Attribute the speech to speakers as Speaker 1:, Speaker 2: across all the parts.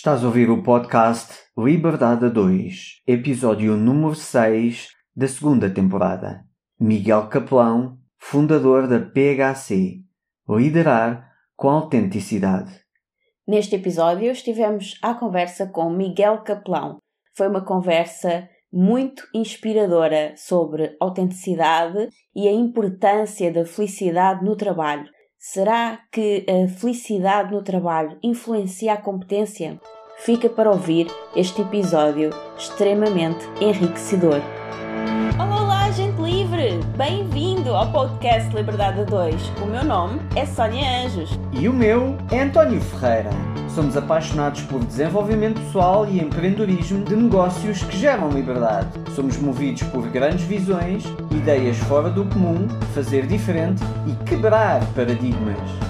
Speaker 1: Estás a ouvir o podcast Liberdade 2, episódio número 6 da segunda temporada. Miguel Capelão, fundador da PHC. Liderar com autenticidade.
Speaker 2: Neste episódio estivemos à conversa com Miguel Capelão. Foi uma conversa muito inspiradora sobre autenticidade e a importância da felicidade no trabalho. Será que a felicidade no trabalho influencia a competência? Fica para ouvir este episódio extremamente enriquecedor. Olá, olá, gente livre! Bem-vindo ao podcast Liberdade 2. O meu nome é Sónia Anjos.
Speaker 1: E o meu é António Ferreira. Somos apaixonados por desenvolvimento pessoal e empreendedorismo de negócios que geram liberdade. Somos movidos por grandes visões, ideias fora do comum, fazer diferente e quebrar paradigmas.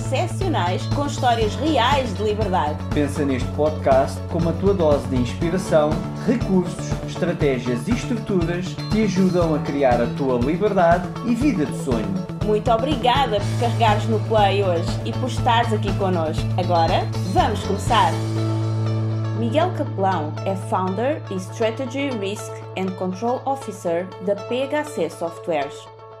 Speaker 2: excepcionais com histórias reais de liberdade.
Speaker 1: Pensa neste podcast como a tua dose de inspiração, recursos, estratégias e estruturas que te ajudam a criar a tua liberdade e vida de sonho.
Speaker 2: Muito obrigada por carregares no play hoje e por estares aqui connosco. Agora, vamos começar! Miguel Capelão é Founder e Strategy Risk and Control Officer da PHC Softwares,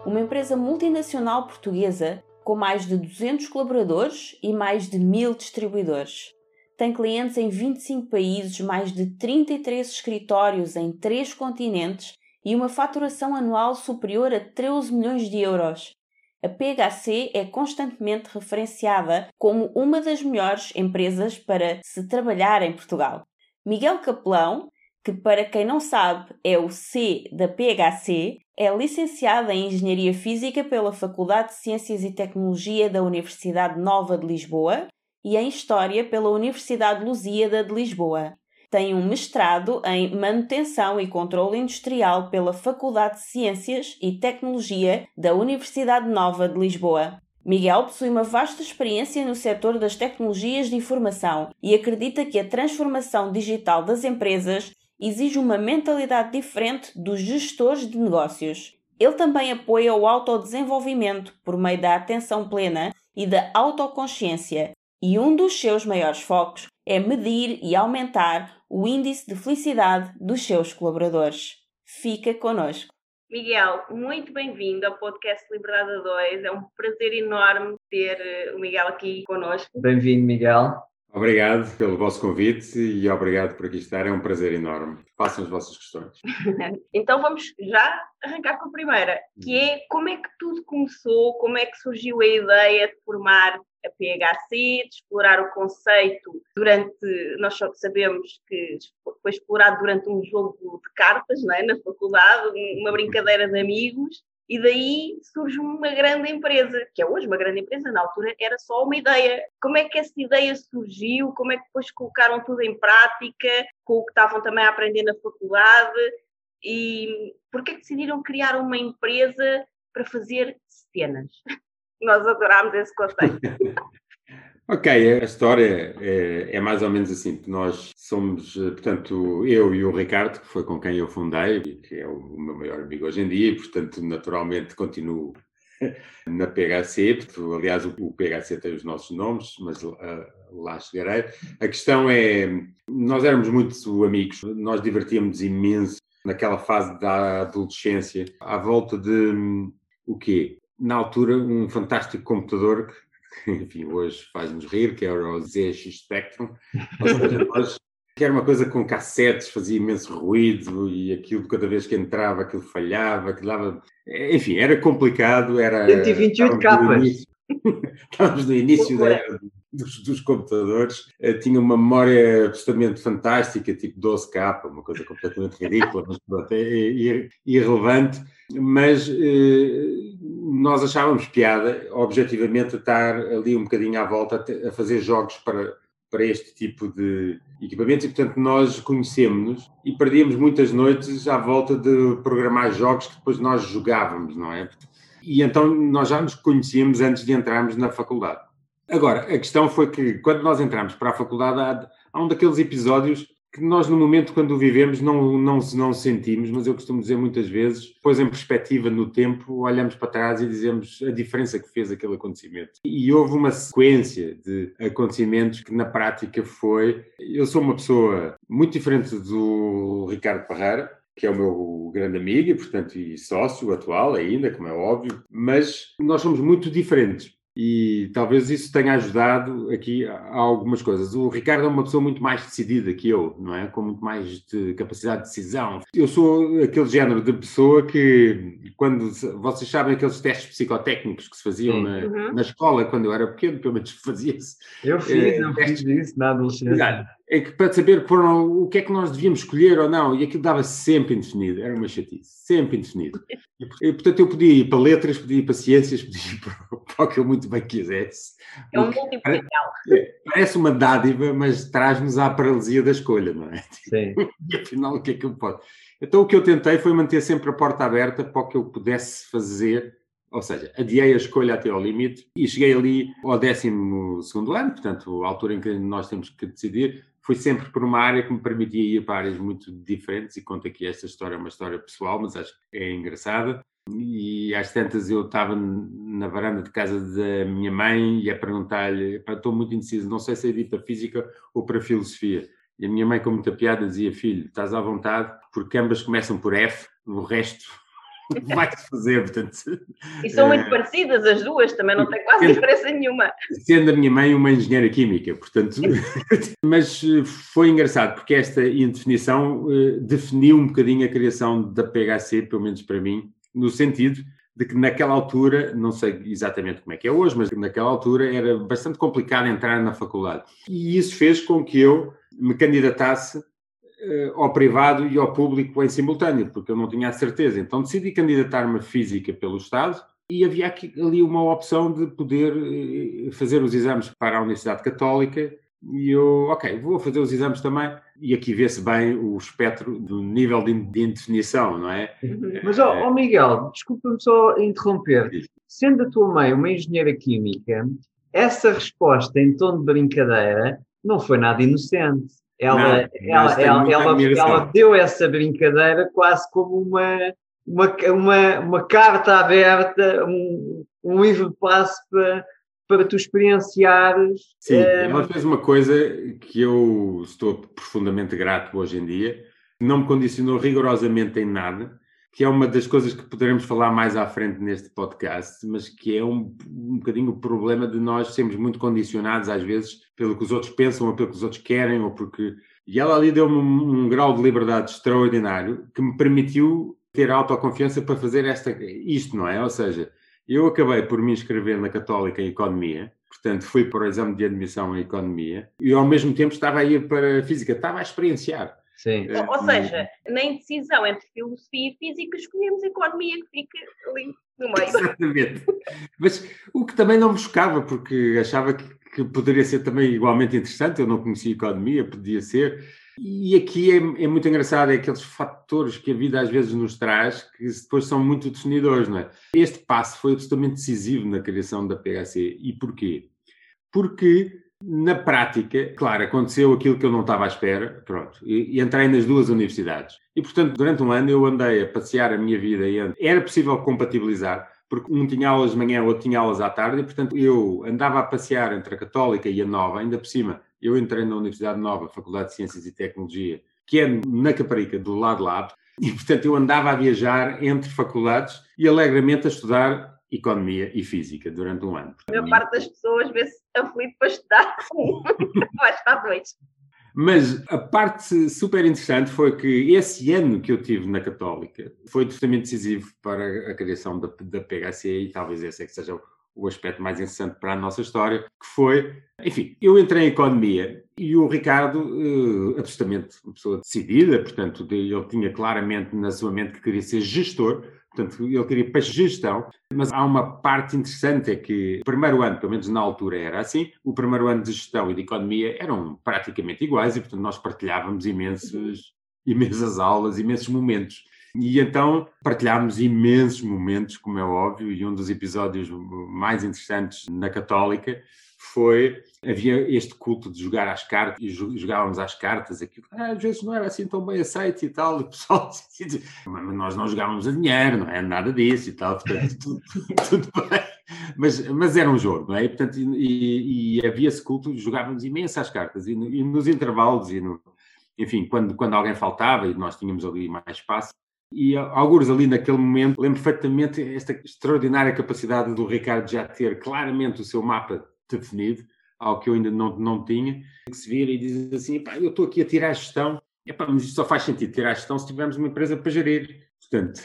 Speaker 2: uma empresa multinacional portuguesa com mais de 200 colaboradores e mais de 1000 distribuidores. Tem clientes em 25 países, mais de 33 escritórios em 3 continentes e uma faturação anual superior a 13 milhões de euros. A PHC é constantemente referenciada como uma das melhores empresas para se trabalhar em Portugal. Miguel Capelão, que para quem não sabe é o C da PHC, é licenciado em Engenharia Física pela Faculdade de Ciências e Tecnologia da Universidade Nova de Lisboa e em História pela Universidade Lusíada de Lisboa. Tem um mestrado em Manutenção e Controle Industrial pela Faculdade de Ciências e Tecnologia da Universidade Nova de Lisboa. Miguel possui uma vasta experiência no setor das tecnologias de informação e acredita que a transformação digital das empresas exige uma mentalidade diferente dos gestores de negócios. Ele também apoia o autodesenvolvimento por meio da atenção plena e da autoconsciência, e um dos seus maiores focos é medir e aumentar o índice de felicidade dos seus colaboradores. Fica connosco. Miguel, muito bem-vindo ao podcast Liberdade 2. É um prazer enorme ter o Miguel aqui connosco.
Speaker 1: Bem-vindo, Miguel.
Speaker 3: Obrigado pelo vosso convite e obrigado por aqui estar. É um prazer enorme. Façam as vossas questões.
Speaker 2: então vamos já arrancar com a primeira, que é como é que tudo começou, como é que surgiu a ideia de formar a PHC, de explorar o conceito durante, nós só sabemos que foi explorado durante um jogo de cartas não é? na faculdade, uma brincadeira de amigos, e daí surge uma grande empresa, que é hoje uma grande empresa, na altura era só uma ideia. Como é que essa ideia surgiu? Como é que depois colocaram tudo em prática, com o que estavam também a aprender na faculdade? E porquê que decidiram criar uma empresa para fazer cenas? Nós adorámos esse conceito.
Speaker 3: Ok, a história é, é, mais ou menos assim. Nós somos, portanto, eu e o Ricardo, que foi com quem eu fundei, que é o meu maior amigo hoje em dia, e, portanto, naturalmente continuo na PHC, aliás, o, PHC tem os nossos nomes, mas uh, lá chegarei. A questão é, nós éramos muito amigos, nós divertíamos imenso naquela fase da adolescência, à volta de o quê? Na altura, um fantástico computador enfim, hoje faz-nos rir, que era o ZX Spectrum. Seja, que era uma coisa com cassetes, fazia imenso ruído e aquilo, cada vez que entrava, aquilo falhava, aquilo dava... Enfim, era complicado, era...
Speaker 1: 128 capas.
Speaker 3: Estávamos no início da era dos, dos, computadores, uh, tinha uma memória absolutamente fantástica, tipo 12K, uma coisa completamente ridícula, mas pronto, é, é, é irrelevante, mas uh, nós achávamos piada, objetivamente, estar ali um bocadinho à volta a fazer jogos para, para este tipo de equipamentos. E, portanto, nós conhecemos-nos e perdíamos muitas noites à volta de programar jogos que depois nós jogávamos, não é? E então nós já nos conhecíamos antes de entrarmos na faculdade. Agora, a questão foi que quando nós entramos para a faculdade, há, há um daqueles episódios que nós no momento quando o vivemos não, não, não sentimos, mas eu costumo dizer muitas vezes, depois em perspectiva no tempo, olhamos para trás e dizemos a diferença que fez aquele acontecimento. E houve uma sequência de acontecimentos que na prática foi, eu sou uma pessoa muito diferente do Ricardo Parreira, que é o meu grande amigo e, portanto, e sócio atual ainda, como é óbvio, mas nós somos muito diferentes e talvez isso tenha ajudado aqui a algumas coisas. O Ricardo é uma pessoa muito mais decidida que eu, não é? Com muito mais de capacidade de decisão. Eu sou aquele género de pessoa que, quando vocês sabem aqueles testes psicotécnicos que se faziam na, uhum. na, escola quando eu era pequeno, pelo menos fazia-se.
Speaker 4: Eu fiz, é, eu testes, fiz isso na adolescência
Speaker 3: é que para saber por o que é que nós devíamos escolher ou não, e aquilo dava sempre indefinido, era uma chatice, sempre indefinido. E, portanto, eu podia ir para letras, podia ir para ciências, podia ir para, para o que eu muito bem quisesse.
Speaker 2: É um multiplicador.
Speaker 3: É, parece uma dádiva, mas traz-nos à paralisia da escolha, não é?
Speaker 4: Sim.
Speaker 3: E afinal, o que é que eu posso? Então, o que eu tentei foi manter sempre a porta aberta para o que eu pudesse fazer ou seja, adiei a escolha até ao limite e cheguei ali ao 12 ano, portanto, a altura em que nós temos que decidir, fui sempre por uma área que me permitia ir para áreas muito diferentes e conto aqui esta história, é uma história pessoal, mas acho que é engraçada. E às tantas eu estava na varanda de casa da minha mãe e a perguntar-lhe, estou muito indeciso, não sei se é de para física ou para filosofia. E a minha mãe, com muita piada, dizia: Filho, estás à vontade, porque ambas começam por F, o resto vai-se fazer, portanto.
Speaker 2: E são muito é... parecidas as duas, também não tem quase sendo, diferença nenhuma.
Speaker 3: Sendo a minha mãe uma engenheira química, portanto. Mas eh, foi engraçado, porque esta indefinição uh, definiu um bocadinho a criação da PHC, pelo menos para mim, no sentido de que naquela altura, não sei exatamente como é que é hoje, mas naquela altura era bastante complicado entrar na faculdade. E isso fez com que eu me candidatasse ao privado e ao público em simultâneo, porque eu não tinha a certeza. Então decidi candidatar-me física pelo Estado e havia aqui, ali uma opção de poder uh, fazer os exames para a Universidade Católica. E eu, ok, vou fazer os exames também. E aqui vê-se bem o espectro do nível de, de indefinição, não é?
Speaker 4: Uhum. Mas, ó oh, oh Miguel, desculpa-me só interromper. Sendo a tua mãe uma engenheira química, essa resposta em tom de brincadeira não foi nada inocente. Ela, não, ela, ela, ela, ela, deu essa brincadeira quase como uma, uma, uma, uma carta aberta, um, um livro de passo para, para tu experienciares.
Speaker 3: Sim, é... ela fez uma coisa que eu estou profundamente grato hoje em dia, não me condicionou rigorosamente em nada, que é uma das coisas que poderemos falar mais à frente neste podcast, mas que é um, um bocadinho o problema de nós sermos muito condicionados às vezes pelo que os outros pensam ou pelo que os outros querem ou porque... E ela ali deu-me um, um grau de liberdade extraordinário que me permitiu ter autoconfiança para fazer esta, isto, não é? Ou seja, eu acabei por me inscrever na Católica em Economia, portanto fui para o exame de admissão em Economia e ao mesmo tempo estava a ir para Física, estava a experienciar.
Speaker 4: Sim.
Speaker 2: Ou, ou seja, na indecisão entre filosofia e física, escolhemos economia que fica ali no meio.
Speaker 3: Exatamente. Mas o que também não me chocava, porque achava que, que poderia ser também igualmente interessante, eu não conhecia economia, podia ser. E aqui é, é, muito engraçado, é aqueles fatores que a vida às vezes nos traz que depois são muito definidores, não é? Este passo foi absolutamente decisivo na criação da PHC. E porquê? Porque na prática, claro, aconteceu aquilo que eu não estava à espera, pronto, e, e, entrei nas duas universidades. E, portanto, durante um ano eu andei a passear a minha vida e era possível compatibilizar, porque um tinha aulas de manhã, outro tinha aulas à tarde, e, portanto, eu andava a passear entre a Católica e a Nova, ainda por cima, eu entrei na Universidade Nova, Faculdade de Ciências e Tecnologia, que é na Caparica, do lado lá, e, portanto, eu andava a viajar entre faculdades e alegremente a estudar Economia e Física durante um ano.
Speaker 2: A maior parte das pessoas vê-se aflito para estudar um, vai estar dois.
Speaker 3: Mas a parte super interessante foi que esse ano que eu tive na Católica foi absolutamente decisivo para a criação da, da PHC e talvez esse é que seja o aspecto mais interessante para a nossa história, que foi, enfim, eu entrei em economia e o Ricardo, uh, absolutamente uma pessoa decidida, portanto, ele tinha claramente na sua mente que queria ser gestor, portanto, ele queria para gestão, mas há uma parte interessante, é que o primeiro ano, pelo menos na altura era assim, o primeiro ano de gestão e de economia eram praticamente iguais e, portanto, nós partilhávamos imensos, imensas aulas, imensos momentos. E então partilhámos imensos momentos, como é óbvio, e um dos episódios mais interessantes na Católica foi havia este culto de jogar às cartas e jogávamos às cartas aquilo ah, às vezes não era assim tão bem aceito e tal e o pessoal mas nós não jogávamos a dinheiro não é? Nada disso e tal portanto tudo, tudo bem. Mas, mas era um jogo não é? E, portanto e, e havia esse culto jogávamos imenso às cartas e, e nos intervalos e no, enfim quando quando alguém faltava e nós tínhamos ali mais espaço. E alguns ali naquele momento, lembro perfeitamente esta extraordinária capacidade do Ricardo já ter claramente o seu mapa definido, algo que eu ainda não, não tinha, que se vira e diz assim, eu estou aqui a tirar a gestão, epá, mas isto só faz sentido tirar a gestão se tivermos uma empresa para gerir. Portanto,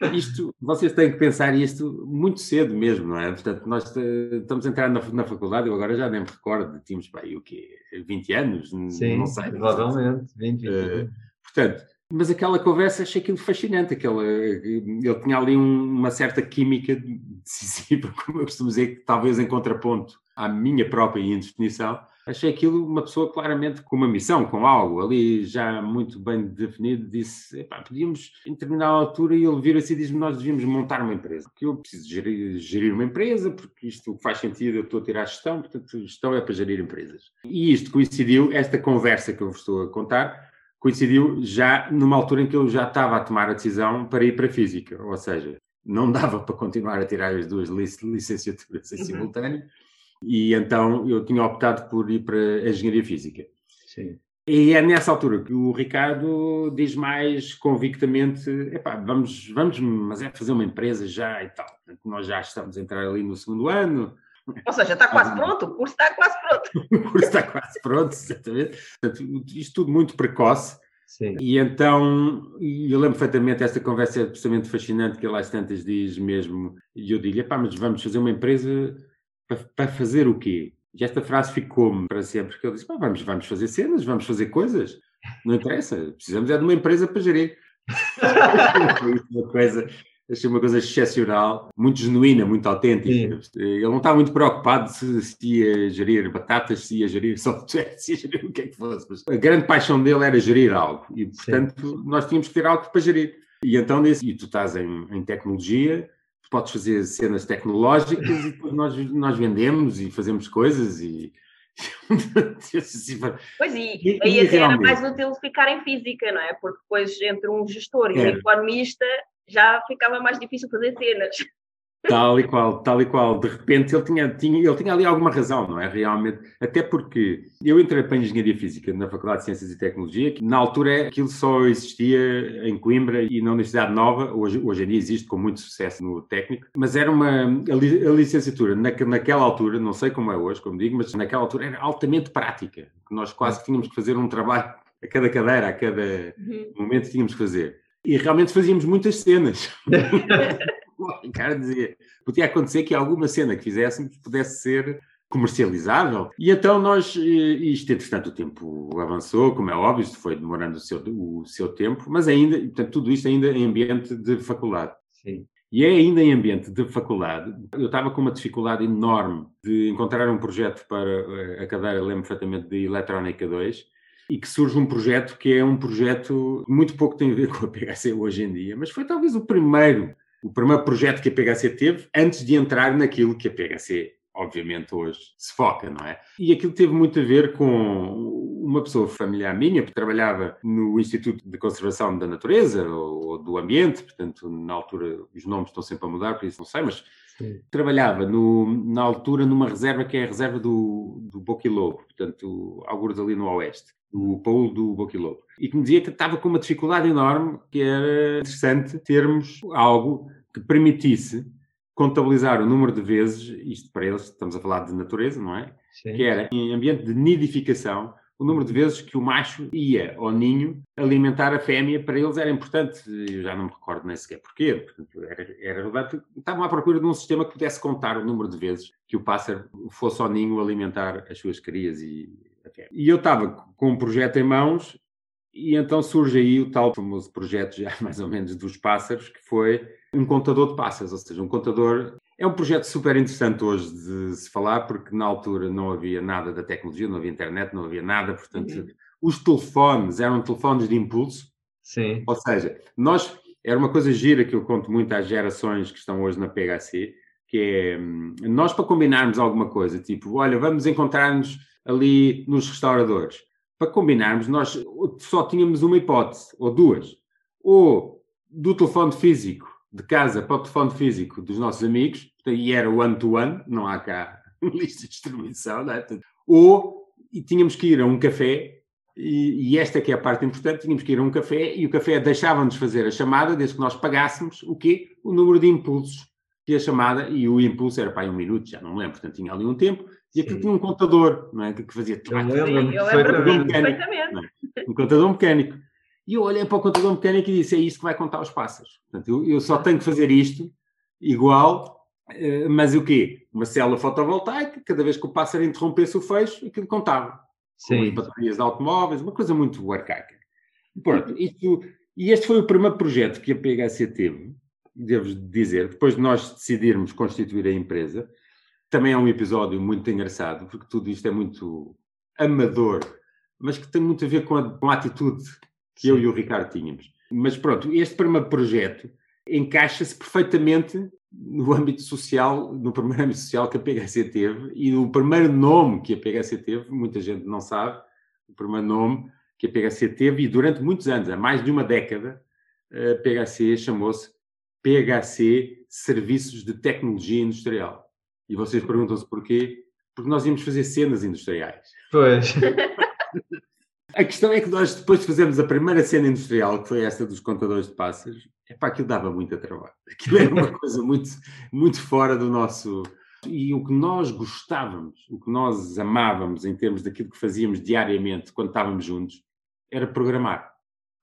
Speaker 3: isto, vocês têm que pensar isto muito cedo mesmo, não é? Portanto, nós estamos a entrar na, na faculdade, eu agora já nem me recordo, tínhamos, pá, o quê? 20 anos?
Speaker 4: Sim,
Speaker 3: não sei.
Speaker 4: provavelmente, 20, 20.
Speaker 3: Uh, portanto, mas aquela conversa achei aquilo fascinante, aquela, ele tinha ali um, uma certa química decisiva, como eu costumo dizer, que talvez em contraponto à minha própria indefinição, achei aquilo uma pessoa claramente com uma missão, com algo ali já muito bem definido, disse, podíamos em determinada altura ele vira-se e diz-me, nós devíamos montar uma empresa, porque eu preciso gerir, gerir uma empresa, porque isto faz sentido, eu estou a tirar gestão, portanto gestão é para gerir empresas. E isto coincidiu, esta conversa que eu vos estou a contar, coincidiu já numa altura em que eu já estava a tomar a decisão para ir para a física, ou seja, não dava para continuar a tirar as duas licenciaturas em uhum. simultâneo, e então eu tinha optado por ir para a engenharia física.
Speaker 4: Sim.
Speaker 3: E é nessa altura que o Ricardo diz mais convictamente: epá, vamos, vamos, mas é fazer uma empresa já e tal. Nós já estamos a entrar ali no segundo ano.
Speaker 2: Ou seja, está quase pronto, o curso está quase pronto.
Speaker 3: o curso está quase pronto, exatamente. Portanto, isto tudo muito precoce.
Speaker 4: Sim.
Speaker 3: E então, eu lembro perfeitamente esta conversa é absolutamente fascinante que ele às tantas diz mesmo, e eu digo, pá, mas vamos fazer uma empresa para, para fazer o quê? E esta frase ficou-me para sempre, porque ele disse, pá, vamos, vamos fazer cenas, vamos fazer coisas, não interessa, precisamos é de uma empresa para gerir. uma coisa achei uma coisa excepcional, muito genuína, muito autêntica. Sim. Ele não estava muito preocupado se, se, ia gerir batatas, se ia gerir software, se ia gerir o que é que fosse. Mas a grande paixão dele era gerir algo e, portanto, Sim. nós tínhamos que ter algo para gerir. E então, disse, e tu estás em, em tecnologia, podes fazer cenas tecnológicas e depois nós, nós vendemos e fazemos coisas e
Speaker 2: pois e, e aí até era mais útil ficar em física, não é? Porque depois entre um gestor e um economista já ficava mais difícil fazer cenas.
Speaker 3: Tal e qual, tal e qual. De repente ele tinha, tinha, ele tinha ali alguma razão, não é? Realmente. Até porque eu entrei para a Engenharia Física na Faculdade de Ciências e Tecnologia, que na altura aquilo só existia em Coimbra e na Universidade Nova, hoje, hoje em dia existe com muito sucesso no técnico, mas era uma. A, li, a licenciatura na, naquela altura, não sei como é hoje, como digo, mas naquela altura era altamente prática. Nós quase tínhamos que fazer um trabalho a cada cadeira, a cada uhum. momento tínhamos que fazer. E realmente fazíamos muitas cenas. o Ricardo dizia, podia acontecer que alguma cena que fizéssemos pudesse ser comercializável. E então nós, isto entretanto o tempo avançou, como é óbvio, isto foi demorando o seu, o seu tempo, mas ainda, portanto, tudo isto ainda em ambiente de faculdade.
Speaker 4: Sim.
Speaker 3: E é ainda em ambiente de faculdade. Eu estava com uma dificuldade enorme de encontrar um projeto para eh, a cadeira, lembro perfeitamente, de Eletrónica 2, e que surge um projeto que é um projeto muito pouco tem a ver com a PHC hoje em dia, mas foi talvez o primeiro, o primeiro projeto que a PHC teve antes de entrar naquilo que a PHC obviamente hoje se foca, não é? E aquilo teve muito a ver com uma pessoa familiar minha que trabalhava no Instituto de Conservação da Natureza ou do Ambiente, portanto, na altura os nomes estão sempre a mudar, por isso não sei, mas Sim. trabalhava no, na altura numa reserva que é a reserva do, do Boquilobo, portanto, alguns ali no oeste o Paulo do Boquilobo, e que me dizia que estava com uma dificuldade enorme, que era interessante termos algo que permitisse contabilizar o número de vezes, isto para eles, estamos a falar de natureza, não é? Sim. Que era em ambiente de nidificação, o número de vezes que o macho ia ao ninho alimentar a fêmea, para eles era importante, eu já não me recordo nem sequer porquê, portanto, era, relevante. Estavam à procura de um sistema que pudesse contar o número de vezes que o pássaro fosse ao ninho alimentar as suas crias e e eu estava com um projeto em mãos E então surge aí o tal famoso projeto, já mais ou menos, dos pássaros, que foi um contador de pássaros, ou seja, um contador. É um projeto super interessante hoje de se falar, porque na altura não havia nada da tecnologia, não havia internet, não havia nada, portanto, uhum. os telefones eram telefones de impulso.
Speaker 4: Sim.
Speaker 3: Ou seja, nós. Era uma coisa gira que eu conto muito às gerações que estão hoje na PHC, que é hum, nós para combinarmos alguma coisa, tipo, olha, vamos encontrar-nos ali nos restauradores para combinarmos, nós só tínhamos uma hipótese, ou duas. Ou do telefone físico de casa para o telefone físico dos nossos amigos, e era one-to-one, -one, não há cá lista de distribuição, é? ou e tínhamos que ir a um café, e, e, esta que é a parte importante, tínhamos que ir a um café, e o café deixava-nos fazer a chamada, desde que nós pagássemos o quê? O número de impulsos que a chamada, e o impulso era para um minuto, já não me lembro, portanto tinha ali um tempo, e aquilo tinha um contador, não é? Que fazia.
Speaker 4: Eu lembro, lembro
Speaker 3: perfeitamente. É? Um contador mecânico. E eu olhei para o contador mecânico e disse: é isto que vai contar os pássaros. Portanto, eu, eu só tenho que fazer isto igual, eh, mas o quê? Uma célula fotovoltaica, cada vez que o pássaro interrompesse o fecho, aquilo contava.
Speaker 4: Sim.
Speaker 3: Baterias de automóveis, uma coisa muito arcaica. Pronto, isto, e este foi o primeiro projeto que a PHC teve, devo dizer, depois de nós decidirmos constituir a empresa também é um episódio muito engraçado, porque tudo isto é muito amador, mas que tem muito a ver com a, com a atitude que eu e o Ricardo tínhamos. Mas pronto, este primeiro projeto encaixa-se perfeitamente no âmbito social, no primeiro âmbito social que a PHC teve e no primeiro nome que a PHC teve, muita gente não sabe, o primeiro nome que a PHC teve e durante muitos anos, há mais de uma década, a PHC chamou-se PHC Serviços de Tecnologia Industrial. E vocês perguntam-se porquê? Porque nós íamos fazer cenas industriais.
Speaker 4: Pois.
Speaker 3: A questão é que nós, depois de fazermos a primeira cena industrial, que foi essa dos contadores de pássaros, é para aquilo dava muito trabalho. Aquilo era uma coisa muito, muito fora do nosso. E o que nós gostávamos, o que nós amávamos em termos daquilo que fazíamos diariamente quando estávamos juntos, era programar.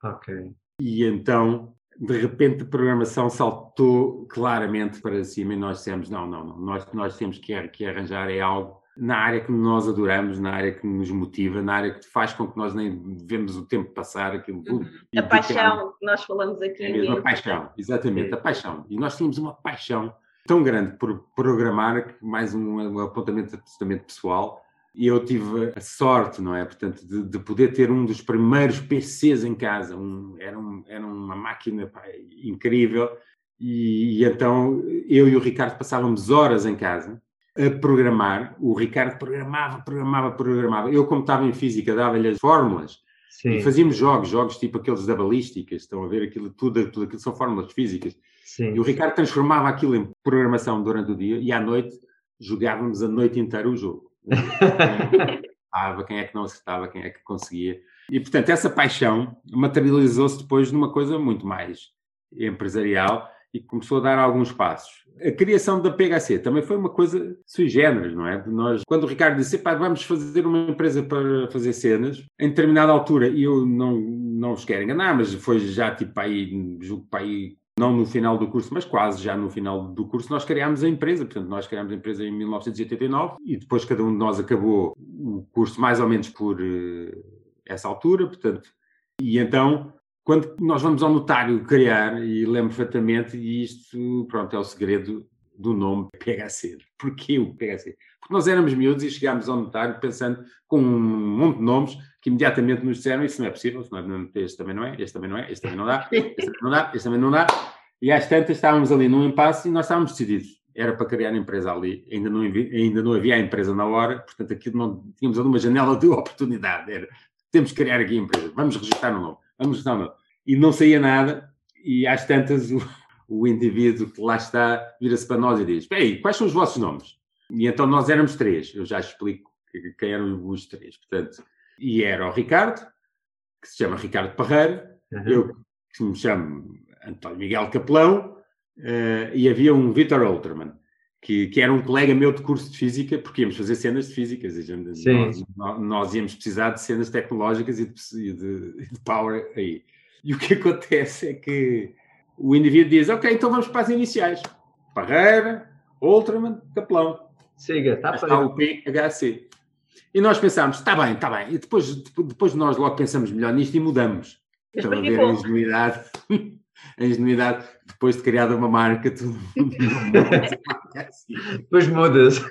Speaker 4: Ok.
Speaker 3: E então de repente a programação saltou claramente para cima e nós dissemos, não, não, não, nós, nós temos que, que arranjar é algo na área que nós adoramos, na área que nos motiva, na área que faz com que nós nem vemos o tempo passar, aquilo
Speaker 2: tudo. A paixão que nós falamos aqui. É
Speaker 3: mesmo, a paixão, exatamente, a paixão. E nós tínhamos uma paixão tão grande por programar, que mais um, um apontamento absolutamente pessoal, e eu tive a sorte, não é? Portanto, de, de poder ter um dos primeiros PCs em casa. Um, era, um, era uma máquina pá, incrível. E, e, então eu e o Ricardo passávamos horas em casa a programar. O Ricardo programava, programava, programava. Eu, como estava em física, dava-lhe as fórmulas. Sim. E fazíamos jogos, jogos tipo aqueles da balística, estão a ver aquilo tudo, tudo aquilo são fórmulas físicas.
Speaker 4: Sim.
Speaker 3: E o Ricardo transformava aquilo em programação durante o dia e à noite jogávamos a noite inteira o jogo quem é que não acertava, quem é que conseguia. E, portanto, essa paixão materializou-se depois numa coisa muito mais empresarial e começou a dar alguns passos. A criação da PHC também foi uma coisa sui generis, não é? Nós, quando o Ricardo disse, pá, vamos fazer uma empresa para fazer cenas, em determinada altura, e eu não, não vos quero enganar, mas foi já tipo aí, julgo para aí não no final do curso, mas quase já no final do curso, nós criámos a empresa. Portanto, nós criámos a empresa em 1989 e depois cada um de nós acabou o curso mais ou menos por uh, essa altura, portanto, e então quando nós vamos ao notário criar, e lembro perfeitamente, e isto, pronto, é o segredo do nome PHC. Porquê o PHC? Porque nós éramos miúdos e chegámos ao notário pensando com um monte de nomes que imediatamente nos disseram isso não é possível, este também não é, este também não é, este também não dá, este também não dá, também não dá. E às tantas estávamos ali num impasse e nós estávamos decididos. Era para criar a empresa ali, ainda não, ainda não havia a empresa na hora, portanto aqui não tínhamos ali uma janela de oportunidade. Era, temos que criar aqui a empresa, vamos registrar no nome, vamos no nome. E não saía nada, e às tantas o, o indivíduo que lá está vira-se para nós e diz: aí, quais são os vossos nomes? E então nós éramos três, eu já explico quem eram os três. Portanto, e era o Ricardo, que se chama Ricardo Parreira, uhum. eu que me chamo António Miguel Capelão, uh, e havia um Vitor Ultraman, que, que, era um colega meu de curso de física, porque íamos fazer cenas de física, nós, nós, íamos precisar de cenas tecnológicas e de, de, de, power aí. E o que acontece é que o indivíduo diz, ok, então vamos para as iniciais. Parreira, Ultraman, Capelão.
Speaker 4: Siga, está
Speaker 3: Está o PHC. E nós pensámos, está bem, está bem. E depois, depois nós logo pensamos melhor nisto e mudamos. Estão a ver a ingenuidade. A ingenuidade, depois de criada uma marca, tudo.
Speaker 4: Depois mudas.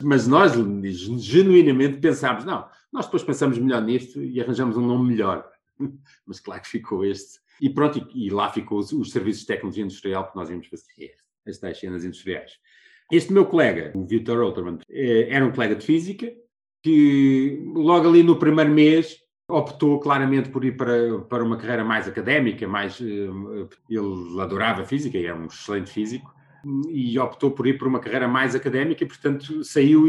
Speaker 3: Mas nós genuinamente pensámos, não, nós depois pensamos melhor nisto e arranjamos um nome melhor. Mas claro que ficou este. E pronto, e, lá ficou os, os serviços de tecnologia industrial que nós íamos fazer, as tais cenas industriais. Este meu colega, o Victor Olterman, eh, era um colega de física que logo ali no primeiro mês optou claramente por ir para, para uma carreira mais académica, mais eh, ele adorava física e era um excelente físico e optou por ir por uma carreira mais académica e, portanto, saiu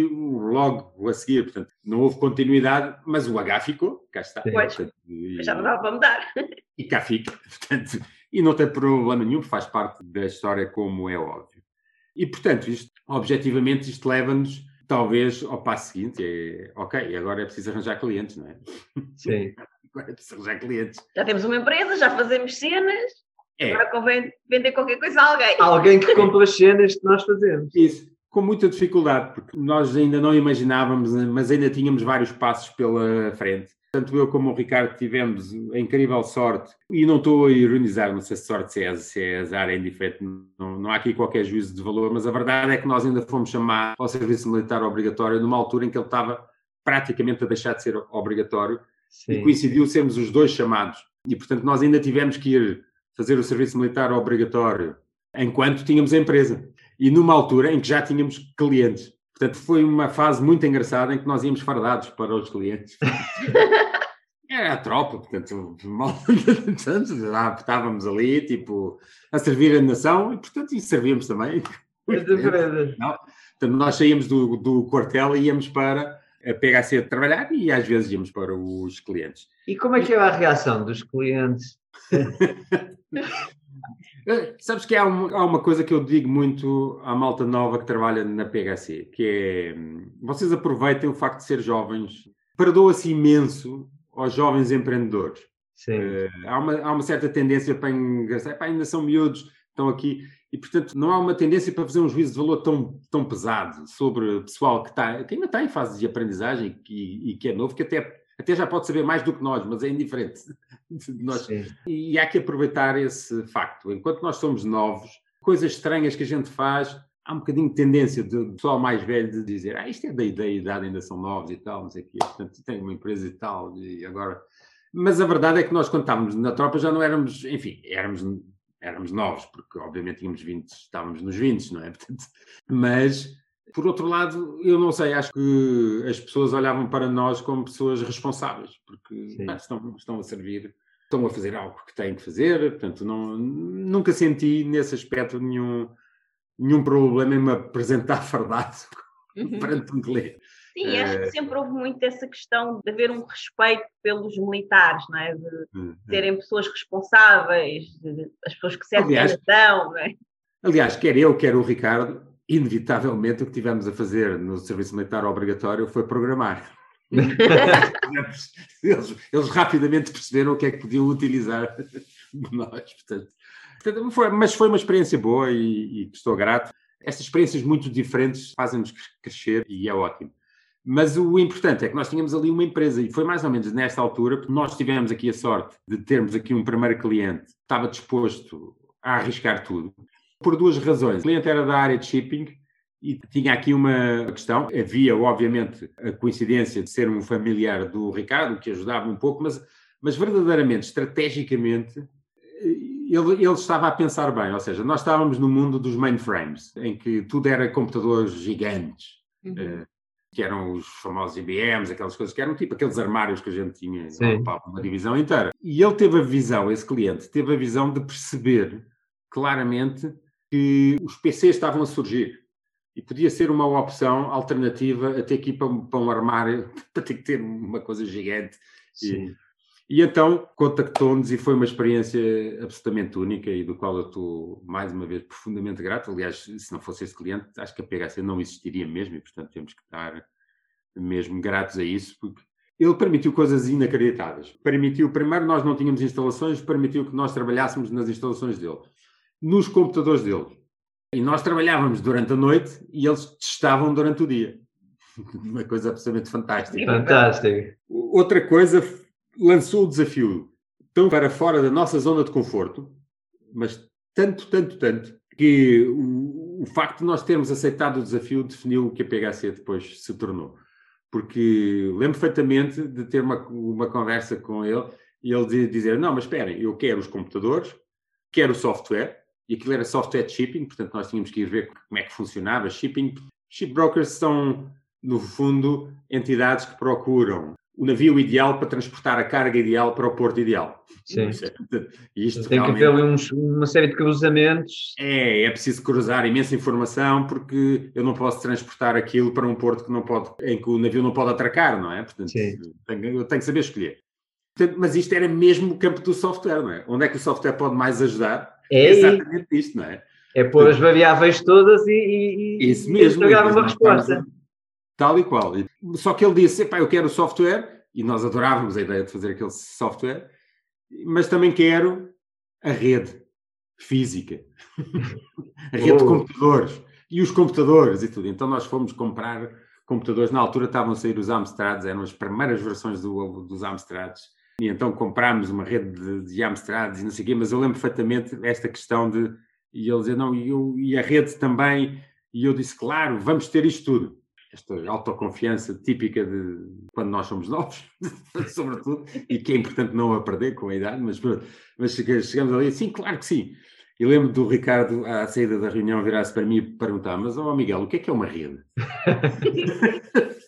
Speaker 3: logo a seguir. Portanto, não houve continuidade, mas o H ficou, cá está.
Speaker 2: Pois.
Speaker 3: Portanto, e,
Speaker 2: Já não dava para mudar.
Speaker 3: e cá fica, portanto, e não tem problema nenhum, faz parte da história como é óbvio. E, portanto, isto, objetivamente, isto leva-nos, talvez, ao passo seguinte, é, ok, agora é preciso arranjar clientes, não é?
Speaker 4: Sim.
Speaker 3: Agora é preciso arranjar clientes.
Speaker 2: Já temos uma empresa, já fazemos cenas,
Speaker 3: É,
Speaker 2: agora convém vender qualquer coisa a alguém.
Speaker 4: Alguém que compra as cenas que nós fazemos.
Speaker 3: Isso, com muita dificuldade, porque nós ainda não imaginávamos, mas ainda tínhamos vários passos pela frente. Tanto eu como o Ricardo tivemos a incrível sorte, e não estou a ironizar, não sei se sorte se é, se é azar, é indiferente, não, não há aqui qualquer juízo de valor, mas a verdade é que nós ainda fomos chamar ao serviço militar obrigatório numa altura em que ele estava praticamente a deixar de ser obrigatório e
Speaker 4: Sim.
Speaker 3: coincidiu sermos os dois chamados. E, portanto, nós ainda tivemos que ir fazer o serviço militar obrigatório enquanto tínhamos a empresa. E numa altura em que já tínhamos clientes. Portanto, foi uma fase muito engraçada em que nós íamos fardados para os clientes. Era a tropa, portanto, mal, estávamos ali, tipo, a servir a nação e, portanto, e servíamos também.
Speaker 4: Empresas.
Speaker 3: Portanto, nós saíamos do, do quartel e íamos para a PHC trabalhar e às vezes íamos para os clientes.
Speaker 4: E como é que era a reação dos clientes?
Speaker 3: Eh, Sabes que há uma, há uma coisa que eu digo muito à malta nova que trabalha na PHC, que é hum, vocês aproveitem o facto de ser jovens, perdoa-se imenso aos jovens empreendedores.
Speaker 4: Sim.
Speaker 3: Eh, há, uma, há uma certa tendência para engraçar, "Epá, ainda são miúdos, estão aqui, e portanto não há uma tendência para fazer um juízo de valor tão, tão pesado sobre o pessoal que, está, que ainda está em fase de aprendizagem e, e que é novo, que até, até já pode saber mais do que nós, mas é indiferente. de nós.
Speaker 4: Sim.
Speaker 3: E há que aproveitar esse facto. Enquanto nós somos novos, coisas estranhas que a gente faz, há um bocadinho de tendência do pessoal mais velho de dizer ah, isto é da ideia, idade, ainda são novos e tal, não sei o quê. Portanto, tem uma empresa e tal, e agora... Mas a verdade é que nós, quando estávamos na tropa, já não éramos, enfim, éramos, éramos novos, porque obviamente tínhamos 20, estávamos nos 20, não é? Portanto, mas, por outro lado, eu não sei, acho que as pessoas olhavam para nós como pessoas responsáveis, porque pá, estão, estão a servir estão a fazer algo que têm que fazer, portanto, não, nunca senti nesse aspecto nenhum, nenhum problema em me apresentar fardado
Speaker 2: Uhum.
Speaker 3: perante um cliente.
Speaker 2: Sim, acho que sempre houve muito essa questão de haver um respeito pelos militares, não é? De serem pessoas responsáveis, de, de- as pessoas que servem a
Speaker 3: Aliás-
Speaker 2: nação, não é?
Speaker 3: Aliás, quer eu, quer o Ricardo, inevitavelmente o que tivemos a fazer no serviço militar obrigatório foi programar. eles, eles rapidamente perceberam o que é que podiam utilizar de nós. Portanto, portanto, foi- mas foi uma experiência boa e, e estou grato. Estas experiências muito diferentes fazem-nos cres- crescer e é ótimo. Mas o importante é que nós tínhamos ali uma empresa e foi mais ou menos nesta altura que nós tivemos aqui a sorte de termos aqui um primeiro cliente que estava disposto a arriscar tudo. Por duas razões. O cliente era da área de shipping e tinha aqui uma questão. Havia, obviamente, a coincidência de ser um familiar do Ricardo, que ajudava um pouco, mas, mas verdadeiramente, estrategicamente, ele, ele estava a pensar bem. Ou seja, nós estávamos no mundo dos mainframes, em que tudo era computadores gigantes. eh, que eram os famosos IBMs, aquelas coisas que eram tipo aqueles armários que a gente tinha
Speaker 4: Sim.
Speaker 3: ocupavam uma divisão inteira. E ele teve a visão, esse cliente, teve a visão de perceber claramente que os PCs estavam a surgir. E podia ser uma opção alternativa a ter que ir para, um- para um armário, para ter que ter uma coisa gigante.
Speaker 4: Sim.
Speaker 3: E então contactou-nos e foi uma experiência absolutamente única e do qual eu estou, mais uma vez, profundamente grato. Aliás, se não fosse esse cliente, acho que a PHC não existiria mesmo e, portanto, temos que estar mesmo gratos a isso, porque ele permitiu coisas inacreditáveis. Permitiu, primeiro, nós não tínhamos instalações, permitiu que nós trabalhássemos nas instalações dele, nos computadores dele. E nós trabalhávamos durante a noite e eles testavam durante o dia. Uma coisa absolutamente fantástica.
Speaker 4: Fantástico.
Speaker 3: Outra coisa, lançou o desafio tão para fora da nossa zona de conforto, mas tanto, tanto, tanto, que o, o facto de nós termos aceitado o desafio definiu o que a PHC depois se tornou. Porque lembro perfeitamente de ter uma, uma conversa com ele e ele dizer: Não, mas esperem, eu quero os computadores, quero o software, e aquilo era software shipping, portanto nós tínhamos que ir ver como é que funcionava shipping. Shipbrokers são, no fundo, entidades que procuram o navio ideal para transportar a carga ideal para o porto ideal.
Speaker 4: Sim. E isto Tem realmente... que haver uns, uma série de cruzamentos.
Speaker 3: É, é preciso cruzar imensa informação porque eu não posso transportar aquilo para um porto que não pode, em que o navio não pode atracar, não é? Portanto, Sim. Tenho, eu tenho que saber escolher. Portanto, mas isto era mesmo o campo do software, não é? Onde é que o software pode mais ajudar?
Speaker 4: É,
Speaker 3: é exatamente isto, não é?
Speaker 4: É pôr as variáveis todas e, e,
Speaker 3: isso mesmo,
Speaker 4: e uma resposta.
Speaker 3: Tal e qual. Só que ele disse: eu quero o software, e nós adorávamos a ideia de fazer aquele software, mas também quero a rede física, a rede oh. de computadores e os computadores e tudo. Então nós fomos comprar computadores. Na altura estavam a sair os Amstrads, eram as primeiras versões do, dos Amstrads. E então comprámos uma rede de, de e não sei o quê, mas eu lembro perfeitamente esta questão de. E ele dizia, não, e, eu, e a rede também. E eu disse, claro, vamos ter isto tudo esta autoconfiança típica de quando nós somos novos, sobretudo, e que é importante não a perder com a idade, mas, mas chegamos ali, sim, claro que sim. E lembro do Ricardo, à saída da reunião, virar-se para mim e perguntar: Mas, ó oh, Miguel, o que é que é uma rede?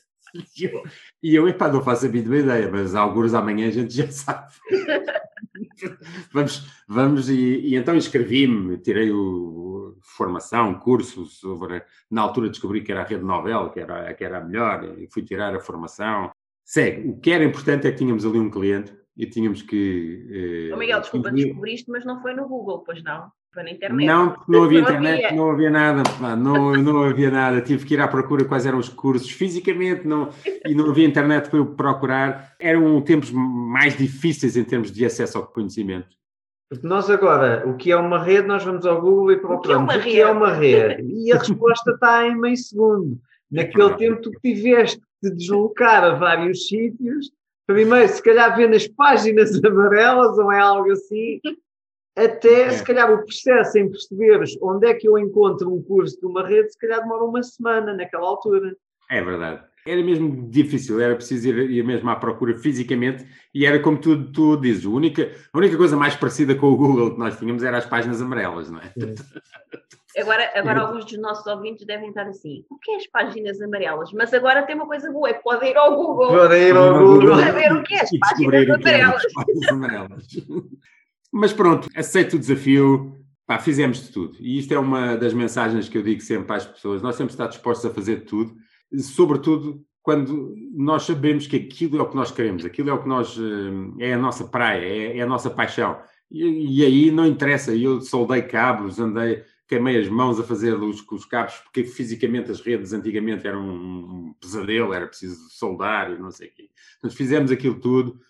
Speaker 3: e eu, e eu, epá, não faço a mínima ideia, mas alguns amanhã a gente já sabe. vamos, vamos, e, e então inscrevi-me, tirei o, formação, curso sobre. Na altura descobri que era a rede Nobel, que era, que era a melhor, e fui tirar a formação. Segue. O que era importante é que tínhamos ali um cliente e tínhamos que.
Speaker 2: Eh, oh, Miguel, desculpa, descobriste, mas não foi no Google, pois não? Na internet.
Speaker 3: Não, não havia não internet, havia. não havia nada, pá, não, não havia nada. Tive que ir à procura quais eram os cursos fisicamente não, e não havia internet para eu procurar. Eram tempos mais difíceis em termos de acesso ao conhecimento.
Speaker 4: Porque nós agora, o que é uma rede, nós vamos ao Google e procuramos o que é uma rede. É uma rede? E a resposta está em meio segundo. Naquele é tempo tu tiveste de deslocar a vários sítios, primeiro se calhar ver nas páginas amarelas ou é algo assim, até é. se calhar o processo em perceberes onde é que eu encontro um curso de uma rede, se calhar demora uma semana naquela altura.
Speaker 3: É verdade. Era mesmo difícil, era preciso ir, ir mesmo à procura fisicamente e era como tu, tu dizes, a única, a única coisa mais parecida com o Google que nós tínhamos era as páginas amarelas, não é?
Speaker 2: Agora, agora alguns dos nossos ouvintes devem estar assim, o que é as páginas amarelas? Mas agora tem uma coisa boa, é que pode ir ao Google.
Speaker 4: Pode ir ao Google.
Speaker 2: Ver o que é as páginas amarelas. As páginas amarelas.
Speaker 3: Mas pronto, aceito o desafio, pá, fizemos de tudo. E isto é uma das mensagens que eu digo sempre às pessoas: nós de estar dispostos a fazer tudo, sobretudo quando nós sabemos que aquilo é o que nós queremos, aquilo é o que nós eh, é a nossa praia, é, é a nossa paixão. E, e, aí não interessa, eu soldei cabos, andei, queimei as mãos a fazer os, os cabos, porque fisicamente as redes antigamente eram um, um pesadelo, era preciso soldar e não sei o quê. Nós fizemos aquilo tudo,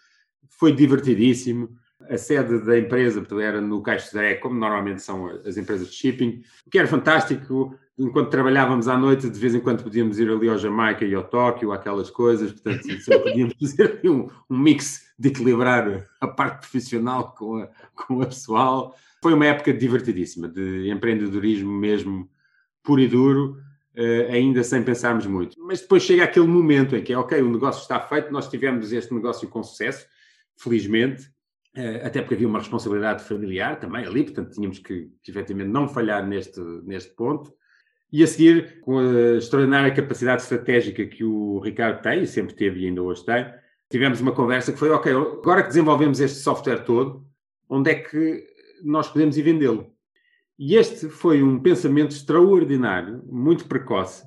Speaker 3: foi divertidíssimo a sede da empresa era no Caixo Zé, como normalmente são as empresas de shipping, o que era fantástico. Enquanto trabalhávamos à noite, de vez em quando podíamos ir ali ao Jamaica e ao Tóquio, aquelas coisas, portanto, podíamos fazer um, um, mix de equilibrar a parte profissional com a, com a pessoal. Foi uma época divertidíssima, de empreendedorismo mesmo puro e duro, Uh, ainda sem pensarmos muito. Mas depois chega aquele momento em que é ok, o negócio está feito, nós tivemos este negócio com sucesso, felizmente, até porque havia uma responsabilidade familiar também ali, portanto tínhamos que, que efetivamente não falhar neste, neste ponto. E a seguir, com a extraordinária capacidade estratégica que o Ricardo tem, e sempre teve e ainda hoje tem, tivemos uma conversa que foi, ok, agora que desenvolvemos este software todo, onde é que nós podemos ir vendê-lo? E este foi um pensamento extraordinário, muito precoce,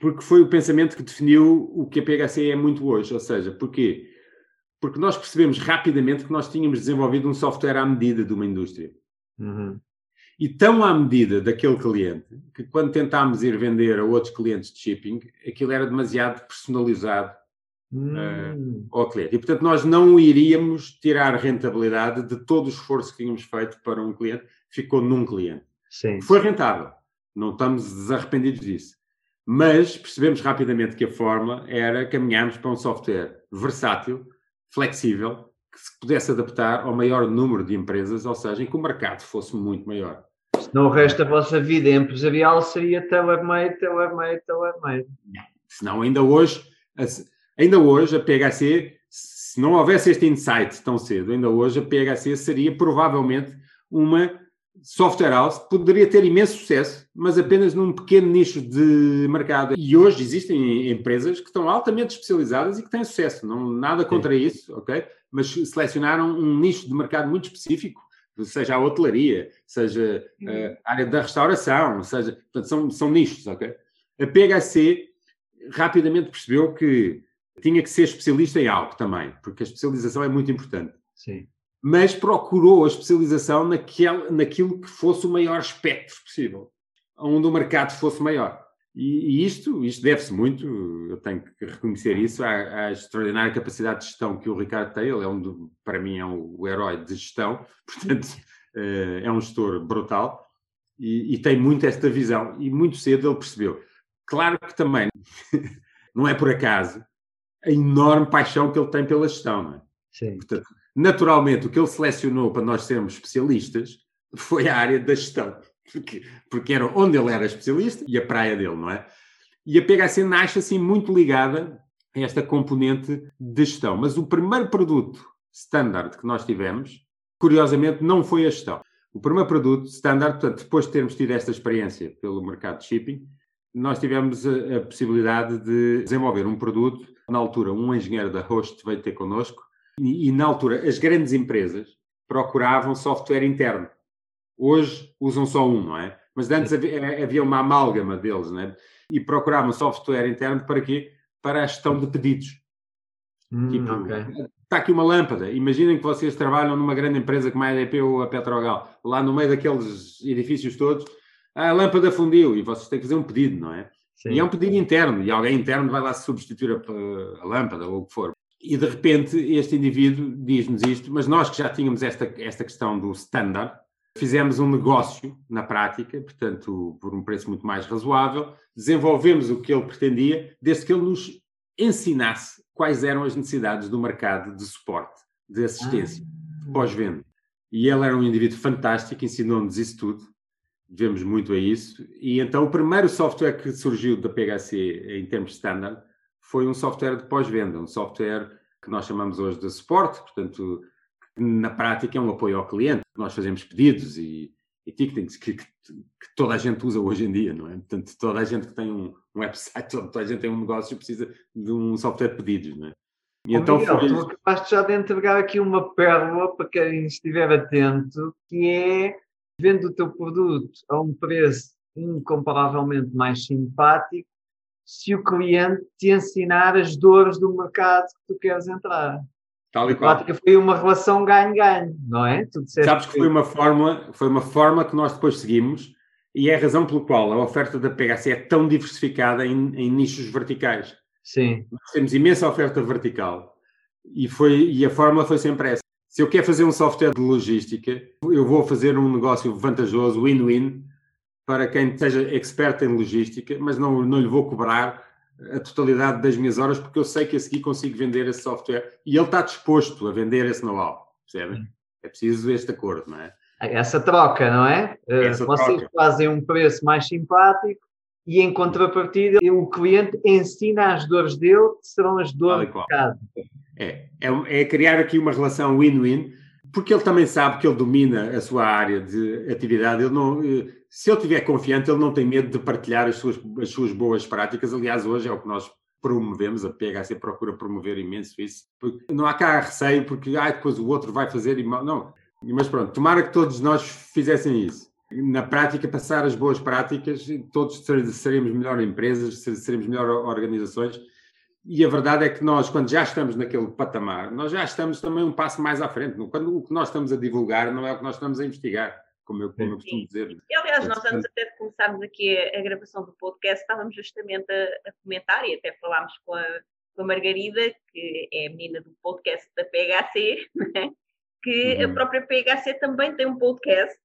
Speaker 3: porque foi o pensamento que definiu o que a PHC é muito hoje, ou seja, porquê? Porque nós percebemos rapidamente que nós tínhamos desenvolvido um software à medida de uma indústria.
Speaker 4: Uhum.
Speaker 3: E tão à medida daquele cliente, que quando tentámos ir vender a outros clientes de shipping, aquilo era demasiado personalizado uhum. uh, ao cliente. E, portanto, nós não iríamos tirar rentabilidade de todo o esforço que tínhamos feito para um cliente, ficou num cliente.
Speaker 4: Sim.
Speaker 3: Foi rentável, não estamos desarrependidos disso. Mas percebemos rapidamente que a forma era caminharmos para um software versátil, flexível, que se pudesse adaptar ao maior número de empresas, ou seja, em que o mercado fosse muito maior.
Speaker 4: Senão o resto da vossa vida empresarial seria tailor-made, tailor-made, tailor-made.
Speaker 3: Senão ainda hoje, ainda hoje a PHC, se não houvesse este insight tão cedo, ainda hoje a PHC seria provavelmente uma software house, poderia ter imenso sucesso, mas apenas num pequeno nicho de mercado. E hoje existem empresas que estão altamente especializadas e que têm sucesso, não nada contra Sim. isso, ok? Mas selecionaram um nicho de mercado muito específico seja a hotelaria, seja eh, a área da restauração, seja, portanto, são, são nichos, ok? A PHC rapidamente percebeu que tinha que ser especialista em algo também, porque a especialização é muito importante.
Speaker 4: Sim.
Speaker 3: Mas procurou a especialização naquele, naquilo que fosse o maior espectro possível, onde o mercado fosse maior. E, e isto, isto deve-se muito, eu tenho que reconhecer isso, à, à, extraordinária capacidade de gestão que o Ricardo tem. Ele é um, para mim, é um, o herói de gestão, portanto, eh, é um gestor brutal e, e, tem muito esta visão. E muito cedo ele percebeu. Claro que também não é por acaso a enorme paixão que ele tem pela gestão, não é?
Speaker 4: Sim.
Speaker 3: Portanto, naturalmente, o que ele selecionou para nós sermos especialistas foi a área da gestão porque, porque era onde ele era especialista e a praia dele, não é? E a PHC nasce assim muito ligada a esta componente de gestão. Mas o primeiro produto standard que nós tivemos, curiosamente, não foi a gestão. O primeiro produto standard, portanto, depois de termos tido esta experiência pelo mercado de shipping, nós tivemos a, a possibilidade de desenvolver um produto. Na altura, um engenheiro da Host veio ter connosco e, e na altura, as grandes empresas procuravam software interno. Hoje usam só um, não é? Mas antes havia, uma amálgama deles, não é? E procuravam software interno para quê? Para a gestão de pedidos.
Speaker 4: Hum, tipo, okay.
Speaker 3: está aqui uma lâmpada. Imaginem que vocês trabalham numa grande empresa como a EDP ou a Petrogal, lá no meio daqueles edifícios todos, a lâmpada fundiu e vocês têm que fazer um pedido, não é? Sim. E é um pedido interno, e alguém interno vai lá substituir a, a lâmpada ou o que for. E de repente este indivíduo diz-nos isto, mas nós que já tínhamos esta, esta questão do standard, Fizemos um negócio na prática, portanto, por um preço muito mais razoável, desenvolvemos o que ele pretendia, desde que ele nos ensinasse quais eram as necessidades do mercado de suporte, de assistência, ah. pós-venda. E ele era um indivíduo fantástico, ensinou-nos isso tudo, vemos muito a isso. E então o primeiro software que surgiu da PHC em termos de standard foi um software de pós-venda, um software que nós chamamos hoje de suporte, portanto, na prática é um apoio ao cliente. Nós fazemos pedidos e, e ticketings que, que, que, toda a gente usa hoje em dia, não é? Portanto, toda a gente que tem um, um website, toda a gente tem um negócio precisa de um software de pedidos, não é?
Speaker 4: E oh, então Miguel, foi... tu acabaste já de entregar aqui uma pérola para quem estiver atento, que é vendo o teu produto a um preço incomparavelmente mais simpático, se o cliente te ensinar as dores do mercado que tu queres entrar.
Speaker 3: Tal e qual.
Speaker 4: foi uma relação ganho-ganho, não é?
Speaker 3: Sabes que foi uma fórmula, foi uma forma que nós depois seguimos e é a razão pela qual a oferta da PHC é tão diversificada em, em nichos verticais.
Speaker 4: Sim.
Speaker 3: Nós temos imensa oferta vertical e, foi, e a fórmula foi sempre essa. Se eu quero fazer um software de logística, eu vou fazer um negócio vantajoso, win-win, para quem seja expert em logística, mas não, não lhe vou cobrar a totalidade das minhas horas, porque eu sei que a seguir consigo vender esse software e ele está disposto a vender esse know-how, percebem? É preciso este acordo, não é?
Speaker 4: Essa troca, não é? Eh, Essa Vocês troca. fazem um preço mais simpático e em contrapartida o cliente ensina as dores dele, que serão as dores do mercado.
Speaker 3: É, é, é criar aqui uma relação win-win, porque ele também sabe que ele domina a sua área de atividade, ele não eh, se ele estiver confiante, ele não tem medo de partilhar as suas, as suas boas práticas. Aliás, hoje é o que nós promovemos, a PHC procura promover imenso isso. Não há cá receio, porque ah, depois o outro vai fazer e Não, mas pronto, tomara que todos nós fizessem isso. Na prática, passar as boas práticas, todos seremos melhor empresas, seremos melhor organizações. E a verdade é que nós, quando já estamos naquele patamar, nós já estamos também um passo mais à frente. Quando o que nós estamos a divulgar não é o que nós estamos a investigar como eu, como eu costumo dizer.
Speaker 2: E, aliás, nós antes até de começarmos aqui a, a, gravação do podcast, estávamos justamente a, a, comentar e até falámos com a, com a Margarida, que é a menina do podcast da PHC, né? que uhum. a própria PHC também tem um podcast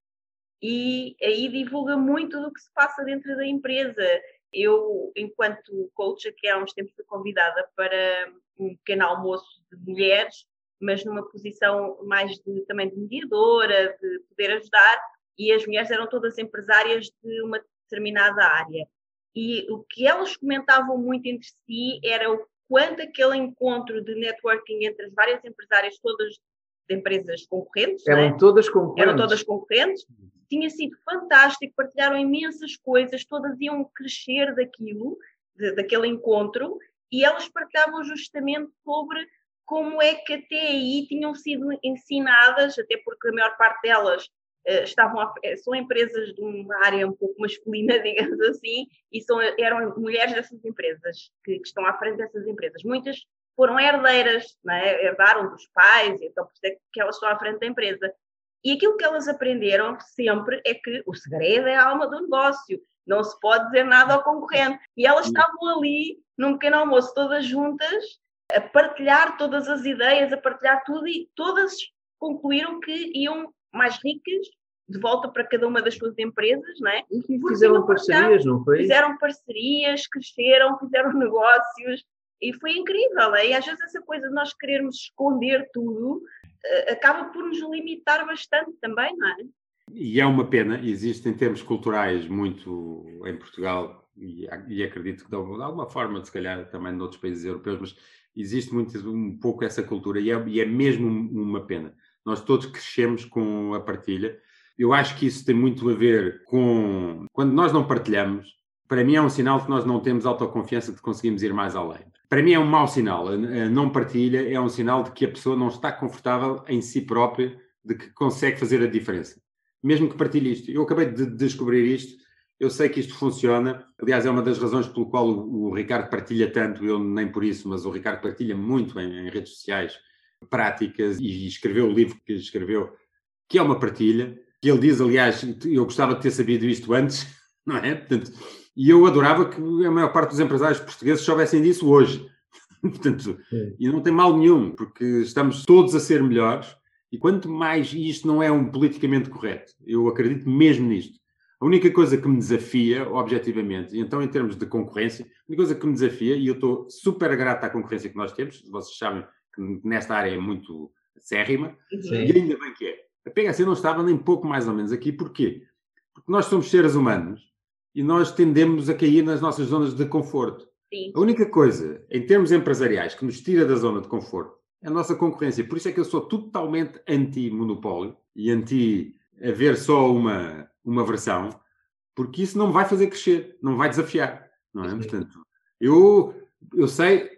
Speaker 2: e aí divulga muito do que se passa dentro da empresa.
Speaker 5: Eu, enquanto coach, aqui há uns tempos fui convidada para um pequeno almoço de mulheres, mas numa posição mais de, também de mediadora, de poder ajudar, e as mulheres eram todas empresárias de uma determinada área. E o que elas comentavam muito entre si era o quanto aquele encontro de networking entre as várias empresárias, todas de empresas concorrentes,
Speaker 4: eram
Speaker 5: é?
Speaker 4: todas concorrentes,
Speaker 5: eram todas concorrentes, tinha sido fantástico, partilharam imensas coisas, todas iam crescer daquilo, de, daquele encontro, e elas partilhavam justamente sobre como é que até aí tinham sido ensinadas, até porque a maior parte delas uh, estavam a, são empresas de uma área um pouco masculina, digamos assim, e são, eram mulheres dessas empresas, que, que estão à frente dessas empresas. Muitas foram herdeiras, é? herdaram dos pais, então por isso é que elas estão à frente da empresa. E aquilo que elas aprenderam sempre é que o segredo é a alma do negócio, não se pode dizer nada ao concorrente. E elas estavam ali, num pequeno almoço, todas juntas, a partilhar todas as ideias, a partilhar tudo, e todas concluíram que iam mais ricas de volta para cada uma das suas empresas, não é?
Speaker 4: E fizeram parcerias, não foi?
Speaker 5: Fizeram parcerias, cresceram, fizeram negócios, e foi incrível. É? E às vezes essa coisa de nós querermos esconder tudo uh, acaba por nos limitar bastante também, não é?
Speaker 3: E é uma pena, existe em termos culturais muito em Portugal, e, e acredito que de alguma forma, se calhar também noutros países europeus, mas existe muito um pouco essa cultura e é, e é mesmo uma pena. Nós todos crescemos com a partilha. Eu acho que isso tem muito a ver com quando nós não partilhamos. Para mim é um sinal que nós não temos autoconfiança de conseguimos ir mais além. Para mim é um mau sinal. A não partilha é um sinal de que a pessoa não está confortável em si própria, de que consegue fazer a diferença. Mesmo que partilhe isto. Eu acabei de descobrir isto eu sei que isto funciona. Aliás, é uma das razões pelo qual o, o Ricardo partilha tanto, eu nem por isso, mas o Ricardo partilha muito em, em, redes sociais práticas e escreveu o livro que escreveu, que é uma partilha. Que ele diz, aliás, eu gostava de ter sabido isto antes, não é? Portanto, e eu adorava que a maior parte dos empresários portugueses soubessem disso hoje. Portanto, e não tem mal nenhum, porque estamos todos a ser melhores. E quanto mais, e isto não é um politicamente correto, eu acredito mesmo nisto a única coisa que me desafia, objetivamente, e então em termos de concorrência, a única coisa que me desafia, e eu estou super grato à concorrência que nós temos, vocês sabem que nesta área é muito acérrima, Sim. e ainda bem que é. A PHC não estava nem pouco mais ou menos aqui, porquê? Porque nós somos seres humanos e nós tendemos a cair nas nossas zonas de conforto.
Speaker 5: Sim.
Speaker 3: A única coisa, em termos empresariais, que nos tira da zona de conforto é a nossa concorrência. Por isso é que eu sou totalmente anti-monopólio e anti haver só uma uma versão, porque isso não me vai fazer crescer, não vai desafiar, não é? Portanto, eu, eu sei,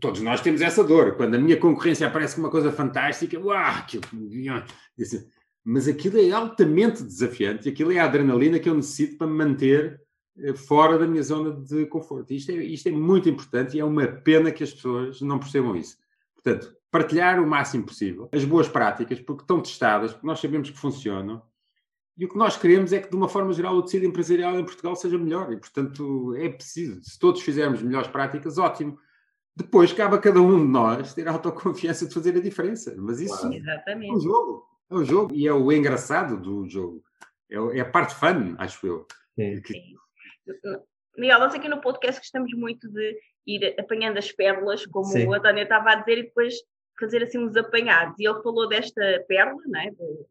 Speaker 3: todos nós temos essa dor, quando a minha concorrência aparece com uma coisa fantástica, uau, aquilo, mas aquilo é altamente desafiante, aquilo é a adrenalina que eu necessito para me manter eh, fora da minha zona de conforto. Isto é, isto é muito importante e é uma pena que as pessoas não percebam isso. Portanto, partilhar o máximo possível as boas práticas, porque estão testadas, porque nós sabemos que funcionam, e o que nós queremos é que, de uma forma geral, o tecido empresarial em Portugal seja melhor. E, portanto, é preciso. Se todos fizermos melhores práticas, ótimo. Depois cabe a cada um de nós ter a autoconfiança de fazer a diferença. Mas isso
Speaker 5: é
Speaker 3: um jogo. É um jogo. E é o engraçado do jogo. É, é a parte fun, acho eu.
Speaker 5: Sim. Sim. Miguel, nós aqui no podcast gostamos muito de ir apanhando as pérolas, como Sim. o António estava a dizer, e depois fazer assim uns apanhados. E ele falou desta pérola, né, de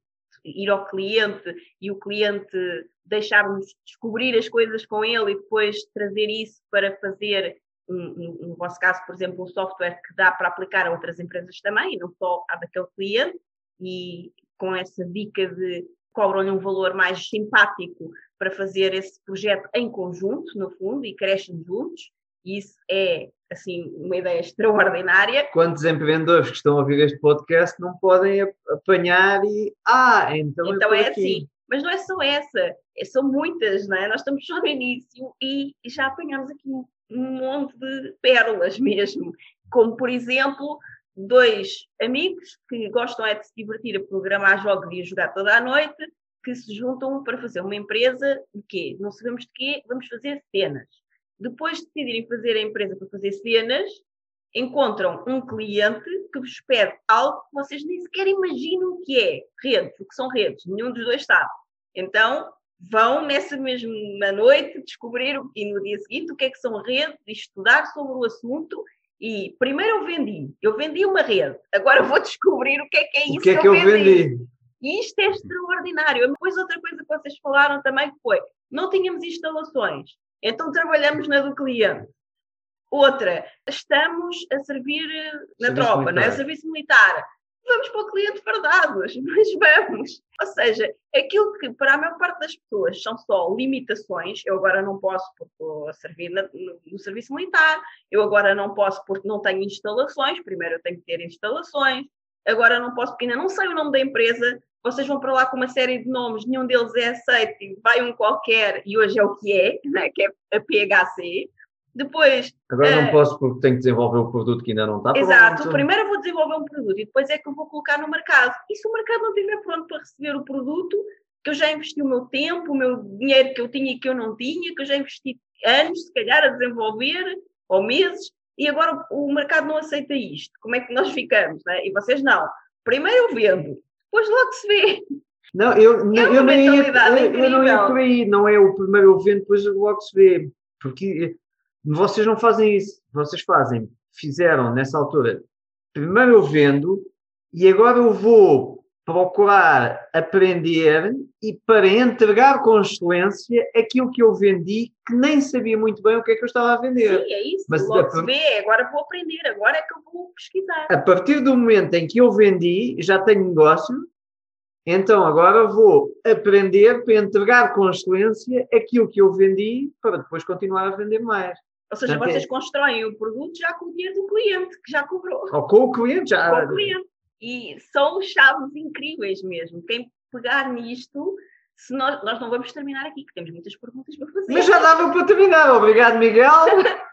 Speaker 5: ir ao cliente e o cliente deixar-nos descobrir as coisas com ele e depois trazer isso para fazer, no vosso caso, por exemplo, um software que dá para aplicar a outras empresas também, não só a daquele cliente, e com essa dica de cobram-lhe um valor mais simpático para fazer esse projeto em conjunto, no fundo, e crescem juntos. Isso é assim, uma ideia extraordinária.
Speaker 4: Quantos empreendedores que estão a ouvir este podcast não podem apanhar e. Ah, então,
Speaker 5: é então é, é assim. Mas não é só essa, é, são muitas, não é? Nós estamos só no início e já apanhamos aqui um, um monte de pérolas mesmo. Como, por exemplo, dois amigos que gostam é de se divertir a programar jogos e a jogar toda a noite, que se juntam para fazer uma empresa de quê? Não sabemos de quê, vamos fazer cenas depois de decidirem fazer a empresa para fazer cenas, encontram um cliente que vos pede algo que vocês nem sequer imaginam o que é redes, o que são redes, nenhum dos dois sabe. Então, vão nessa mesma noite descobrir e no dia seguinte o que é que são redes e estudar sobre o assunto. E primeiro eu vendi, eu vendi uma rede, agora vou descobrir o que é que é isso
Speaker 4: o que, é que
Speaker 5: eu,
Speaker 4: eu vendi. vendi.
Speaker 5: E isto é extraordinário. Depois outra coisa que vocês falaram também foi, não tínhamos instalações, então trabalhamos na do cliente. Outra, estamos a servir na serviço tropa, não é? serviço militar vamos para o cliente fardados, mas vamos. Ou seja, aquilo que para a maior parte das pessoas são só limitações, eu agora não posso porque estou a servir na, no, no, serviço militar, eu agora não posso porque não tenho instalações, primeiro eu tenho que ter instalações, agora não posso porque ainda não sei o nome da empresa, vocês vão para lá com uma série de nomes, nenhum deles é aceito, vai um qualquer, e hoje é o que é, né, que é a PHC, depois.
Speaker 4: Agora não uh, posso porque tenho que desenvolver um produto que ainda não está
Speaker 5: pronto. Exato, primeiro eu vou desenvolver um produto e depois é que eu vou colocar no mercado. E se o mercado não estiver pronto para receber o produto, que eu já investi o meu tempo, o meu dinheiro que eu tinha e que eu não tinha, que eu já investi anos, se calhar, a desenvolver, ou meses, e agora o, mercado não aceita isto. Como é que nós ficamos? Né? E vocês não. Primeiro eu vendo, depois logo se vê.
Speaker 4: Não, eu, é eu, nem ia, eu, eu não ia por aí, não é o primeiro eu vendo, depois logo se vê. Porque vocês não fazem isso. Vocês fazem, fizeram nessa altura. Primeiro eu vendo e agora eu vou procurar aprender e para entregar com excelência aquilo que eu vendi que nem sabia muito bem o que é que eu estava a vender.
Speaker 5: Sim, é isso. Mas Logo se vê, agora vou aprender, agora é que eu vou pesquisar.
Speaker 4: A partir do momento em que eu vendi, já tenho negócio, então agora vou aprender para entregar com excelência aquilo que eu vendi para depois continuar a vender mais.
Speaker 5: Ou seja, vocês constroem o produto já com o dinheiro do cliente, que já cobrou.
Speaker 4: Ou com o cliente já.
Speaker 5: Com o cliente. E são chaves incríveis mesmo. Quem pegar nisto, se nós, nós não vamos terminar aqui, que temos muitas perguntas para fazer.
Speaker 4: Mas já dava para terminar. Obrigado, Miguel.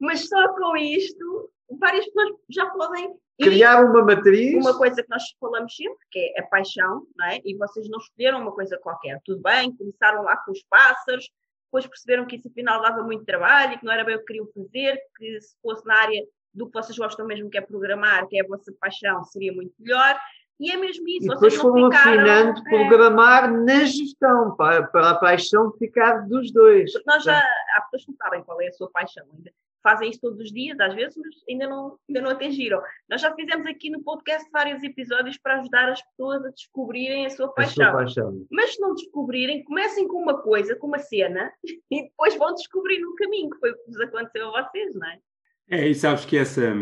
Speaker 5: Mas só com isto, várias pessoas já podem
Speaker 4: criar uma matriz.
Speaker 5: Uma coisa que nós falamos sempre, que é a paixão, não é? E vocês não escolheram uma coisa qualquer. Tudo bem, começaram lá com os pássaros, depois perceberam que isso afinal dava muito trabalho e que não era bem o que queriam fazer, que se fosse na área do que vocês gostam mesmo, que é programar, que é a vossa paixão, seria muito melhor. E é mesmo isso.
Speaker 4: E depois foram ficaram, afinando é... programar na gestão, para, para a paixão ficar dos dois.
Speaker 5: Porque nós já, há pessoas que não sabem qual é a sua paixão ainda fazem isso todos os dias, às vezes, mas ainda não, ainda não atingiram. Nós já fizemos aqui no podcast vários episódios para ajudar as pessoas a descobrirem a sua paixão. A sua paixão. Mas se não descobrirem, comecem com uma coisa, com uma cena, e depois vão descobrir no caminho, que foi o que vos aconteceu a vocês, não é?
Speaker 3: É, e sabes que essa,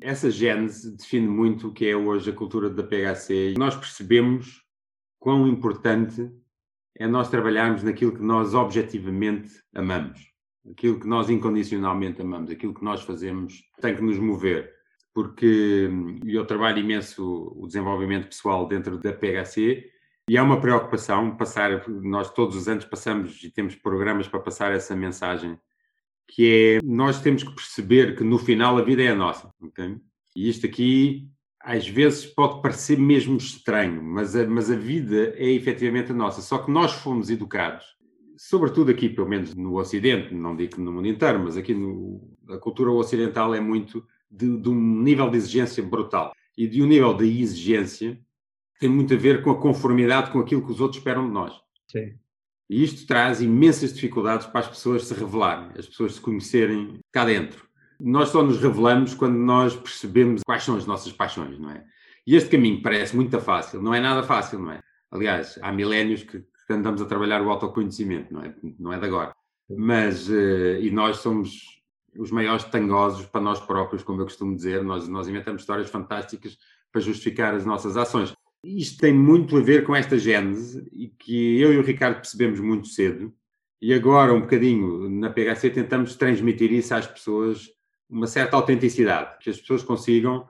Speaker 3: essa gênese define muito o que é hoje a cultura da PHC. Nós percebemos quão importante é nós trabalharmos naquilo que nós objetivamente amamos aquilo que nós incondicionalmente amamos, aquilo que nós fazemos, tem que nos mover. Porque eu trabalho imenso o desenvolvimento pessoal dentro da PHC e é uma preocupação passar, nós todos os anos passamos e temos programas para passar essa mensagem, que é nós temos que perceber que no final a vida é a nossa. Okay? E isto aqui às vezes pode parecer mesmo estranho, mas a, mas a vida é efetivamente a nossa. Só que nós fomos educados sobretudo aqui, pelo menos no Ocidente, não digo no mundo inteiro, mas aqui no, a cultura ocidental é muito de, de, um nível de exigência brutal. E de um nível de exigência tem muito a ver com a conformidade com aquilo que os outros esperam de nós.
Speaker 4: Sim.
Speaker 3: E isto traz imensas dificuldades para as pessoas se revelarem, as pessoas se conhecerem cá dentro. Nós só nos revelamos quando nós percebemos quais são as nossas paixões, não é? E este caminho parece muito fácil, não é nada fácil, não é? Aliás, há milénios que andamos a trabalhar o autoconhecimento, não é, não é de agora. Mas, uh, e nós somos os maiores tangosos para nós próprios, como eu costumo dizer, nós, nós inventamos histórias fantásticas para justificar as nossas ações. Isto tem muito a ver com esta gênese e que eu e o Ricardo percebemos muito cedo, e agora, um bocadinho, na PHC, tentamos transmitir isso às pessoas, uma certa autenticidade, que as pessoas consigam,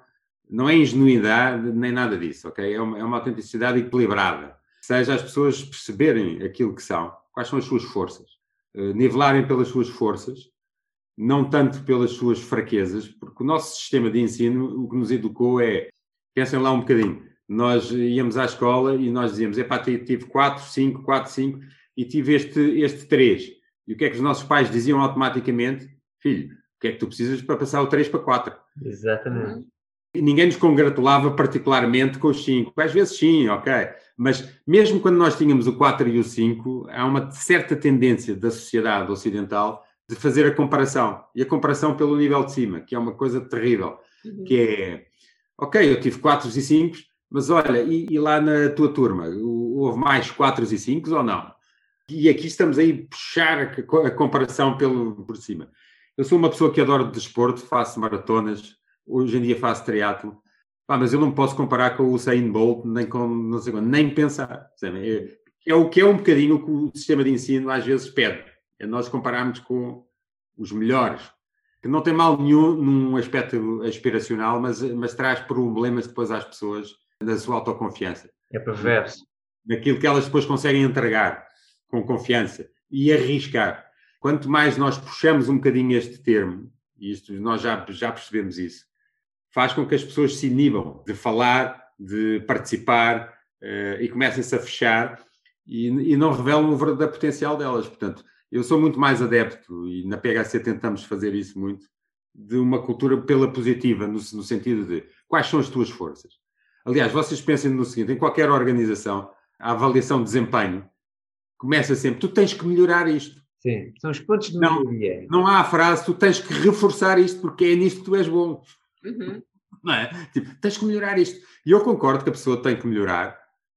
Speaker 3: não é ingenuidade nem nada disso, ok? É uma, é uma autenticidade equilibrada. Seja as pessoas perceberem aquilo que são, quais são as suas forças, uh, nivelarem pelas suas forças, não tanto pelas suas fraquezas, porque o nosso sistema de ensino o que nos educou é, pensem lá um bocadinho, nós íamos à escola e nós dizíamos, epá, tive 4, 5, 4, 5 e tive este, este 3. E o que é que os nossos pais diziam automaticamente? Filho, o que é que tu precisas para passar o 3 para 4?
Speaker 4: Exatamente.
Speaker 3: E ninguém nos congratulava particularmente com os 5. Às vezes sim, ok Mas mesmo quando nós tínhamos o 4 e o 5, há uma certa tendência da sociedade ocidental de fazer a comparação. E a comparação pelo nível de cima, que é uma coisa terrível. Uhum. Que é, ok, eu tive 4 e 5, mas olha, e, e, lá na tua turma, houve mais 4 e 5 ou não? E aqui estamos aí a puxar a, comparação pelo, por cima. Eu sou uma pessoa que adoro desporto, faço maratonas, hoje em dia faço triatlo, ah, mas eu não posso comparar com o Usain Bolt, nem com, não sei quando, nem pensar. É, é o que é um bocadinho o que o sistema de ensino às vezes pede. É nós compararmos com os melhores, que não tem mal nenhum num aspecto aspiracional, mas, mas traz problemas depois às pessoas da sua autoconfiança.
Speaker 4: É perverso.
Speaker 3: Daquilo que elas depois conseguem entregar com confiança e arriscar. Quanto mais nós puxamos um bocadinho este termo, e isto nós já, já percebemos isso, faz com que as pessoas se inibam de falar, de participar uh, e comecem-se a fechar e, e, não revelam o verdadeiro potencial delas. Portanto, eu sou muito mais adepto, e na PHC tentamos fazer isso muito, de uma cultura pela positiva, no, no sentido de quais são as tuas forças. Aliás, vocês pensem no seguinte: em qualquer organização, a avaliação de desempenho começa sempre, tu tens que melhorar isto.
Speaker 4: Sim, são os pontos de
Speaker 3: não, melhoria. Não há a frase, tu tens que reforçar isto porque é nisto que tu és bom. Uhum. Não é? Tipo, tens que melhorar isto. E eu concordo que a pessoa tem que melhorar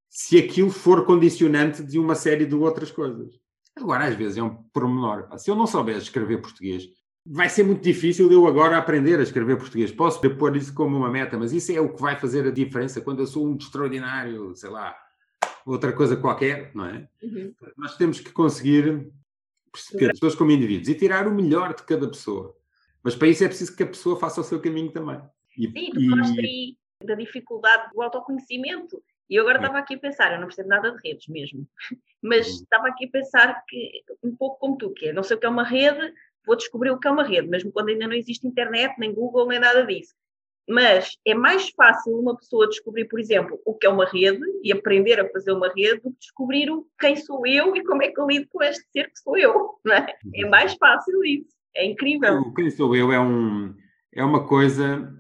Speaker 3: se aquilo for condicionante de uma série de outras coisas. Agora, às vezes, é um pormenor. Se eu não souber escrever português, vai ser muito difícil eu agora aprender a escrever português. Posso pôr isso como uma meta, mas isso é o que vai fazer a diferença quando eu sou um extraordinário, sei lá, outra coisa qualquer, não é? Uhum. Nós temos que conseguir perceber as pessoas como indivíduos e tirar o melhor de cada pessoa. Mas para isso é preciso que a pessoa faça o seu caminho também.
Speaker 5: E, Sim, tu falaste aí da dificuldade do autoconhecimento. E eu agora estava aqui a pensar, eu não percebo nada de redes mesmo, mas uhum. estava aqui a pensar que, um pouco como tu, que é, não sei o que é uma rede, vou descobrir o que é uma rede, mesmo quando ainda não existe internet, nem Google, nem nada disso. Mas é mais fácil uma pessoa descobrir, por exemplo, o que é uma rede e aprender a fazer uma rede do que descobrir o, quem sou eu e como é que eu lido com este ser que sou eu. É? é uhum. mais fácil isso. É incrível.
Speaker 3: O quem sou eu é, um, é uma coisa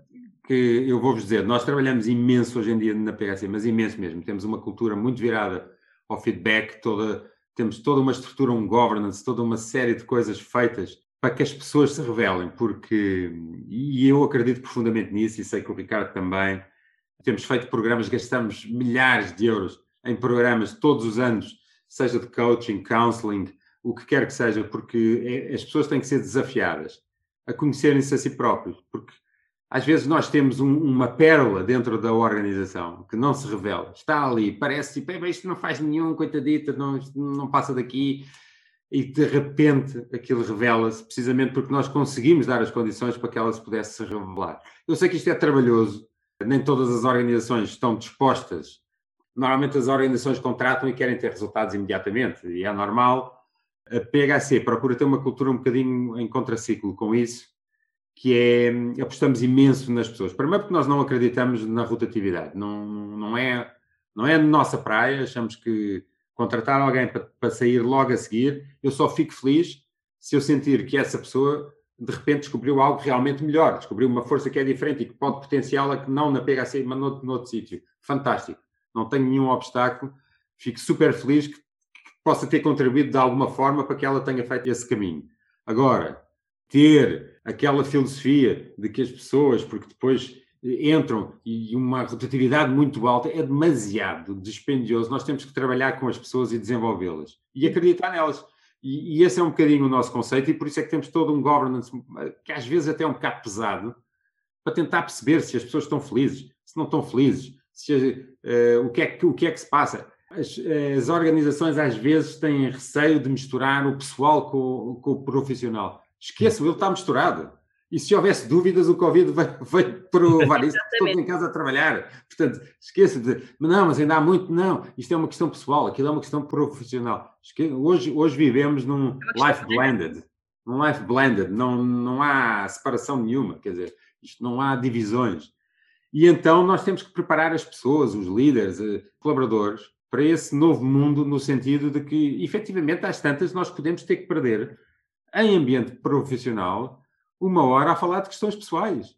Speaker 3: que eu vou-vos dizer, nós trabalhamos imenso hoje em dia na PSC, mas imenso mesmo. Temos uma cultura muito virada ao feedback, toda, temos toda uma estrutura, um governance, toda uma série de coisas feitas para que as pessoas se revelem, porque, e eu acredito profundamente nisso, e sei que o Ricardo também, temos feito programas, gastamos milhares de euros em programas todos os anos, seja de coaching, counseling, o que quer que seja, porque é, as pessoas têm que ser desafiadas a conhecerem-se a si próprios, porque às vezes nós temos um, uma pérola dentro da organização que não se revela, está ali, parece tipo, isto não faz nenhum, coitadita, não, não passa daqui, e de repente aquilo revela-se, precisamente porque nós conseguimos dar as condições para que ela se pudesse revelar. Eu sei que isto é trabalhoso, nem todas as organizações estão dispostas. Normalmente as organizações contratam e querem ter resultados imediatamente, e é normal. A PHC procura ter uma cultura um bocadinho em contraciclo com isso, que é apostamos imenso nas pessoas. Primeiro porque nós não acreditamos na rotatividade, não, não, é, não é a nossa praia, achamos que contratar alguém para, para sair logo a seguir, eu só fico feliz se eu sentir que essa pessoa de repente descobriu algo realmente melhor, descobriu uma força que é diferente e que pode potenciá-la que não na PHC, mas noutro, noutro sítio. Fantástico. Não tenho nenhum obstáculo. Fico super feliz que, que, possa ter contribuído de alguma forma para que ela tenha feito esse caminho. Agora, ter aquela filosofia de que as pessoas, porque depois entram e uma rotatividade muito alta é demasiado dispendioso. Nós temos que trabalhar com as pessoas e desenvolvê-las e acreditar nelas. E, e, esse é um bocadinho o nosso conceito, e por isso é que temos todo um governance que às vezes até é um bocado pesado para tentar perceber se as pessoas estão felizes, se não estão felizes, se, uh, o, que é que, o que é que se passa. As, as, organizações às vezes têm receio de misturar o pessoal com, com o profissional. Esqueçam, ele está misturado. E se houvesse dúvidas, o Covid veio, veio provar isso, todos em casa a trabalhar. Portanto, esqueça de, não, mas ainda há muito, não, isto é uma questão pessoal, aquilo é uma questão profissional. Hoje, hoje vivemos num é life blended, num life blended, não, não há separação nenhuma, quer dizer, isto não há divisões. E então nós temos que preparar as pessoas, os líderes, eh, colaboradores, para esse novo mundo, no sentido de que, efetivamente, às tantas, nós podemos ter que perder, em ambiente profissional, uma hora a falar de questões pessoais.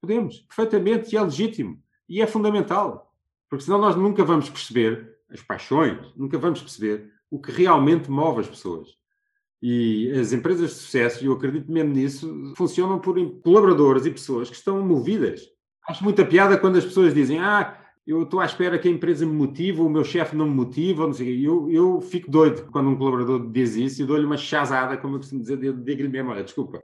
Speaker 3: Podemos, perfeitamente, e é legítimo. E é fundamental. Porque senão nós nunca vamos perceber as paixões, nunca vamos perceber o que realmente move as pessoas. E as empresas de sucesso, e eu acredito mesmo nisso, funcionam por colaboradores e pessoas que estão movidas. Acho muita piada quando as pessoas dizem: Ah, eu estou à espera que a empresa me motive, o meu chefe não me motiva, não sei eu, eu fico doido quando um colaborador diz isso e dou-lhe uma chazada, como eu costumo dizer, digo-lhe mesmo: Olha, desculpa,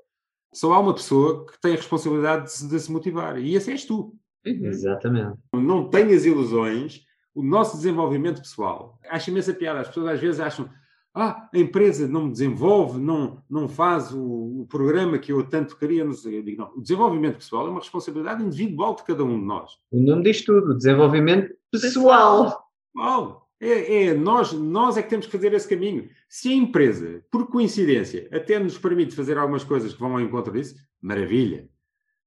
Speaker 3: só há uma pessoa que tem a responsabilidade de se, de se motivar, e esse és tu.
Speaker 4: Uhum. Exatamente.
Speaker 3: Não tenhas ilusões. O nosso desenvolvimento pessoal. Acho imensa piada. As pessoas às vezes acham ah, a empresa não me desenvolve, não, não faz o, o programa que eu tanto queria. Não sei. Eu digo, não, o desenvolvimento pessoal é uma responsabilidade individual de cada um de nós.
Speaker 4: O nome diz tudo, desenvolvimento pessoal.
Speaker 3: Pessoal. É, é, nós, nós é que temos que fazer esse caminho. Se a empresa, por coincidência, até nos permite fazer algumas coisas que vão ao encontro disso, maravilha.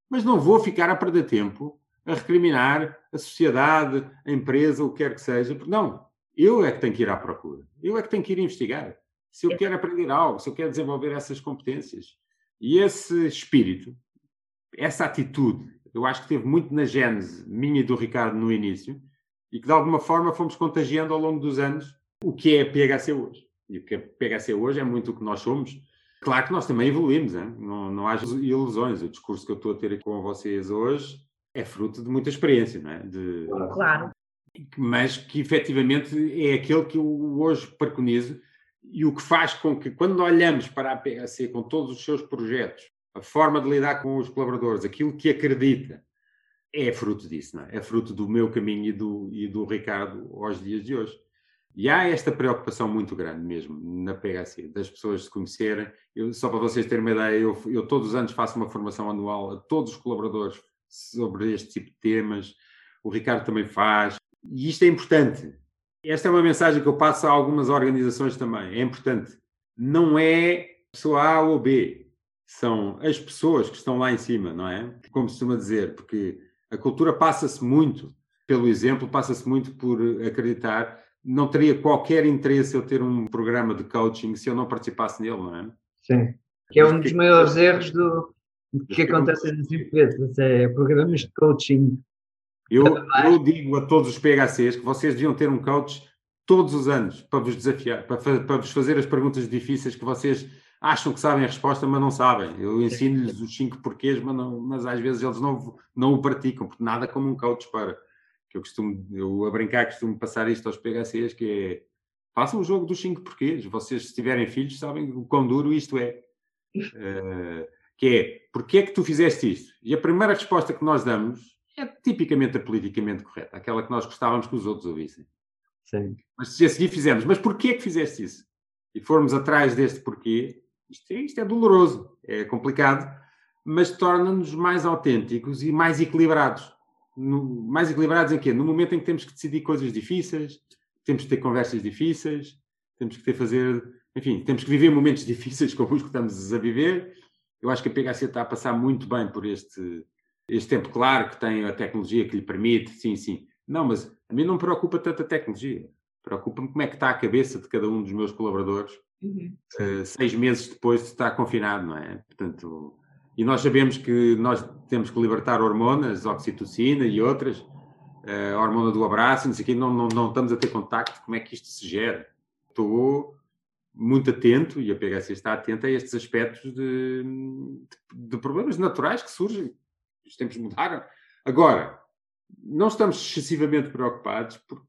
Speaker 3: Mas não vou ficar a perder tempo a recriminar a sociedade, a empresa, o que quer que seja, porque não, eu é que tenho que ir à procura, eu é que tenho que ir investigar. Se eu quero aprender algo, se eu quero desenvolver essas competências. E esse espírito, essa atitude, eu acho que teve muito na gênese minha e do Ricardo no início, e que de alguma forma fomos contagiando ao longo dos anos o que é a PHC hoje. E o que é a PHC hoje é muito o que nós somos. Claro que nós também evoluímos, hein? não, não há ilusões. O discurso que eu estou a ter aqui com vocês hoje é fruto de muita experiência, não é? De,
Speaker 5: claro.
Speaker 3: Mas que efetivamente é aquele que eu hoje preconizo e o que faz com que, quando olhamos para a PHC com todos os seus projetos, a forma de lidar com os colaboradores, aquilo que acredita, é fruto disso, não é? É fruto do meu caminho e do, e do Ricardo aos dias de hoje. E há esta preocupação muito grande mesmo na PHC, das pessoas se conhecerem. Eu, só para vocês terem uma ideia, eu, eu todos os anos faço uma formação anual a todos os colaboradores sobre este tipo de temas. O Ricardo também faz. E isto é importante. Esta é uma mensagem que eu passo a algumas organizações também. É importante. Não é pessoa A ou B. São as pessoas que estão lá em cima, não é? Como se costuma dizer, porque a cultura passa-se muito pelo exemplo, passa-se muito por acreditar. Não teria qualquer interesse eu ter um programa de coaching se eu não participasse nele, não é?
Speaker 4: Sim. Que é um dos maiores erros do, que acontece nas empresas é programas de coaching.
Speaker 3: Eu, eu digo a todos os PHCs que vocês deviam ter um coach todos os anos para vos desafiar, para, para vos fazer as perguntas difíceis que vocês acham que sabem a resposta, mas não sabem. Eu ensino-lhes os cinco porquês, mas, não, mas às vezes eles não, não o praticam, porque nada como um coach para. Que eu costumo, eu a brincar, costumo passar isto aos PHCs, que é façam o jogo dos cinco porquês. Vocês, se tiverem filhos, sabem o quão duro isto é. Uh, que é, porquê é que tu fizeste isto? E a primeira resposta que nós damos é tipicamente a politicamente correta, aquela que nós gostávamos que os outros ouvissem.
Speaker 4: Sim.
Speaker 3: Mas se a seguir fizemos, mas porquê é que fizeste isso? E formos atrás deste porquê, isto é, isto é doloroso, é complicado, mas torna-nos mais autênticos e mais equilibrados. No, mais equilibrados em quê? No momento em que temos que decidir coisas difíceis, temos que ter conversas difíceis, temos que ter fazer, enfim, temos que viver momentos difíceis como os que estamos a viver eu acho que a PHC está a passar muito bem por este, este tempo. Claro que tem a tecnologia que lhe permite, sim, sim. Não, mas a mim não me preocupa tanto a tecnologia. Preocupa-me como é que está a cabeça de cada um dos meus colaboradores uhum. uh, seis meses depois de estar confinado, não é? Portanto, e nós sabemos que nós temos que libertar hormonas, oxitocina e outras, uh, hormona do abraço, não sei o quê, não, não, não estamos a ter contacto, como é que isto se gera? Estou muito atento, e a PHC está atenta a estes aspectos de, de, de problemas naturais que surgem. Os tempos mudaram. Agora, não estamos excessivamente preocupados porque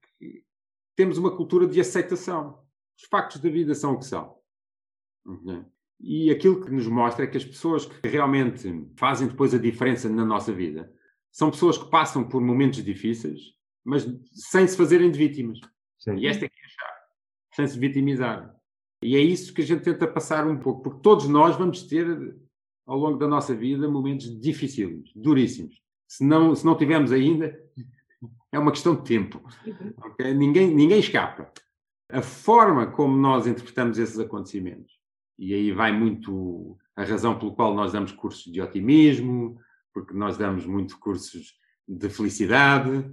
Speaker 3: temos uma cultura de aceitação. Os factos da vida são o que são. E aquilo que nos mostra é que as pessoas que realmente fazem depois a diferença na nossa vida são pessoas que passam por momentos difíceis, mas sem se fazerem de vítimas. Sim. E esta é que é a chave. Sem se vitimizar. E é isso que a gente tenta passar um pouco, porque todos nós vamos ter, ao longo da nossa vida, momentos dificílimos, duríssimos. Se não, se não tivermos ainda, é uma questão de tempo. Okay? Ninguém, ninguém escapa. A forma como nós interpretamos esses acontecimentos, e aí vai muito a razão pelo qual nós damos cursos de otimismo, porque nós damos muito cursos de felicidade,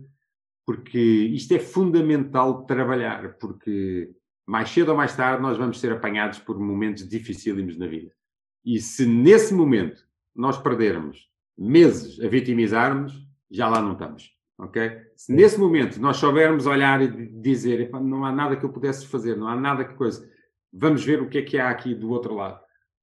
Speaker 3: porque isto é fundamental trabalhar, porque mais cedo ou mais tarde nós vamos ser apanhados por momentos dificílimos na vida. E se nesse momento nós perdermos meses a vitimizarmos, já lá não estamos. Ok? Se nesse momento nós soubermos olhar e dizer não há nada que eu pudesse fazer, não há nada que coisa, vamos ver o que é que há aqui do outro lado.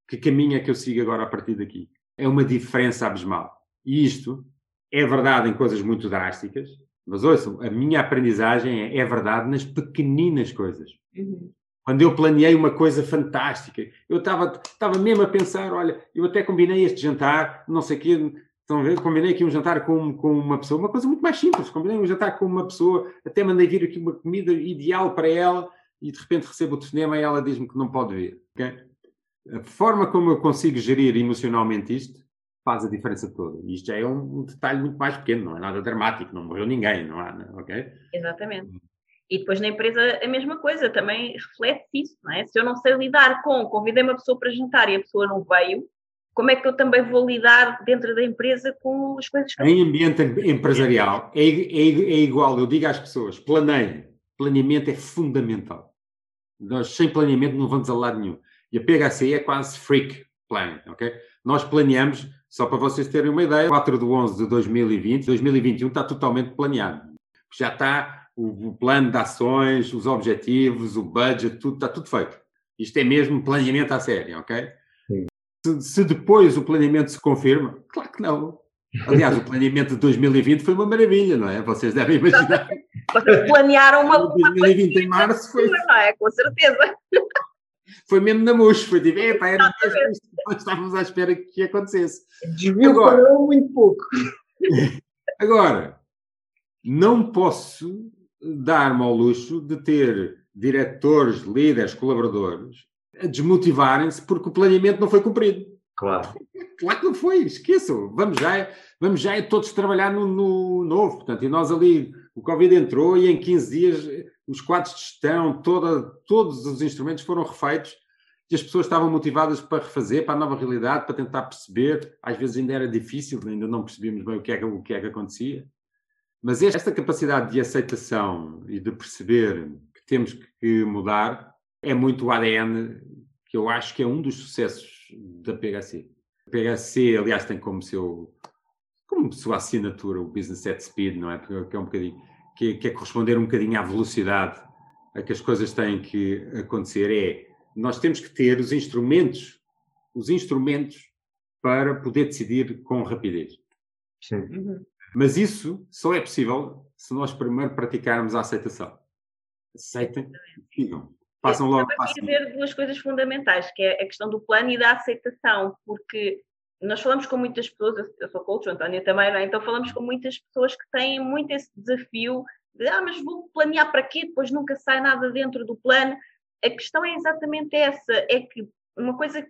Speaker 3: Que caminho é que eu sigo agora a partir daqui? É uma diferença abismal. E isto é verdade em coisas muito drásticas, mas ouçam, a minha aprendizagem é, é verdade nas pequeninas coisas. Uhum. Quando eu planeei uma coisa fantástica, eu estava mesmo a pensar: olha, eu até combinei este jantar, não sei o quê, estão a ver? Combinei aqui um jantar com, com uma pessoa, uma coisa muito mais simples. Combinei um jantar com uma pessoa, até mandei vir aqui uma comida ideal para ela e de repente recebo o telefonema e ela diz-me que não pode vir. Okay? A forma como eu consigo gerir emocionalmente isto faz a diferença toda. E isto já é um detalhe muito mais pequeno, não é nada dramático, não morreu ninguém, não há, ok?
Speaker 5: Exatamente. E depois na empresa a mesma coisa, também reflete isso, não é? Se eu não sei lidar com, convidei uma pessoa para jantar e a pessoa não veio, como é que eu também vou lidar dentro da empresa com as coisas que
Speaker 3: Em ambiente empresarial é, é, é igual, eu digo às pessoas, planeiem. Planeamento é fundamental. Nós sem planeamento não vamos a lado nenhum. E a PHC é quase freak planning, ok? Nós planeamos, só para vocês terem uma ideia, 4 de 11 de 2020, 2021 está totalmente planeado. Já está o, o plano de ações, os objetivos, o budget, tudo, está tudo feito. Isto é mesmo planeamento à série, ok? Se, se, depois o planeamento se confirma, claro que não. Aliás, o planeamento de 2020 foi uma maravilha, não é? Vocês devem imaginar.
Speaker 5: Vocês planearam uma.
Speaker 3: 2020 em março foi.
Speaker 5: Não é? Com certeza.
Speaker 3: Foi mesmo na mousse, foi tipo, epá, era mesmo nós estávamos à espera que acontecesse.
Speaker 4: Desviou agora, muito pouco.
Speaker 3: Agora, não posso dar-me ao luxo de ter diretores, líderes, colaboradores desmotivarem-se porque o planeamento não foi cumprido.
Speaker 4: Claro.
Speaker 3: Claro que não foi, esqueçam. Vamos já, vamos já todos trabalhar no, no, novo. Portanto, e nós ali, o Covid entrou e em 15 dias os quadros de gestão, toda, todos os instrumentos foram refeitos e as pessoas estavam motivadas para refazer, para a nova realidade, para tentar perceber. Às vezes ainda era difícil, ainda não percebíamos bem o que é que, o que, é que acontecia. Mas esta capacidade de aceitação e de perceber que temos que mudar é muito o ADN que eu acho que é um dos sucessos da PHC. A PHC, aliás, tem como seu como sua assinatura o Business at Speed, não é? Porque é um bocadinho que, que é corresponder um bocadinho à velocidade a que as coisas têm que acontecer. É nós temos que ter os instrumentos, os instrumentos para poder decidir com rapidez.
Speaker 4: Sim. Uhum.
Speaker 3: Mas isso só é possível se nós primeiro praticarmos a aceitação. Aceitem, digam. Passam logo
Speaker 5: para dizer duas coisas fundamentais, que é a questão do plano e da aceitação, porque nós falamos com muitas pessoas, eu sou coach, o António também, não é? então falamos com muitas pessoas que têm muito esse desafio de, ah, mas vou planear para quê? Depois nunca sai nada dentro do plano. A questão é exatamente essa, é que uma coisa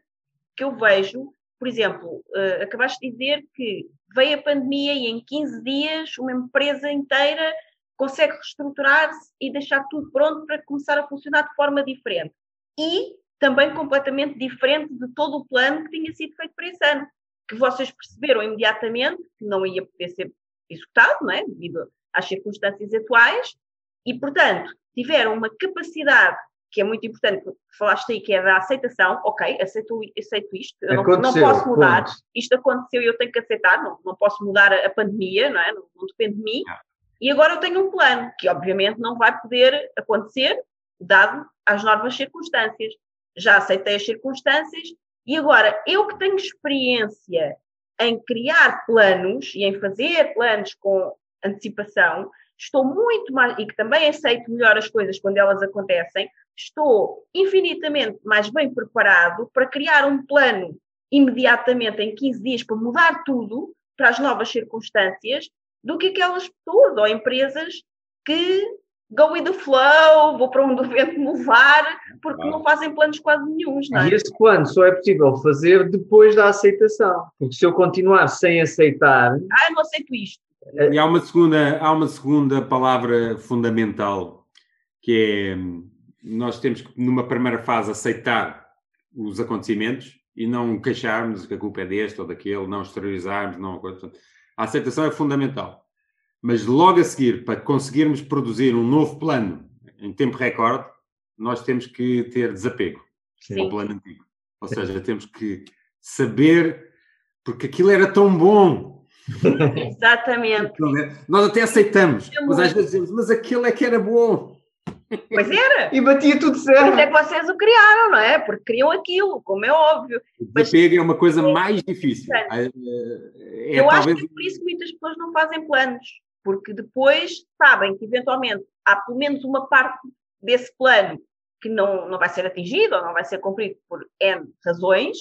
Speaker 5: que eu vejo por exemplo, uh, acabaste de dizer que veio a pandemia e em 15 dias uma empresa inteira consegue reestruturar-se e deixar tudo pronto para começar a funcionar de forma diferente. E também completamente diferente de todo o plano que tinha sido feito para esse ano, que vocês perceberam imediatamente que não ia poder ser executado, não é? devido às circunstâncias atuais, e, portanto, tiveram uma capacidade que é muito importante, falaste aí que é da aceitação, ok, aceito, aceito isto, eu não, não, posso mudar, ponto. isto aconteceu e eu tenho que aceitar, não, não posso mudar a, a pandemia, não é? Não, não, depende de mim. E agora eu tenho um plano, que obviamente não vai poder acontecer, dado as novas circunstâncias. Já aceitei as circunstâncias e agora eu que tenho experiência em criar planos e em fazer planos com antecipação, estou muito mais, e que também aceito melhor as coisas quando elas acontecem, estou infinitamente mais bem preparado para criar um plano imediatamente em 15 dias para mudar tudo para as novas circunstâncias do que aquelas pessoas ou empresas que go with the flow, vou para onde o vento me levar, porque ah. não fazem planos quase nenhums, não é?
Speaker 4: E esse plano só é possível fazer depois da aceitação, porque se eu continuar sem aceitar...
Speaker 5: Ah, eu não aceito isto.
Speaker 3: E há uma segunda, há uma segunda palavra fundamental, que é nós temos que, numa primeira fase, aceitar os acontecimentos e não queixarmos que a culpa é deste ou daquele, não exteriorizarmos, não... A aceitação é fundamental. Mas logo a seguir, para conseguirmos produzir um novo plano em tempo recorde, nós temos que ter desapego Sim. ao plano antigo. Ou seja, temos que saber, porque aquilo era tão bom,
Speaker 5: Exatamente.
Speaker 3: Nós até aceitamos, mas às vezes dizemos, mas aquilo é que era bom.
Speaker 5: Pois era.
Speaker 4: E batia tudo certo.
Speaker 5: isso é que vocês o criaram, não é? Porque criam aquilo, como é óbvio.
Speaker 3: O
Speaker 5: Mas-
Speaker 3: é uma coisa mais difícil. É, é
Speaker 5: eu acho
Speaker 3: talvez
Speaker 5: que é por isso que muitas pessoas não fazem planos, porque depois sabem que eventualmente há pelo menos uma parte desse plano que não, não vai ser atingido ou não vai ser cumprido por N razões,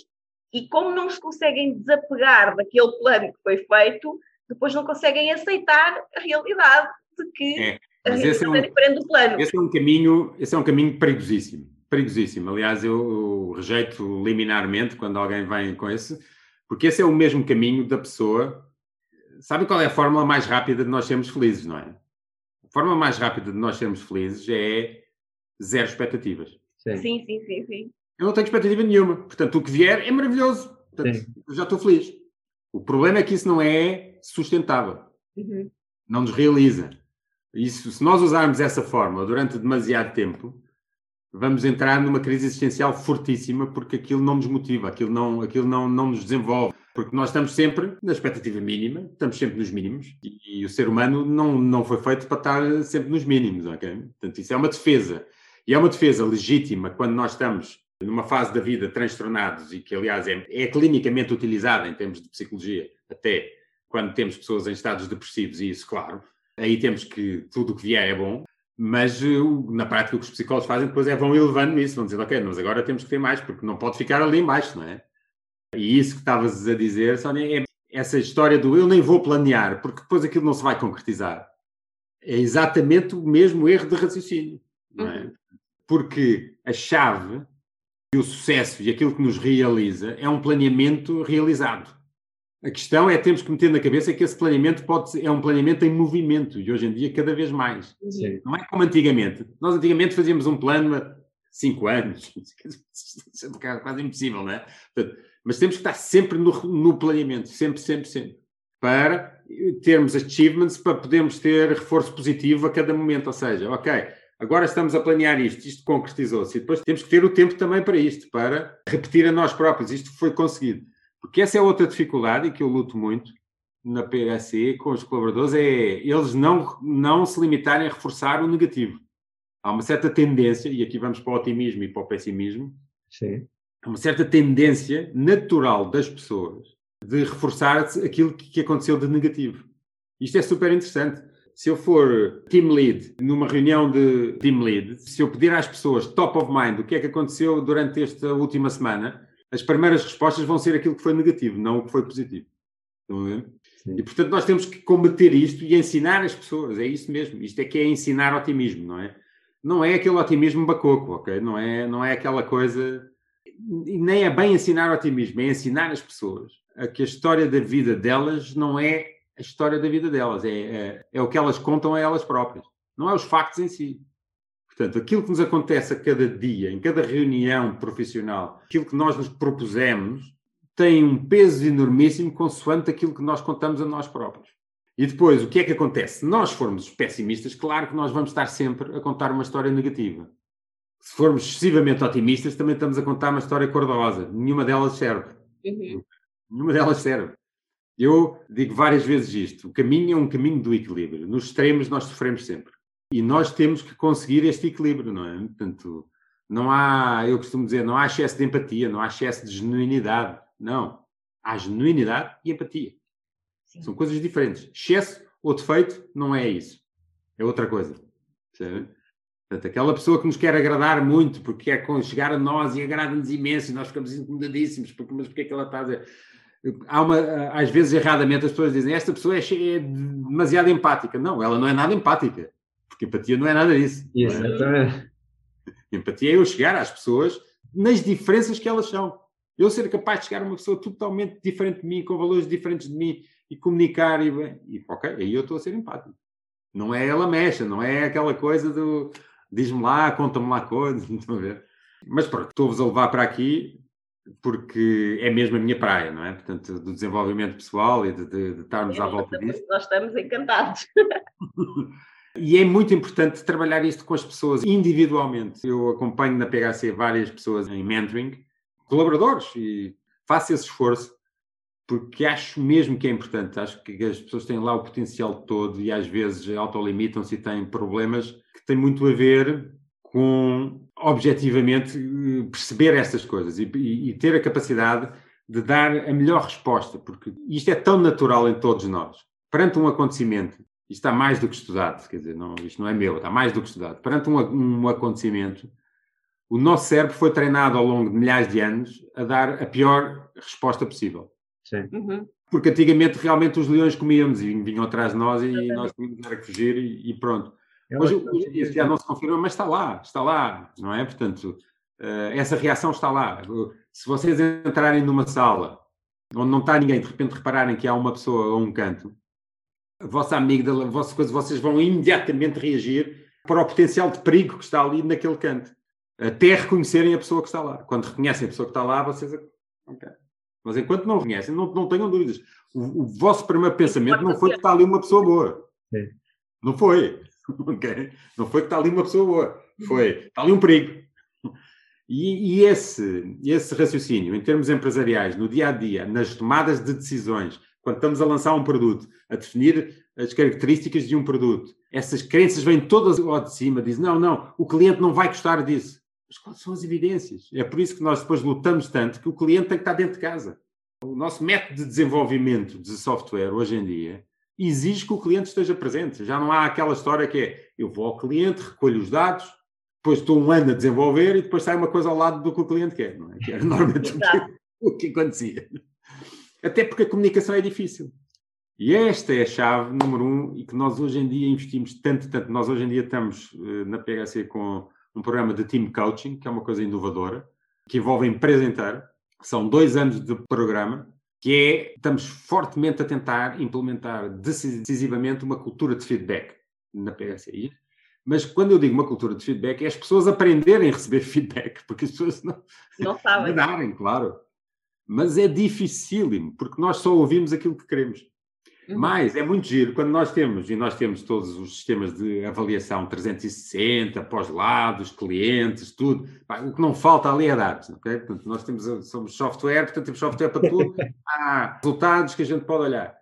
Speaker 5: e como não se conseguem desapegar daquele plano que foi feito, depois não conseguem aceitar a realidade de que
Speaker 3: É, mas esse é um-
Speaker 5: é diferente do plano.
Speaker 3: Esse é um caminho, esse é um caminho perigosíssimo. Perigosíssimo. Aliás, eu, eu rejeito liminarmente quando alguém vem com esse, porque esse é o mesmo caminho da pessoa. Sabe qual é a fórmula mais rápida de nós sermos felizes, não é? A forma mais rápida de nós sermos felizes é zero expectativas.
Speaker 4: Sim.
Speaker 5: Sim, sim, sim, sim.
Speaker 3: Eu não tenho expectativa nenhuma. Portanto, o que vier é maravilhoso. Portanto,
Speaker 4: Sim.
Speaker 3: eu já estou feliz. O problema é que isso não é sustentável.
Speaker 5: Uhum.
Speaker 3: não nos realiza. Isso, se nós usarmos essa fórmula durante demasiado tempo, vamos entrar numa crise existencial fortíssima porque aquilo não nos motiva, aquilo não, aquilo não, não nos desenvolve. Porque nós estamos sempre na expectativa mínima, estamos sempre nos mínimos e, e o ser humano não, não foi feito para estar sempre nos mínimos, ok? Portanto, isso é uma defesa. E é uma defesa legítima quando nós estamos numa fase da vida transtornados e que, aliás, é, é clinicamente utilizada em termos de psicologia, até quando temos pessoas em estados depressivos, e isso, claro, aí temos que tudo o que vier é bom, mas eh, na prática o que os psicólogos fazem depois é vão elevando isso, vão dizer, ok, mas agora temos que ter mais, porque não pode ficar ali embaixo, não é? E isso que estavas a dizer, Sónia, é essa história do eu nem vou planear, porque depois aquilo não se vai concretizar. É exatamente o mesmo erro de raciocínio, não é? Porque a chave e o sucesso e aquilo que nos realiza é um planeamento realizado. A questão é temos que meter na cabeça que esse planeamento pode ser, é um planeamento em movimento e hoje em dia cada vez mais.
Speaker 4: Sim.
Speaker 3: Não é como antigamente. Nós antigamente fazíamos um plano a cinco anos. É quase impossível, não é? Portanto, mas temos que estar sempre no, no planeamento, sempre, sempre, sempre. Para termos achievements, para podermos ter reforço positivo a cada momento. Ou seja, ok, agora estamos a planear isto, isto concretizou-se. E depois temos que ter o tempo também para isto, para repetir a nós próprios. Isto foi conseguido. Porque essa é outra dificuldade e que eu luto muito na PHC com os colaboradores, é eles não, não se limitarem a reforçar o negativo. Há uma certa tendência, e aqui vamos para o otimismo e para o pessimismo,
Speaker 4: Sim.
Speaker 3: há uma certa tendência natural das pessoas de reforçar aquilo que que aconteceu de negativo. Isto é super interessante. Se eu for team lead numa reunião de team lead, se eu pedir às pessoas top of mind o que é que aconteceu durante esta última semana, as primeiras respostas vão ser aquilo que foi negativo, não o que foi positivo. E portanto nós temos que combater isto e ensinar as pessoas, é isso mesmo. Isto é que é ensinar otimismo, não é? Não é aquele otimismo bacoco, ok? Não é, não é aquela coisa. Nem é bem ensinar otimismo, é ensinar as pessoas a que a história da vida delas não é a história da vida delas, é, é, é o que elas contam a elas próprias, não é os factos em si. Portanto, aquilo que nos acontece a cada dia, em cada reunião profissional, aquilo que nós nos propusemos, tem um peso enormíssimo consoante aquilo que nós contamos a nós próprios. E depois, o que é que acontece? Se nós formos pessimistas, claro que nós vamos estar sempre a contar uma história negativa. Se formos excessivamente otimistas, também estamos a contar uma história cor-de-rosa. Nenhuma delas serve.
Speaker 5: Uhum.
Speaker 3: Nenhuma delas serve. Eu digo várias vezes isto: o caminho é um caminho do equilíbrio. Nos extremos, nós sofremos sempre. E nós temos que conseguir este equilíbrio, não é? Portanto, não há, eu costumo dizer, não há excesso de empatia, não há excesso de genuinidade. Não. Há genuinidade e empatia.
Speaker 5: Sim.
Speaker 3: São coisas diferentes. Excesso ou defeito não é isso. É outra coisa. Percebe? Portanto, aquela pessoa que nos quer agradar muito, porque quer con- chegar a nós e agrada-nos imenso, e nós ficamos incomodadíssimos, porque, mas porque é que ela está a dizer? Há uma, às vezes, erradamente, as pessoas dizem esta pessoa é, é demasiado empática. Não, ela não é nada empática. Porque empatia não é nada disso. é?
Speaker 4: Exatamente.
Speaker 3: Empatia é eu chegar às pessoas nas diferenças que elas são. Eu ser capaz de chegar a uma pessoa totalmente diferente de mim, com valores diferentes de mim, e comunicar, e, e ok, aí eu estou a ser empático. Não é ela mexa, não é aquela coisa do diz-me lá, conta-me lá coisas, estão a ver? Mas pronto, estou-vos a levar para aqui porque é mesmo a minha praia, não é? Portanto, do desenvolvimento pessoal e de, de- de estarmos à volta disso.
Speaker 5: Nós estamos encantados.
Speaker 3: E é muito importante trabalhar isto com as pessoas individualmente. Eu acompanho na PHC várias pessoas em mentoring, colaboradores, e faço esse esforço porque acho mesmo que é importante. Acho que as pessoas têm lá o potencial todo e às vezes autolimitam-se e têm problemas que têm muito a ver com, objetivamente, perceber essas coisas e, e, e ter a capacidade de dar a melhor resposta, porque isto é tão natural em todos nós. Perante um acontecimento, está mais do que estudado, quer dizer, não, isto não é meu, está mais do que estudado. Perante um, um acontecimento, o nosso cérebro foi treinado ao longo de milhares de anos a dar a pior resposta possível.
Speaker 4: Sim.
Speaker 5: Uhum.
Speaker 3: Porque antigamente realmente os leões comíamos e vinham atrás de nós e nós tínhamos que fugir e, e pronto.
Speaker 4: É
Speaker 3: Hoje isso já não se confirma, mas está lá, está lá, não é? Portanto, uh, essa reação está lá. Se vocês entrarem numa sala onde não está ninguém, de repente repararem que há uma pessoa a um canto, a vossa amígdala, a vossa coisa, vocês vão imediatamente reagir para o potencial de perigo que está ali naquele canto. Até reconhecerem a pessoa que está lá. Quando reconhecem a pessoa que está lá, vocês. Okay. Mas enquanto não reconhecem, não, não tenham dúvidas. O, o vosso primeiro pensamento não foi que está ali uma pessoa boa.
Speaker 4: Sim.
Speaker 3: Não foi. Okay? Não foi que está ali uma pessoa boa. Foi. Está ali um perigo. E, e esse, esse raciocínio, em termos empresariais, no dia a dia, nas tomadas de decisões, quando estamos a lançar um produto, a definir as características de um produto, essas crenças vêm todas ao de cima, dizem, não, não, o cliente não vai gostar disso. Mas quais são as evidências? É por isso que nós depois lutamos tanto que o cliente tem que estar dentro de casa. O nosso método de desenvolvimento de software hoje em dia exige que o cliente esteja presente. Já não há aquela história que é eu vou ao cliente, recolho os dados, depois estou um ano a desenvolver e depois sai uma coisa ao lado do que o cliente quer, não é? Que era normalmente o que, o que acontecia. Até porque a comunicação é difícil. E esta é a chave número um e que nós hoje em dia investimos tanto, tanto. Nós hoje em dia estamos uh, na PHC com um programa de team coaching, que é uma coisa inovadora, que envolve a empresa inteira. São dois anos de programa, que é, estamos fortemente a tentar implementar decisivamente uma cultura de feedback na PHCI. Mas quando eu digo uma cultura de feedback, é as pessoas aprenderem a receber feedback, porque as pessoas não,
Speaker 5: não sabem.
Speaker 3: darem, claro. Mas é dificílimo, porque nós só ouvimos aquilo que queremos. Uhum. Mas é muito giro quando nós temos, e nós temos todos os sistemas de avaliação 360, pós-lados, clientes, tudo. o que não falta ali é dados, ok? Portanto, nós temos, somos software, portanto temos software para tudo. Há resultados que a gente pode olhar.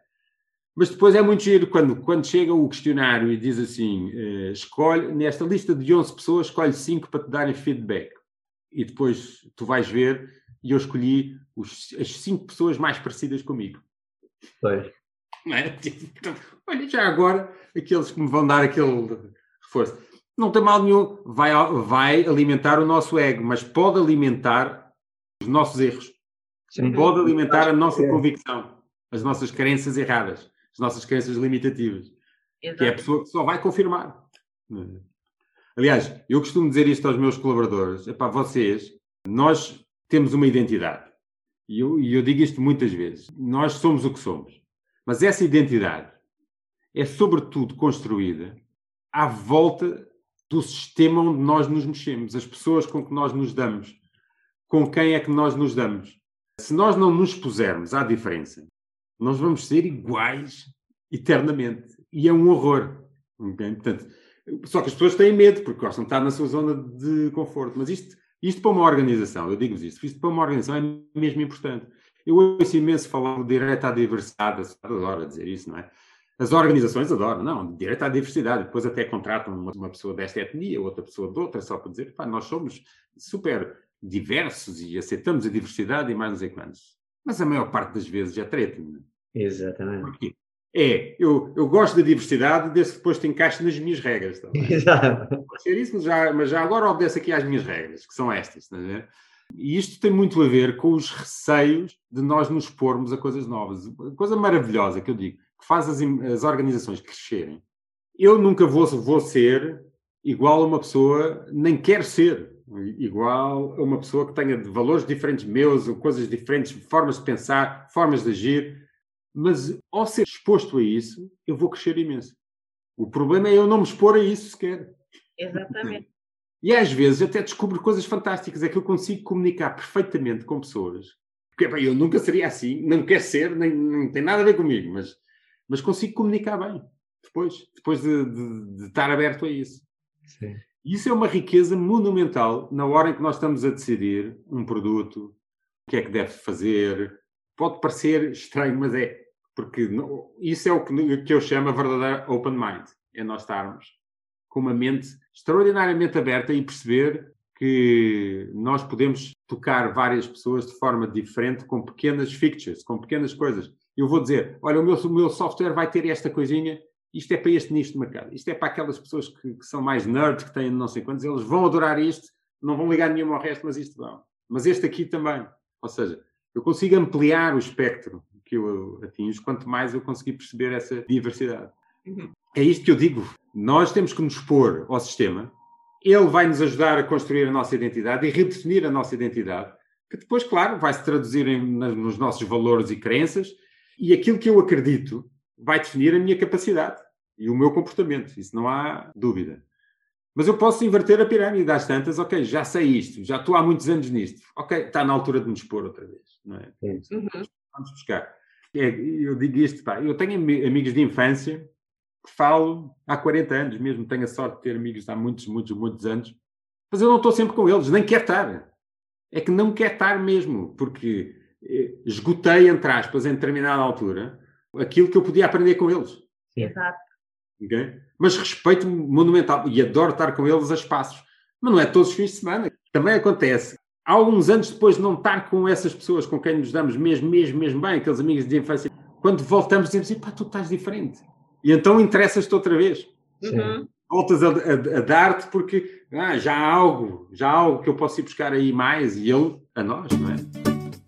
Speaker 3: Mas depois é muito giro quando, quando chega o questionário e diz assim: uh, escolhe, nesta lista de 11 pessoas, escolhe 5 para te darem feedback. E depois tu vais ver, e eu escolhi os, as 5 pessoas mais parecidas comigo.
Speaker 4: Pois.
Speaker 3: É? Então, olha, já agora, aqueles que me vão dar aquele reforço. Não tem mal nenhum, vai, vai alimentar o nosso ego, mas pode alimentar os nossos erros. Sim. Pode alimentar a nossa convicção, as nossas crenças erradas, as nossas crenças limitativas. Exato. Que é a pessoa que só vai confirmar. Aliás, eu costumo dizer isto aos meus colaboradores: para vocês, nós temos uma identidade. E eu, e eu digo isto muitas vezes: nós somos o que somos. Mas essa identidade é, sobretudo, construída à volta do sistema onde nós nos mexemos, as pessoas com que nós nos damos, com quem é que nós nos damos. Se nós não nos pusermos à diferença, nós vamos ser iguais eternamente. E é um horror. Okay? Portanto, só que as pessoas têm medo, porque gostam de estar na sua zona de conforto. Mas isto, isto para uma organização, eu digo-vos isto, isto para uma organização é mesmo importante. Eu ouço imenso falar do direito à diversidade, adoro dizer isso, não é? As organizações adoram, não, direito à diversidade, depois até contratam uma, uma pessoa desta etnia, outra pessoa de outra, só para dizer, pá, nós somos super diversos e aceitamos a diversidade e mais não sei quantos. Mas a maior parte das vezes é treta, não
Speaker 4: é? Exatamente.
Speaker 3: Porquê? É, eu, eu gosto da diversidade desde que depois te encaixe nas minhas regras. Tá
Speaker 4: Exato.
Speaker 3: Pode ser isso, mas já, mas já agora obedece aqui às minhas regras, que são estas. Não é? E isto tem muito a ver com os receios de nós nos pormos a coisas novas. A coisa maravilhosa que eu digo, que faz as, as organizações crescerem. Eu nunca vou, vou ser igual a uma pessoa, nem quero ser igual a uma pessoa que tenha valores diferentes meus, ou coisas diferentes, formas de pensar, formas de agir. Mas ao ser exposto a isso, eu vou crescer imenso. O problema é eu não me expor a isso sequer.
Speaker 5: Exatamente.
Speaker 3: E às vezes até descubro coisas fantásticas, é que eu consigo comunicar perfeitamente com pessoas. Porque bem, eu nunca seria assim, não quero ser, nem, não tem nada a ver comigo, mas, mas consigo comunicar bem depois, depois de, de, de estar aberto a isso.
Speaker 4: Sim.
Speaker 3: E isso é uma riqueza monumental na hora em que nós estamos a decidir um produto, o que é que deve fazer, pode parecer estranho, mas é. Porque isso é o que, eu chamo a verdadeira open mind. É nós estarmos com uma mente extraordinariamente aberta e perceber que nós podemos tocar várias pessoas de forma diferente com pequenas features, com pequenas coisas. Eu vou dizer, olha, o meu, o meu software vai ter esta coisinha, isto é para este nicho de mercado, isto é para aquelas pessoas que, que são mais nerds, que têm não sei quantos, eles vão adorar isto, não vão ligar nenhum ao resto, mas isto vão. Mas este aqui também. Ou seja, eu consigo ampliar o espectro que eu atinjo, quanto mais eu conseguir perceber essa diversidade. Uhum. É isto que eu digo. Nós temos que nos expor ao sistema, ele vai nos ajudar a construir a nossa identidade e redefinir a nossa identidade, que depois, claro, vai se traduzir em, nos nossos valores e crenças, e aquilo que eu acredito vai definir a minha capacidade e o meu comportamento, isso não há dúvida. Mas eu posso inverter a pirâmide às tantas, ok, já sei isto, já estou há muitos anos nisto, ok, está na altura de nos expor outra vez, não é? Uhum. Vamos buscar. É, eu digo isto, pá, eu tenho amigos de infância que falo há 40 anos mesmo, tenho a sorte de ter amigos há muitos, muitos, muitos anos, mas eu não estou sempre com eles, nem quero estar. É que não quero estar mesmo, porque eh, esgotei, entre aspas, em determinada altura, aquilo que eu podia aprender com eles.
Speaker 5: Exato.
Speaker 3: Okay? Mas respeito monumental e adoro estar com eles a espaços. Mas não é todos os fins de semana. Também acontece. Há alguns anos depois de não estar com essas pessoas com quem nos damos mesmo, mesmo, mesmo bem, aqueles amigos de infância, quando voltamos dizemos, pá, tu estás diferente. E então interessas-te outra vez.
Speaker 5: Uhum.
Speaker 3: Voltas a, a, a dar-te porque ah, já há algo, já há algo que eu posso ir buscar aí mais e ele a nós, não é?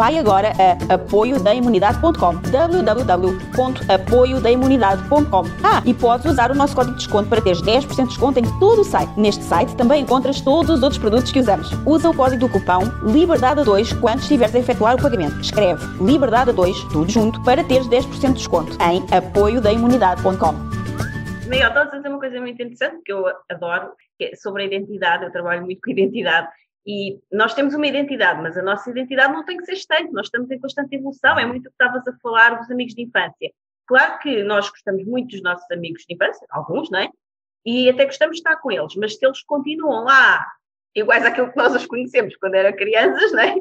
Speaker 2: Vai agora a apoiodaimunidade.com www.apoiodaimunidade.com Ah, e podes usar o nosso código de desconto para teres 10% de desconto em todo o site. Neste site também encontras todos os outros produtos que usamos. Usa o código do cupão LIBERDADE2 quando estiveres a efetuar o pagamento. Escreve LIBERDADE2, tudo junto, para teres 10% de desconto em apoiodaimunidade.com
Speaker 5: Miguel, estás a dizer uma coisa muito interessante que eu adoro, que é sobre a identidade. Eu trabalho muito com identidade e nós temos uma identidade, mas a nossa identidade não tem que ser estanque, nós estamos em constante evolução. É muito o que estavas a falar dos amigos de infância. Claro que nós gostamos muito dos nossos amigos de infância, alguns, não é? E até gostamos de estar com eles, mas se eles continuam lá, iguais àquilo que nós os conhecemos quando eram crianças, não é?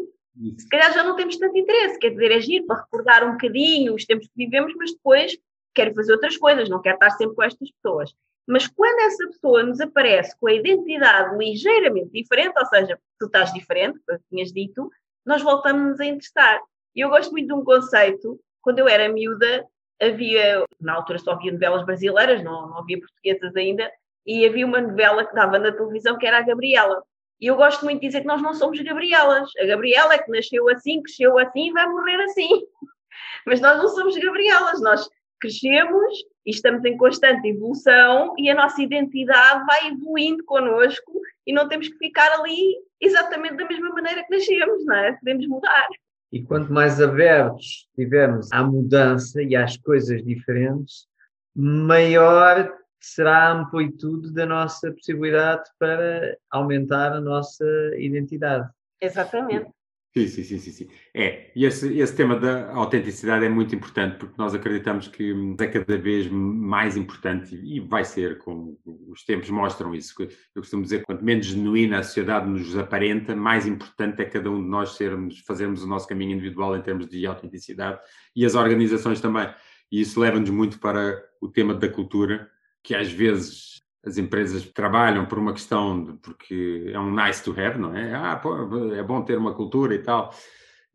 Speaker 5: Se calhar já não temos tanto interesse, quer dizer, agir é para recordar um bocadinho os tempos que vivemos, mas depois quero fazer outras coisas, não quero estar sempre com estas pessoas. Mas quando essa pessoa nos aparece com a identidade ligeiramente diferente, ou seja, tu estás diferente, como tinhas dito, nós voltamos a interessar. E eu gosto muito de um conceito, quando eu era miúda, havia, na altura só havia novelas brasileiras, não, não havia portuguesas ainda, e havia uma novela que dava na televisão que era a Gabriela. E eu gosto muito de dizer que nós não somos Gabrielas. A Gabriela é que nasceu assim, cresceu assim e vai morrer assim. Mas nós não somos Gabrielas, nós crescemos e estamos em constante evolução e a nossa identidade vai evoluindo connosco e não temos que ficar ali exatamente da mesma maneira que nascemos, não é? Podemos mudar.
Speaker 4: E quanto mais abertos estivermos à mudança e às coisas diferentes, maior será a amplitude da nossa possibilidade para aumentar a nossa identidade.
Speaker 5: Exatamente.
Speaker 3: Sim, sim, sim, sim, sim. É, e esse, esse tema da autenticidade é muito importante porque nós acreditamos que é cada vez mais importante e vai ser, como os tempos mostram isso. Eu costumo dizer que quanto menos genuína a sociedade nos aparenta, mais importante é cada um de nós sermos, fazermos o nosso caminho individual em termos de autenticidade e as organizações também. E isso leva-nos muito para o tema da cultura, que às vezes as empresas trabalham por uma questão de, porque é um nice to have, não é? Ah, pô, é bom ter uma cultura e tal.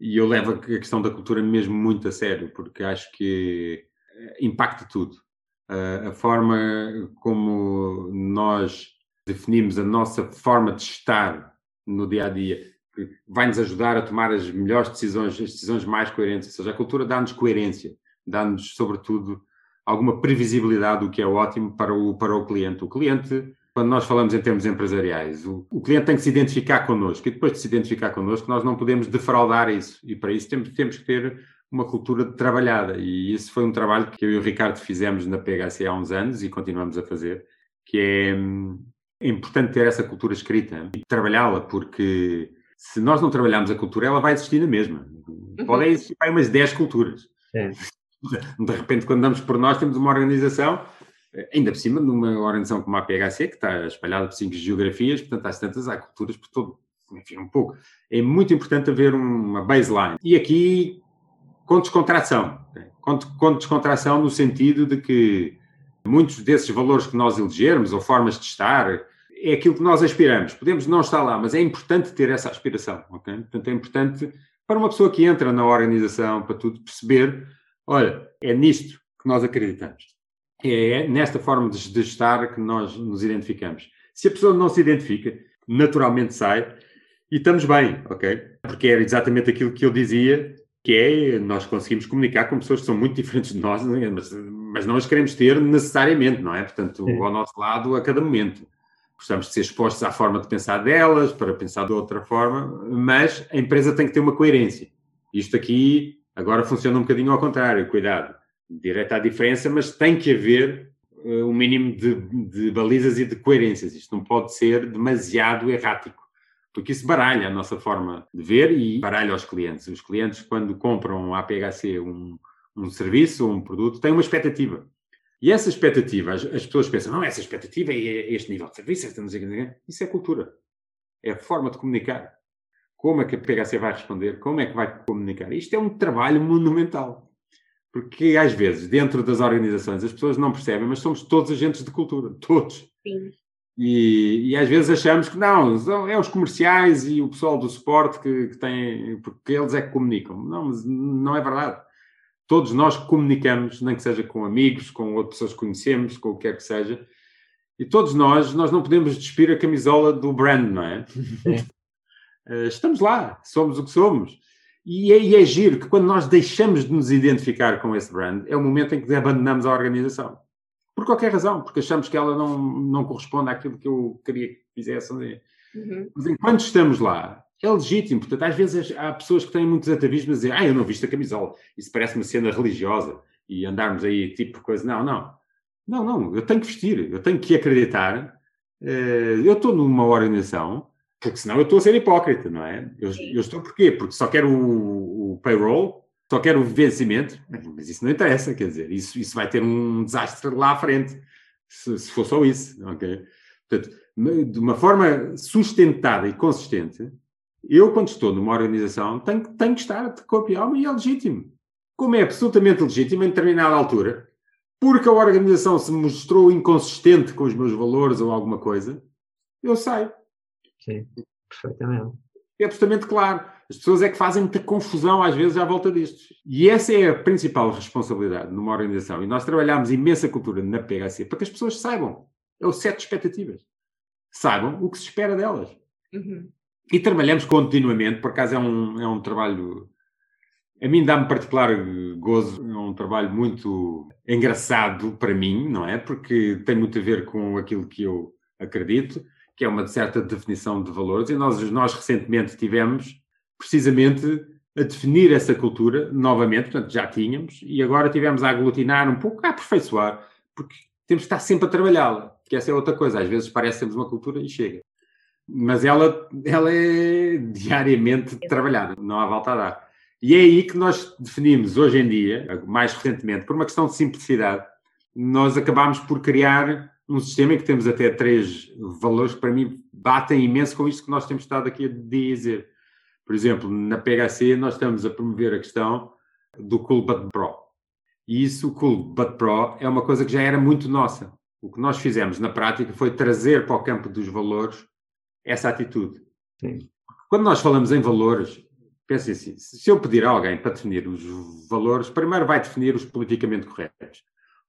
Speaker 3: E eu levo a questão da cultura mesmo muito a sério, porque acho que impacta tudo. A forma como nós definimos a nossa forma de estar no dia a dia vai-nos ajudar a tomar as melhores decisões, as decisões mais coerentes. Ou seja, a cultura dá-nos coerência, dá-nos, sobretudo, alguma previsibilidade, o que é ótimo para o, para o cliente. O cliente, quando nós falamos em termos empresariais, o, o cliente tem que se identificar connosco e depois de se identificar connosco, nós não podemos defraudar isso e para isso temos, temos que ter uma cultura trabalhada e isso foi um trabalho que eu e o Ricardo fizemos na PHC há uns anos e continuamos a fazer, que é, é importante ter essa cultura escrita e trabalhá-la porque se nós não trabalharmos a cultura, ela vai existir na mesma. Uhum. Podem existir umas 10 culturas. É de repente, quando damos por nós, temos uma organização, ainda por cima, numa organização como a PHC, que está espalhada por cinco geografias, portanto, às tantas, há culturas por todo, enfim, um pouco. É muito importante haver uma baseline. E aqui, com descontração. Com, com descontração no sentido de que muitos desses valores que nós elegermos, ou formas de estar, é aquilo que nós aspiramos. Podemos não estar lá, mas é importante ter essa aspiração, ok? Portanto, é importante para uma pessoa que entra na organização, para tudo, perceber Olha, é nisto que nós acreditamos. É nesta forma de, de estar que nós nos identificamos. Se a pessoa não se identifica, naturalmente sai e estamos bem, ok? Porque era exatamente aquilo que eu dizia, que é nós conseguimos comunicar com pessoas que são muito diferentes de nós, é? mas, mas não as queremos ter necessariamente, não é? Portanto, ao nosso lado a cada momento. Gostamos de ser expostos à forma de pensar delas, para pensar de outra forma, mas a empresa tem que ter uma coerência. Isto aqui Agora funciona um bocadinho ao contrário, cuidado, direto à diferença, mas tem que haver uh, um mínimo de, de, balizas e de coerências. Isto não pode ser demasiado errático, porque isso baralha a nossa forma de ver e baralha os clientes. Os clientes, quando compram a PHC um, um serviço ou um produto, têm uma expectativa. E essa expectativa, as, as, pessoas pensam, não, essa expectativa é este nível de serviço, esta sei Isso é cultura. É a forma de comunicar. Como é que a PHC vai responder? Como é que vai comunicar? Isto é um trabalho monumental. Porque às vezes, dentro das organizações, as pessoas não percebem, mas somos todos agentes de cultura, todos.
Speaker 5: Sim.
Speaker 3: E, e, às vezes achamos que não, é os comerciais e o pessoal do suporte que, que têm, porque eles é que comunicam. Não, mas não é verdade. Todos nós comunicamos, nem que seja com amigos, com outras pessoas que conhecemos, com o que quer que seja. E todos nós, nós não podemos despir a camisola do brand, não é? Eh, estamos lá, somos o que somos. E é, e é giro que quando nós deixamos de nos identificar com esse brand, é o momento em que abandonamos a organização. Por qualquer razão, porque achamos que ela não, não corresponde àquilo que eu queria que fizesse. Uhum. Mas enquanto estamos lá, é legítimo. Portanto, às vezes há pessoas que têm muitos atavismos a dizer ah, eu não visto a camisola. Isso parece uma cena religiosa. E andarmos aí tipo coisa. Não, não. Não, não. Eu tenho que vestir. Eu tenho que acreditar. Eh, eu estou numa organização porque senão eu estou a ser hipócrita, não é? Eu, eu estou porquê? Porque só quero o, o, payroll, só quero o vencimento, mas isso não interessa, quer dizer, isso, isso vai ter um desastre lá à frente, se, se for só isso, ok? Portanto, de uma forma sustentada e consistente, eu, quando estou numa organização, tenho, tenho que estar de corpo e alma e é legítimo. Como é absolutamente legítimo em determinada altura, porque a organização se mostrou inconsistente com os meus valores ou alguma coisa, eu saio.
Speaker 4: Sim, perfeitamente.
Speaker 3: É absolutamente claro. As pessoas é que fazem muita confusão às vezes à volta disto. E essa é a principal responsabilidade numa organização. E nós trabalhamos imensa cultura na PHC para que as pessoas saibam. É o set de expectativas. Saibam o que se espera delas.
Speaker 5: Uhum.
Speaker 3: E trabalhamos continuamente, por acaso é um, é um trabalho A mim dá-me particular gozo, é um trabalho muito engraçado para mim, não é? Porque tem muito a ver com aquilo que eu acredito, que é uma certa definição de valores, e nós, nós recentemente tivemos precisamente a definir essa cultura novamente, portanto já tínhamos, e agora tivemos a aglutinar um pouco, a aperfeiçoar, porque temos que estar sempre a trabalhá-la, que essa é outra coisa, às vezes parece que temos uma cultura e chega. Mas ela, ela é diariamente trabalhada, não há volta a dar. E é aí que nós definimos hoje em dia, mais recentemente, por uma questão de simplicidade, nós acabámos por criar um sistema em que temos até três valores que para mim batem imenso com isto que nós temos estado aqui a dizer. Por exemplo, na PHC nós estamos a promover a questão do Cool But Pro. E isso, o Cool But Pro, é uma coisa que já era muito nossa. O que nós fizemos na prática foi trazer para o campo dos valores essa atitude. Sim. Quando nós falamos em valores, pensem assim: se eu pedir a alguém para definir os valores, primeiro vai definir os politicamente corretos.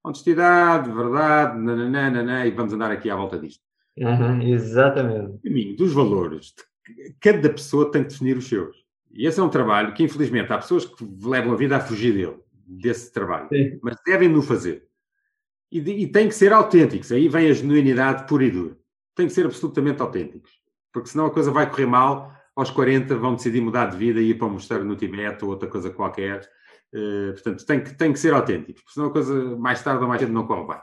Speaker 3: Honestidade, verdade, nananana, e vamos andar aqui à volta disto.
Speaker 4: Uhum, exatamente.
Speaker 3: O caminho dos valores, cada pessoa tem que definir os seus. E esse é um trabalho que, infelizmente, há pessoas que levam a vida a fugir dele, desse trabalho. Sim. Mas devem-no fazer. E, e tem que ser autênticos. Aí vem a genuinidade pura e dura. Tem que ser absolutamente autênticos. Porque senão a coisa vai correr mal. Aos 40 vão decidir mudar de vida e ir para um mosteiro no Tibete ou outra coisa qualquer. Uh, portanto, tem que, tem que ser autênticos. Porque senão a coisa, mais tarde ou mais cedo, não bem.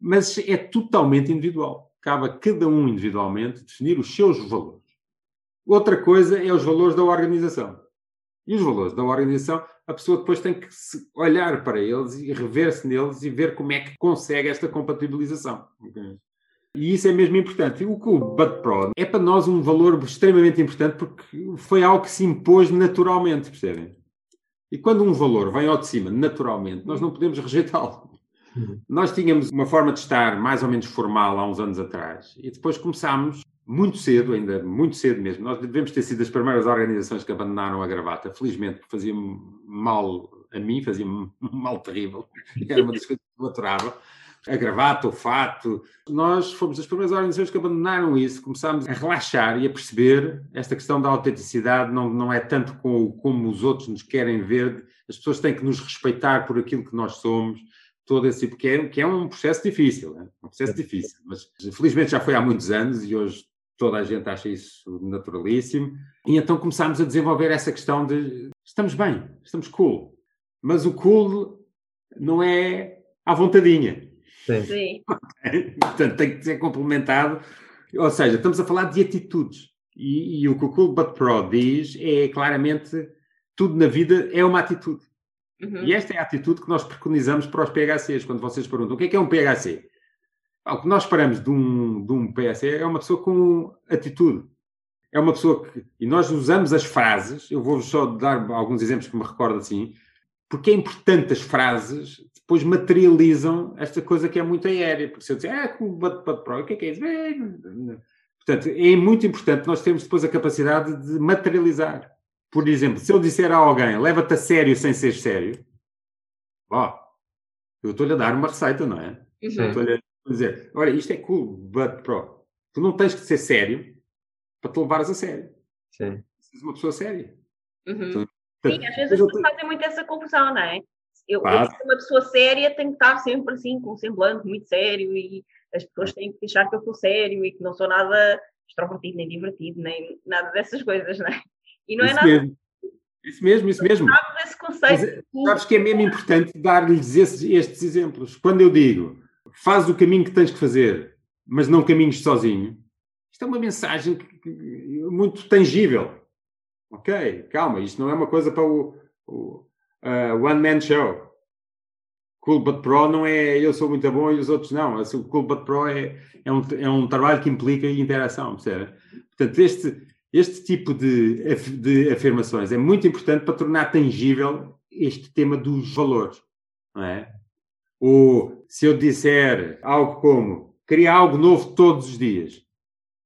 Speaker 3: Mas é totalmente individual. Cabe a cada um individualmente definir os seus valores. Outra coisa é os valores da organização. E os valores da organização, a pessoa depois tem que olhar para eles e rever-se neles e ver como é que consegue esta compatibilização. E isso é mesmo importante. O que o Bud Pro é para nós um valor extremamente importante porque foi algo que se impôs naturalmente, percebem? E quando um valor vem ao de cima naturalmente, nós não podemos rejeitá-lo. Uhum. Nós tínhamos uma forma de estar mais ou menos formal há uns anos atrás e depois começámos muito cedo, ainda muito cedo mesmo. Nós devemos ter sido as primeiras organizações que abandonaram a gravata, felizmente, porque fazia mal a mim, fazia mal terrível. Era uma das coisas que eu adorava. A gravata, o fato. Nós fomos as primeiras organizações que abandonaram isso, começámos a relaxar e a perceber esta questão da autenticidade não, não é tanto com, como os outros nos querem ver, as pessoas têm que nos respeitar por aquilo que nós somos, todo esse tipo, que é, que é um processo difícil, né? um processo difícil, mas felizmente já foi há muitos anos e hoje toda a gente acha isso naturalíssimo. E então começámos a desenvolver essa questão de estamos bem, estamos cool. Mas o cool não é à vontadinha.
Speaker 5: Sim.
Speaker 3: Portanto, tem que ser complementado. Ou seja, estamos a falar de atitudes. E, e o que o Cool But Pro diz é claramente tudo na vida é uma atitude. Uhum. E esta é a atitude que nós preconizamos para os PHCs. Quando vocês perguntam o que é que é um PHC? O que nós esperamos de um, de um PSE é uma pessoa com atitude. É uma pessoa que. E nós usamos as frases, eu vou só dar alguns exemplos que me recordo assim, porque é importante as frases depois materializam esta coisa que é muito aérea. Porque se eu disser, ah, com but, but pro, o que é que é isso? É, portanto, é muito importante nós termos depois a capacidade de materializar. Por exemplo, se eu disser a alguém, leva-te a sério sem ser sério, ó, eu estou-lhe a dar uma receita, não é? Uhum. Estou-lhe dizer, olha, isto é cool, but pro. Tu não tens que ser sério para te levares a sério. Sim. és uma pessoa séria.
Speaker 5: Uhum. Então, Sim, às vezes as pessoas fazem muito essa confusão, não é? Eu, eu ser uma pessoa séria tenho que estar sempre assim, com um semblante muito sério e as pessoas têm que achar que eu sou sério e que não sou nada extrovertido, nem divertido, nem nada dessas coisas, não é? E não é isso é nada.
Speaker 3: Mesmo. Isso mesmo, isso mesmo.
Speaker 5: Esse conceito.
Speaker 3: Mas, sabes que é mesmo importante dar-lhes estes exemplos. Quando eu digo faz o caminho que tens que fazer, mas não caminhes sozinho. Isto é uma mensagem muito tangível. Ok, calma, isto não é uma coisa para o, o uh, One Man Show. Cool But Pro não é eu sou muito bom e os outros não. O Cool But Pro é, é, um, é um trabalho que implica interação, percebe? Portanto, este, este tipo de, de afirmações é muito importante para tornar tangível este tema dos valores, não é? Ou se eu disser algo como cria algo novo todos os dias,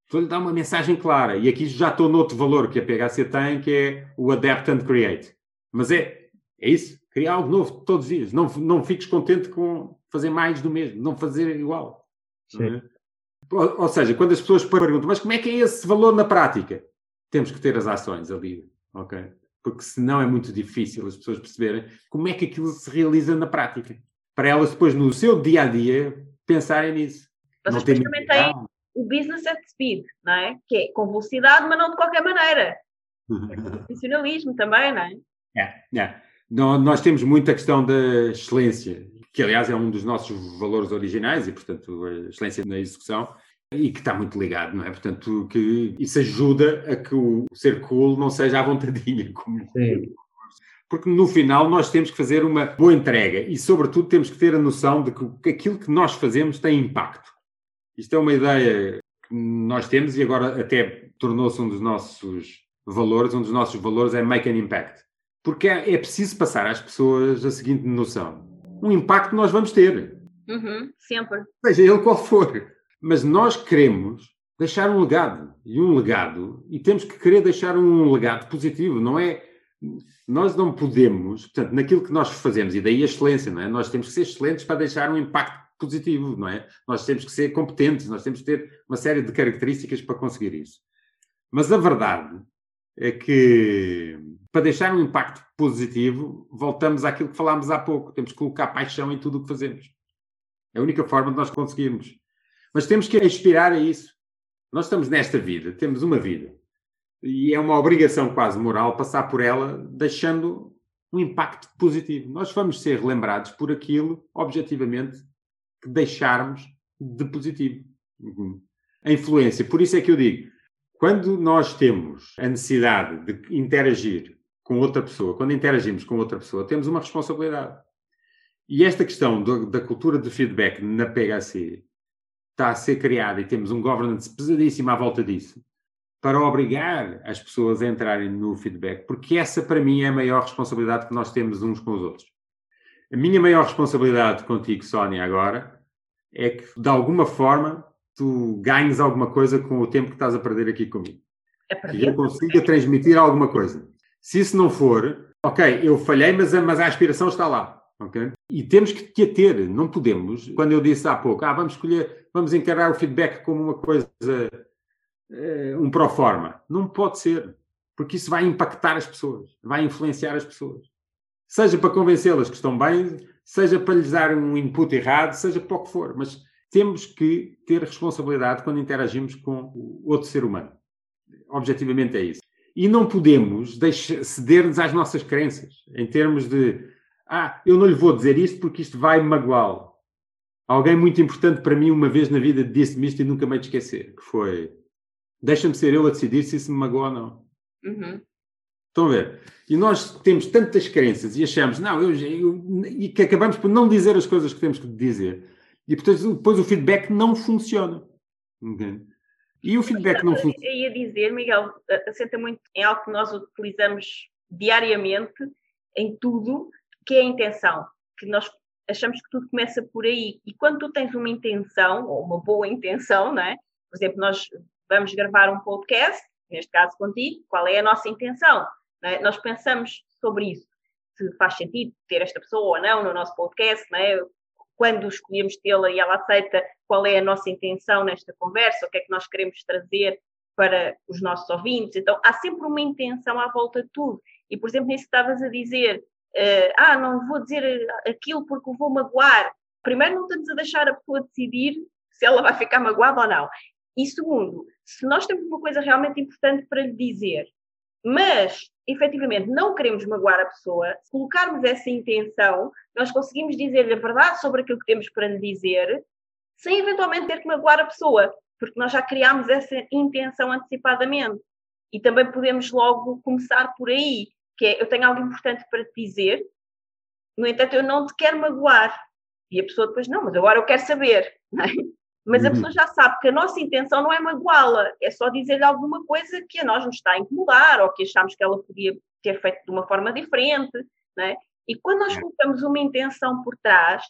Speaker 3: estou-lhe dar uma mensagem clara. E aqui já estou noutro valor que a PHC tem, que é o adapt and create. Mas é, é isso, criar algo novo todos os dias. Não, não fiques contente com fazer mais do mesmo, não fazer igual. É? Ou, ou, seja, quando as pessoas perguntam, mas como é que é esse valor na prática? Temos que ter as ações ali, ok? porque senão é muito difícil as pessoas perceberem como é que aquilo se realiza na prática. Para elas depois, no seu dia a dia, pensarem nisso.
Speaker 5: Vocês depois também têm o business at speed, não é? Que é com velocidade, mas não de qualquer maneira. É profissionalismo também, não é?
Speaker 3: É, é. Nós temos muita questão da excelência, que aliás é um dos nossos valores originais e, portanto, a excelência na execução e que está muito ligado, não é? Portanto, que isso ajuda a que o ser cool não seja à vontadinha, como Sim. porque no final nós temos que fazer uma boa entrega e, sobretudo, temos que ter a noção de que aquilo que nós fazemos tem impacto. Isto é uma ideia que nós temos e agora até tornou-se um dos nossos valores, um dos nossos valores é make an impact. Porque é, é preciso passar às pessoas a seguinte noção. Um impacto nós vamos ter.
Speaker 5: Uhum, sempre.
Speaker 3: Seja ele qual for. Mas nós queremos deixar um legado. E um legado, e temos que querer deixar um legado positivo, não é? Nós não podemos, portanto, naquilo que nós fazemos, e daí a excelência, não é? Nós temos que ser excelentes para deixar um impacto positivo, não é? Nós temos que ser competentes, nós temos que ter uma série de características para conseguir isso. Mas a verdade é que para deixar um impacto positivo, voltamos àquilo que falámos há pouco. Temos que colocar paixão em tudo o que fazemos. É a única forma de nós conseguirmos. Mas temos que aspirar a isso. Nós estamos nesta vida, temos uma vida. E é uma obrigação quase moral passar por ela deixando um impacto positivo. Nós vamos ser relembrados por aquilo, objetivamente, que deixarmos de positivo. Uhum. A influência. Por isso é que eu digo, quando nós temos a necessidade de interagir com outra pessoa, quando interagimos com outra pessoa, temos uma responsabilidade. E esta questão do, da cultura de feedback na PHC está a ser criada e temos um governance pesadíssimo à volta disso para obrigar as pessoas a entrarem no feedback, porque essa para mim é a maior responsabilidade que nós temos uns com os outros. A minha maior responsabilidade contigo, Sónia, agora, é que de alguma forma tu ganhes alguma coisa com o tempo que estás a perder aqui comigo. É que eu consiga transmitir alguma coisa. Se isso não for, ok, eu falhei, mas a, mas a aspiração está lá. Okay? E temos que te ter, não podemos. Quando eu disse há pouco, ah, vamos escolher, vamos encarar o feedback como uma coisa, uh, um pro forma. Não pode ser, porque isso vai impactar as pessoas, vai influenciar as pessoas. Seja para convencê-las que estão bem, seja para lhes dar um input errado, seja para o que for. Mas temos que ter responsabilidade quando interagimos com outro ser humano. Objetivamente é isso. E não podemos ceder-nos às nossas crenças, em termos de, ah, eu não lhe vou dizer isto porque isto vai magoá-lo. Alguém muito importante para mim, uma vez na vida, disse-me isto e nunca me esquecer, que foi, deixa-me ser eu a decidir se isso me magoa ou não.
Speaker 5: Uhum.
Speaker 3: Estão a ver? E nós temos tantas crenças e achamos, não, eu, eu, e que acabamos por não dizer as coisas que temos que dizer. E portanto, depois o feedback não funciona. Entende? E o feedback não funciona.
Speaker 5: Eu ia dizer, Miguel, assenta muito em algo que nós utilizamos diariamente em tudo, que é a intenção. Que nós achamos que tudo começa por aí. E quando tu tens uma intenção, ou uma boa intenção, não é? Por exemplo, nós vamos gravar um podcast, neste caso contigo, qual é a nossa intenção? É? Nós pensamos sobre isso. Se faz sentido ter esta pessoa ou não no nosso podcast, não é? Quando escolhemos tê-la e ela aceita, qual é a nossa intenção nesta conversa, o que é que nós queremos trazer para os nossos ouvintes. Então, há sempre uma intenção à volta de tudo. E, por exemplo, nisso estavas a dizer, uh, ah, não vou dizer aquilo porque vou magoar. Primeiro, não estamos a deixar a pessoa decidir se ela vai ficar magoada ou não. E segundo, se nós temos uma coisa realmente importante para lhe dizer, mas efetivamente não queremos magoar a pessoa, se colocarmos essa intenção, nós conseguimos dizer-lhe a verdade sobre aquilo que temos para lhe dizer, sem eventualmente ter que magoar a pessoa, porque nós já criámos essa intenção antecipadamente. E também podemos logo começar por aí, que é, eu tenho algo importante para te dizer, no entanto, eu não te quero magoar. E a pessoa depois, não, mas agora eu quero saber. É? Mas a uhum. pessoa já sabe que a nossa intenção não é magoá-la, é só dizer-lhe alguma coisa que a nós nos está a incomodar ou que achamos que ela podia ter feito de uma forma diferente. Né? E quando nós colocamos uma intenção por trás,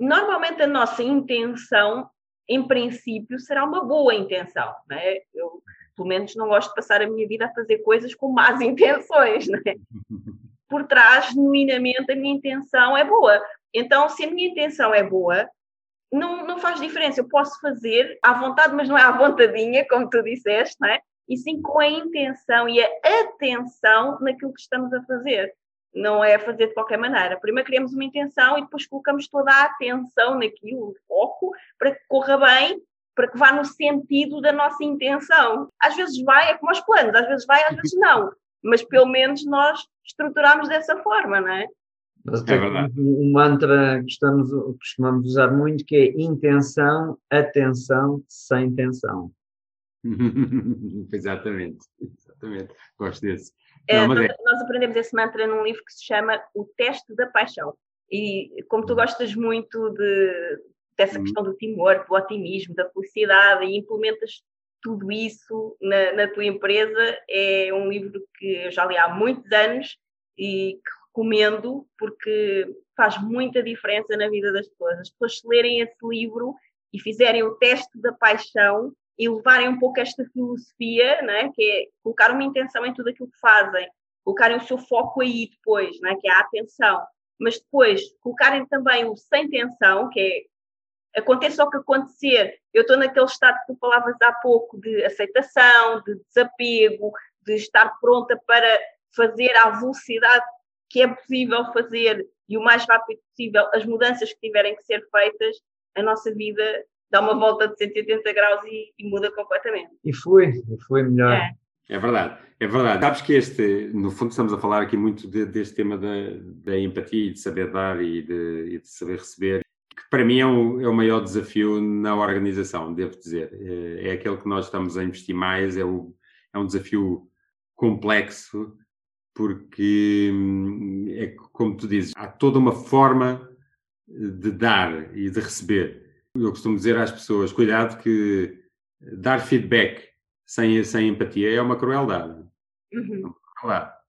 Speaker 5: normalmente a nossa intenção, em princípio, será uma boa intenção. Né? Eu, pelo menos, não gosto de passar a minha vida a fazer coisas com más intenções. Né? Por trás, genuinamente, a minha intenção é boa. Então, se a minha intenção é boa, não, não faz diferença. Eu posso fazer à vontade, mas não é à vontadinha, como tu disseste, não é? e sim com a intenção e a atenção naquilo que estamos a fazer. Não é fazer de qualquer maneira. Primeiro criamos uma intenção e depois colocamos toda a atenção naquilo, o foco, para que corra bem, para que vá no sentido da nossa intenção. Às vezes vai, é como os planos, às vezes vai, às vezes não. Mas pelo menos nós estruturamos dessa forma, não é?
Speaker 4: Nós é verdade. Um mantra que estamos, costumamos usar muito que é intenção, atenção, sem tensão.
Speaker 3: exatamente, exatamente. Gosto desse.
Speaker 5: É, Não, nós, é... nós, aprendemos esse mantra num livro que se chama O Teste da Paixão. E como tu uhum. gostas muito de, dessa uhum. questão do timor, do otimismo, da felicidade e implementas tudo isso na, na, tua empresa, é um livro que eu já li há muitos anos e que recomendo porque faz muita diferença na vida das pessoas. As pessoas se lerem esse livro e fizerem o teste da paixão e levarem um pouco esta filosofia, né, que é colocar uma intenção em tudo aquilo que fazem, colocarem o seu foco aí depois, né, que é a atenção, mas depois colocarem também o sem tensão, que é aconteça o que acontecer, eu estou naquele estado que tu falavas há pouco de aceitação, de desapego, de estar pronta para fazer à velocidade que é possível fazer e o mais rápido possível as mudanças que tiverem que ser feitas, a nossa vida dá uma volta de 180 graus e, e muda completamente.
Speaker 4: E foi, e foi melhor.
Speaker 3: É. É verdade, é verdade. Sabes que este, no fundo, estamos a falar aqui muito de, deste tema da, da, empatia e de saber dar e de, e de saber receber, que para mim é o, é o, maior desafio na organização, devo dizer. É, é aquele que nós estamos a investir mais, é, o, é um desafio complexo, porque, hum, é como tu dizes, há toda uma forma de dar e de receber eu costumo dizer às pessoas: cuidado, que dar feedback sem, sem empatia é uma crueldade. Uhum.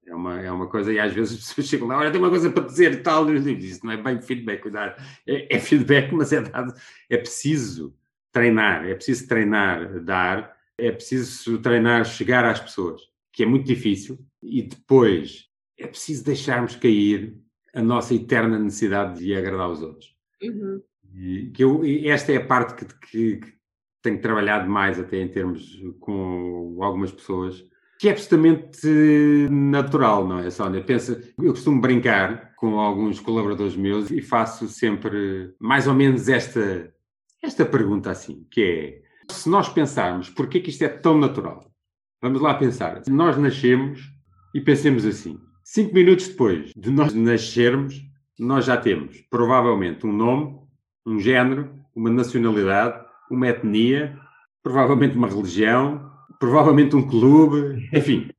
Speaker 3: É uma, é uma coisa, e às vezes as pessoas chegam lá, olha, tenho uma coisa para dizer e tal, e digo, isso não é bem feedback, cuidado. É, é, feedback, mas é dado, é preciso treinar, é preciso treinar, dar, é preciso treinar, chegar às pessoas, que é muito difícil, e depois é preciso deixarmos cair a nossa eterna necessidade de agradar os outros. Uhum. E, que eu, esta é a parte que, que, que, tenho trabalhado mais até em termos com algumas pessoas, que é absolutamente natural, não é, Sónia? Pensa, eu costumo brincar com alguns colaboradores meus e faço sempre mais ou menos esta, esta pergunta assim, que é, se nós pensarmos porquê que isto é tão natural, vamos lá pensar, nós nascemos e pensemos assim, cinco minutos depois de nós nascermos, nós já temos provavelmente um nome, um género, uma nacionalidade, uma etnia, provavelmente uma religião, provavelmente um clube, enfim.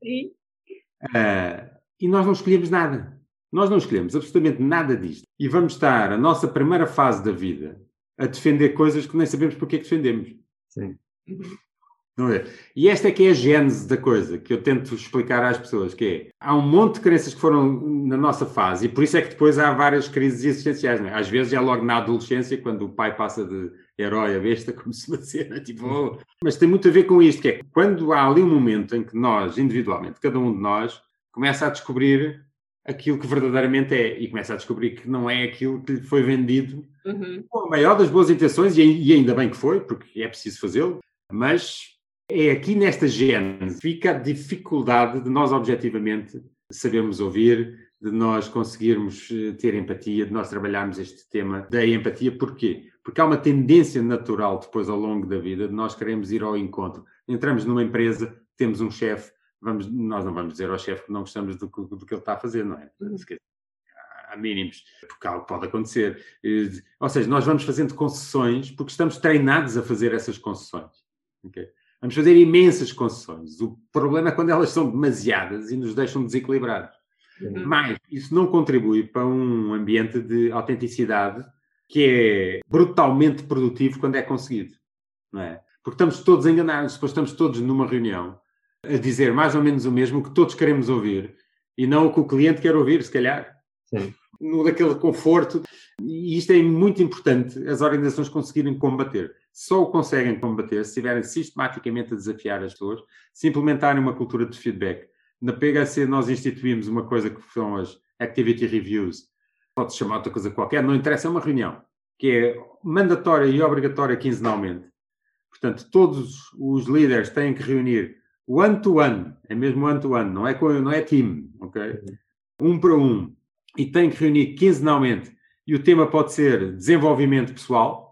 Speaker 3: Uh, e nós não escolhemos nada. Nós não escolhemos absolutamente nada disto. E vamos estar a nossa primeira fase da vida a defender coisas que nem sabemos porque é que defendemos. Sim. E esta é que é a gênese da coisa, que eu tento explicar às pessoas, que é, há um monte de crenças que foram na nossa fase, e por isso é que depois há várias crises existenciais, é? Às vezes é logo na adolescência, quando o pai passa de herói a besta, como se dizer, né? tipo, oh. mas tem muito a ver com isto, que é quando há ali um momento em que nós, individualmente, cada um de nós, começa a descobrir aquilo que verdadeiramente é, e começa a descobrir que não é aquilo que lhe foi vendido uhum. com a maior das boas intenções, e ainda bem que foi, porque é preciso fazê-lo, mas é aqui nesta gênese fica a dificuldade de nós objetivamente sabermos ouvir, de nós conseguirmos eh, ter empatia, de nós trabalharmos este tema da empatia. Porquê? Porque há uma tendência natural depois ao longo da vida de nós queremos ir ao encontro. Entramos numa empresa, temos um chefe, vamos, nós não vamos dizer ao chefe que não gostamos do, do, que ele está a fazer, não é? Há mínimos, porque algo pode acontecer. Eh, ou seja, nós vamos fazendo concessões porque estamos treinados a fazer essas concessões. Okay? Vamos fazer imensas concessões. O problema é quando elas são demasiadas e nos deixam desequilibrados. Uhum. Mas isso não contribui para um ambiente de autenticidade que é brutalmente produtivo quando é conseguido. Não é? Porque estamos todos enganados, depois estamos todos numa reunião a dizer mais ou menos o mesmo que todos queremos ouvir e não o que o cliente quer ouvir, se calhar. Sim. No daquele conforto. E isto é muito importante as organizações conseguirem combater só o conseguem combater se estiverem sistematicamente a desafiar as pessoas, se implementarem uma cultura de feedback. Na PHC nós instituímos uma coisa que são as Activity Reviews, pode-se chamar outra coisa qualquer, não interessa, é uma reunião, que é mandatória e obrigatória quinzenalmente. Portanto, todos os líderes têm que reunir one-to-one, é mesmo one-to-one, não é, não é team, ok? Um para um. E tem que reunir quinzenalmente. E o tema pode ser desenvolvimento pessoal,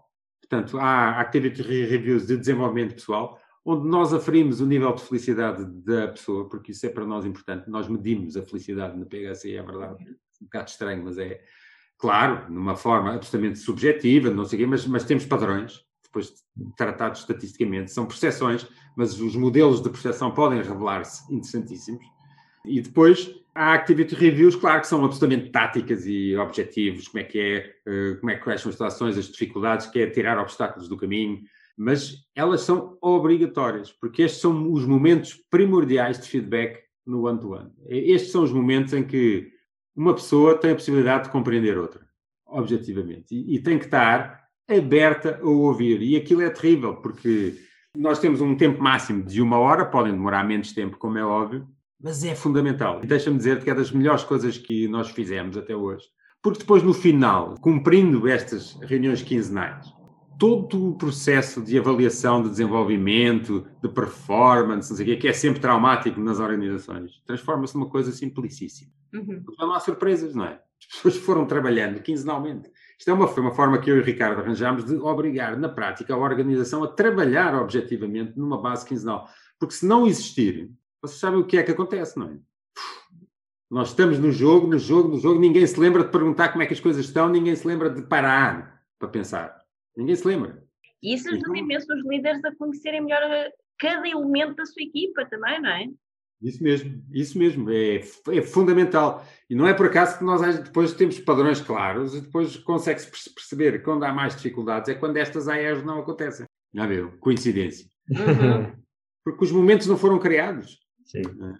Speaker 3: portanto, há activity reviews de desenvolvimento pessoal, onde nós aferimos o nível de felicidade da pessoa, porque isso é para nós importante. Nós medimos a felicidade na PHC, é verdade. Um bocado estranho, mas é, claro, numa forma absolutamente subjetiva, não sei o quê, mas, mas temos padrões, depois tratados estatisticamente. São percepções, mas os modelos de percepção podem revelar-se interessantíssimos. E depois há activity reviews, claro que são absolutamente táticas e objetivos, como é que é, eh, como é que são as situações, as dificuldades, que é tirar obstáculos do caminho, mas elas são obrigatórias, porque estes são os momentos primordiais de feedback no one-to-one. Estes são os momentos em que uma pessoa tem a possibilidade de compreender outra, objetivamente, e, e tem que estar aberta a ouvir. E aquilo é terrível, porque nós temos um tempo máximo de uma hora, podem demorar menos tempo, como é óbvio, mas é fundamental. Deixa-me dizer que é das melhores coisas que nós fizemos até hoje. Porque depois, no final, cumprindo estas reuniões quinzenais, todo o processo de avaliação de desenvolvimento, de performance, não sei o quê, que é sempre traumático nas organizações, transforma-se numa coisa simplicíssima. Uhum. Não há surpresas, não é? As pessoas foram trabalhando quinzenalmente. Isto é uma, uma forma que eu e o Ricardo arranjámos de obrigar, na prática, a organização a trabalhar objetivamente numa base quinzenal. Porque se não existir, vocês sabem o que é que acontece, não é? Nós estamos no jogo, no jogo, no jogo, ninguém se lembra de perguntar como é que as coisas estão, ninguém se lembra de parar para pensar. Ninguém se lembra.
Speaker 5: E isso ajuda então, imenso os líderes a conhecerem melhor cada elemento da sua equipa também, não é?
Speaker 3: Isso mesmo, isso mesmo, é, é fundamental. E não é por acaso que nós depois temos padrões claros e depois consegue-se perceber que quando há mais dificuldades é quando estas AEs não acontecem. Já viu? Coincidência. Uhum. Porque os momentos não foram criados. Sim. É?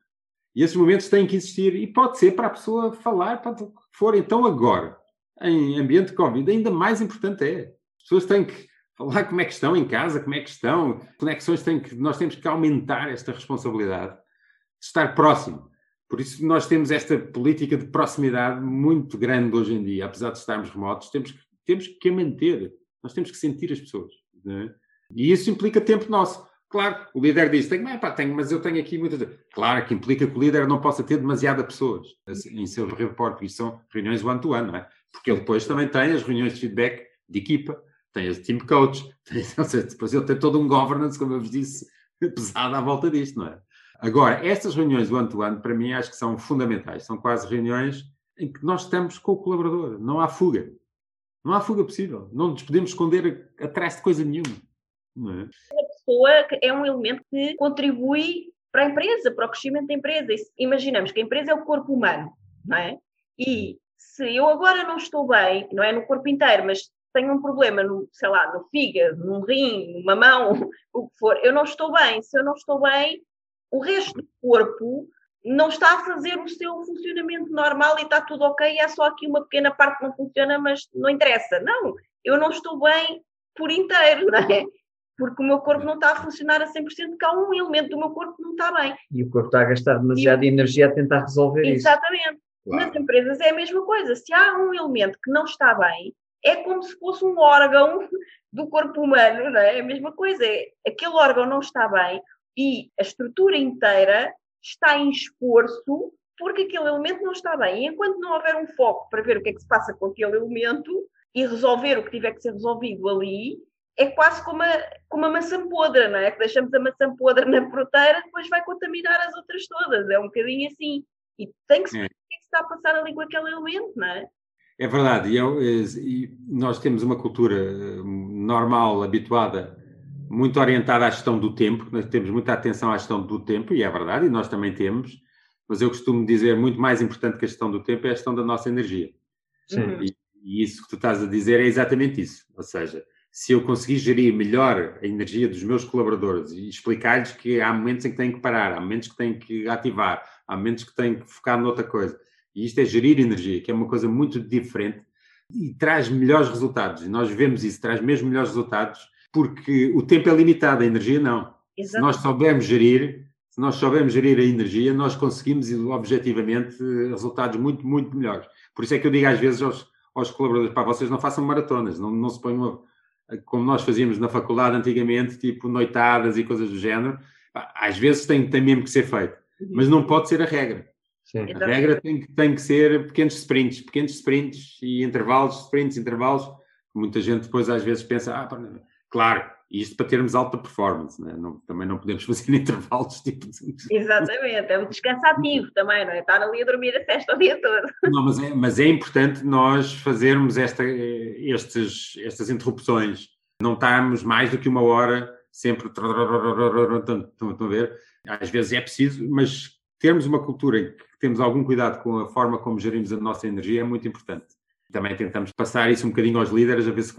Speaker 3: E esses momentos têm que existir. E pode ser para a pessoa falar, que for. Então, agora, em ambiente de Covid, ainda mais importante é. As pessoas têm que falar como é que estão em casa, como é que estão, conexões têm que, nós temos que aumentar esta responsabilidade de estar próximo. Por isso nós temos esta política de proximidade muito grande hoje em dia, apesar de estarmos remotos, temos, temos que manter. Nós temos que sentir as pessoas. É? E isso implica tempo nosso. Claro, o líder diz, tenho, pá, tenho, mas eu tenho aqui muitas... Claro que implica que o líder não possa ter demasiada pessoas em seu repórter. Isso são reuniões one-to-one, -one, não é? Porque ele depois também tem as reuniões de feedback de equipa, tem as team coach, tem, seja, depois ele tem todo um governance, como eu vos disse, pesado à volta disto, não é? Agora, estas reuniões one-to-one, -one, para mim, acho que são fundamentais. São quase reuniões em que nós estamos com o colaborador. Não há fuga. Não há fuga possível. Não nos podemos esconder atrás de coisa nenhuma. Não é?
Speaker 5: Pessoa é um elemento que contribui para a empresa, para o crescimento da empresa. Imaginamos que a empresa é o corpo humano, não é? E se eu agora não estou bem, não é no corpo inteiro, mas tenho um problema, no, sei lá, no fígado, no rim, numa mão, o que for, eu não estou bem. Se eu não estou bem, o resto do corpo não está a fazer o seu funcionamento normal e está tudo ok, é só aqui uma pequena parte que não funciona, mas não interessa. Não, eu não estou bem por inteiro, não é? Porque o meu corpo não está a funcionar a 100% porque há um elemento do meu corpo que não está bem.
Speaker 4: E o corpo está a gastar demasiada e... energia a tentar resolver
Speaker 5: Exatamente. isso. Exatamente. Claro. Nas empresas é a mesma coisa. Se há um elemento que não está bem, é como se fosse um órgão do corpo humano, não é? É a mesma coisa. É, aquele órgão não está bem, e a estrutura inteira está em esforço porque aquele elemento não está bem. E enquanto não houver um foco para ver o que é que se passa com aquele elemento e resolver o que tiver que ser resolvido ali, é quase como a, como a maçã podre, não é? Que deixamos a maçã podre na fruteira, depois vai contaminar as outras todas. É um bocadinho assim. E tem que saber é. o que é que se está a passar ali com aquele elemento, não é?
Speaker 3: É verdade, e, eu, e nós temos uma cultura eh, normal, habituada muito orientada à gestão do tempo, nós temos muita atenção à gestão do tempo, e é verdade, e nós também temos, mas eu costumo dizer muito mais importante que a gestão do tempo é a gestão da nossa energia. E, e, isso que tu estás a dizer é exatamente isso. Ou seja, se eu conseguir gerir melhor a energia dos meus colaboradores e explicar-lhes que há momentos em que têm que parar, há momentos que têm que ativar, há momentos que têm que focar noutra coisa. E isto é gerir energia, que é uma coisa muito diferente e traz melhores resultados. E nós vemos isso, traz mesmo melhores resultados porque o tempo é limitado, a energia não. Se nós soubermos gerir, se nós soubermos gerir a energia, nós conseguimos objetivamente resultados muito, muito melhores. Por isso é que eu digo às vezes aos, aos colaboradores, pá, vocês não façam maratonas, não, não se ponham como nós fazíamos na faculdade antigamente, tipo noitadas e coisas do género, às vezes tem, tem mesmo que ser feito,
Speaker 5: Uhum.
Speaker 3: mas não pode ser a regra.
Speaker 4: Sim.
Speaker 3: A regra tem que, tem que ser pequenos sprints, pequenos sprints e intervalos, sprints, intervalos. Muita gente depois às vezes pensa, ah, pá, claro, isto para termos alta performance, né? não, também não podemos fazer intervalos tipo.
Speaker 5: Exatamente, é um descanso ativo também, não é? Estar ali a dormir a festa o dia todo.
Speaker 3: Não, mas, é, mas é importante nós fazermos esta, estes, estas interrupções, não estarmos mais do que uma hora sempre. Estão a ver? Às vezes é preciso, mas termos uma cultura em que temos algum cuidado com a forma como gerimos a nossa energia é muito importante. Também tentamos passar isso um bocadinho aos líderes, a ver se,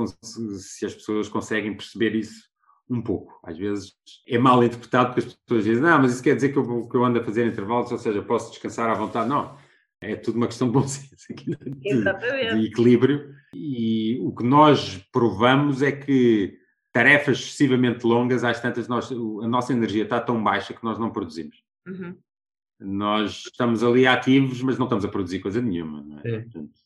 Speaker 3: se as pessoas conseguem perceber isso um pouco. Às vezes é mal interpretado porque as pessoas dizem, não, mas isso quer dizer que eu, que eu ando a fazer intervalos, ou seja, posso descansar à vontade. Não, é tudo uma questão de bom senso, aqui, de,
Speaker 5: Exatamente.
Speaker 3: de equilíbrio. E o que nós provamos é que tarefas excessivamente longas, às tantas, nós, a nossa energia está tão baixa que nós não produzimos.
Speaker 5: Uhum.
Speaker 3: Nós estamos ali ativos, mas não estamos a produzir coisa nenhuma. Não é?
Speaker 4: Sim.
Speaker 3: Portanto,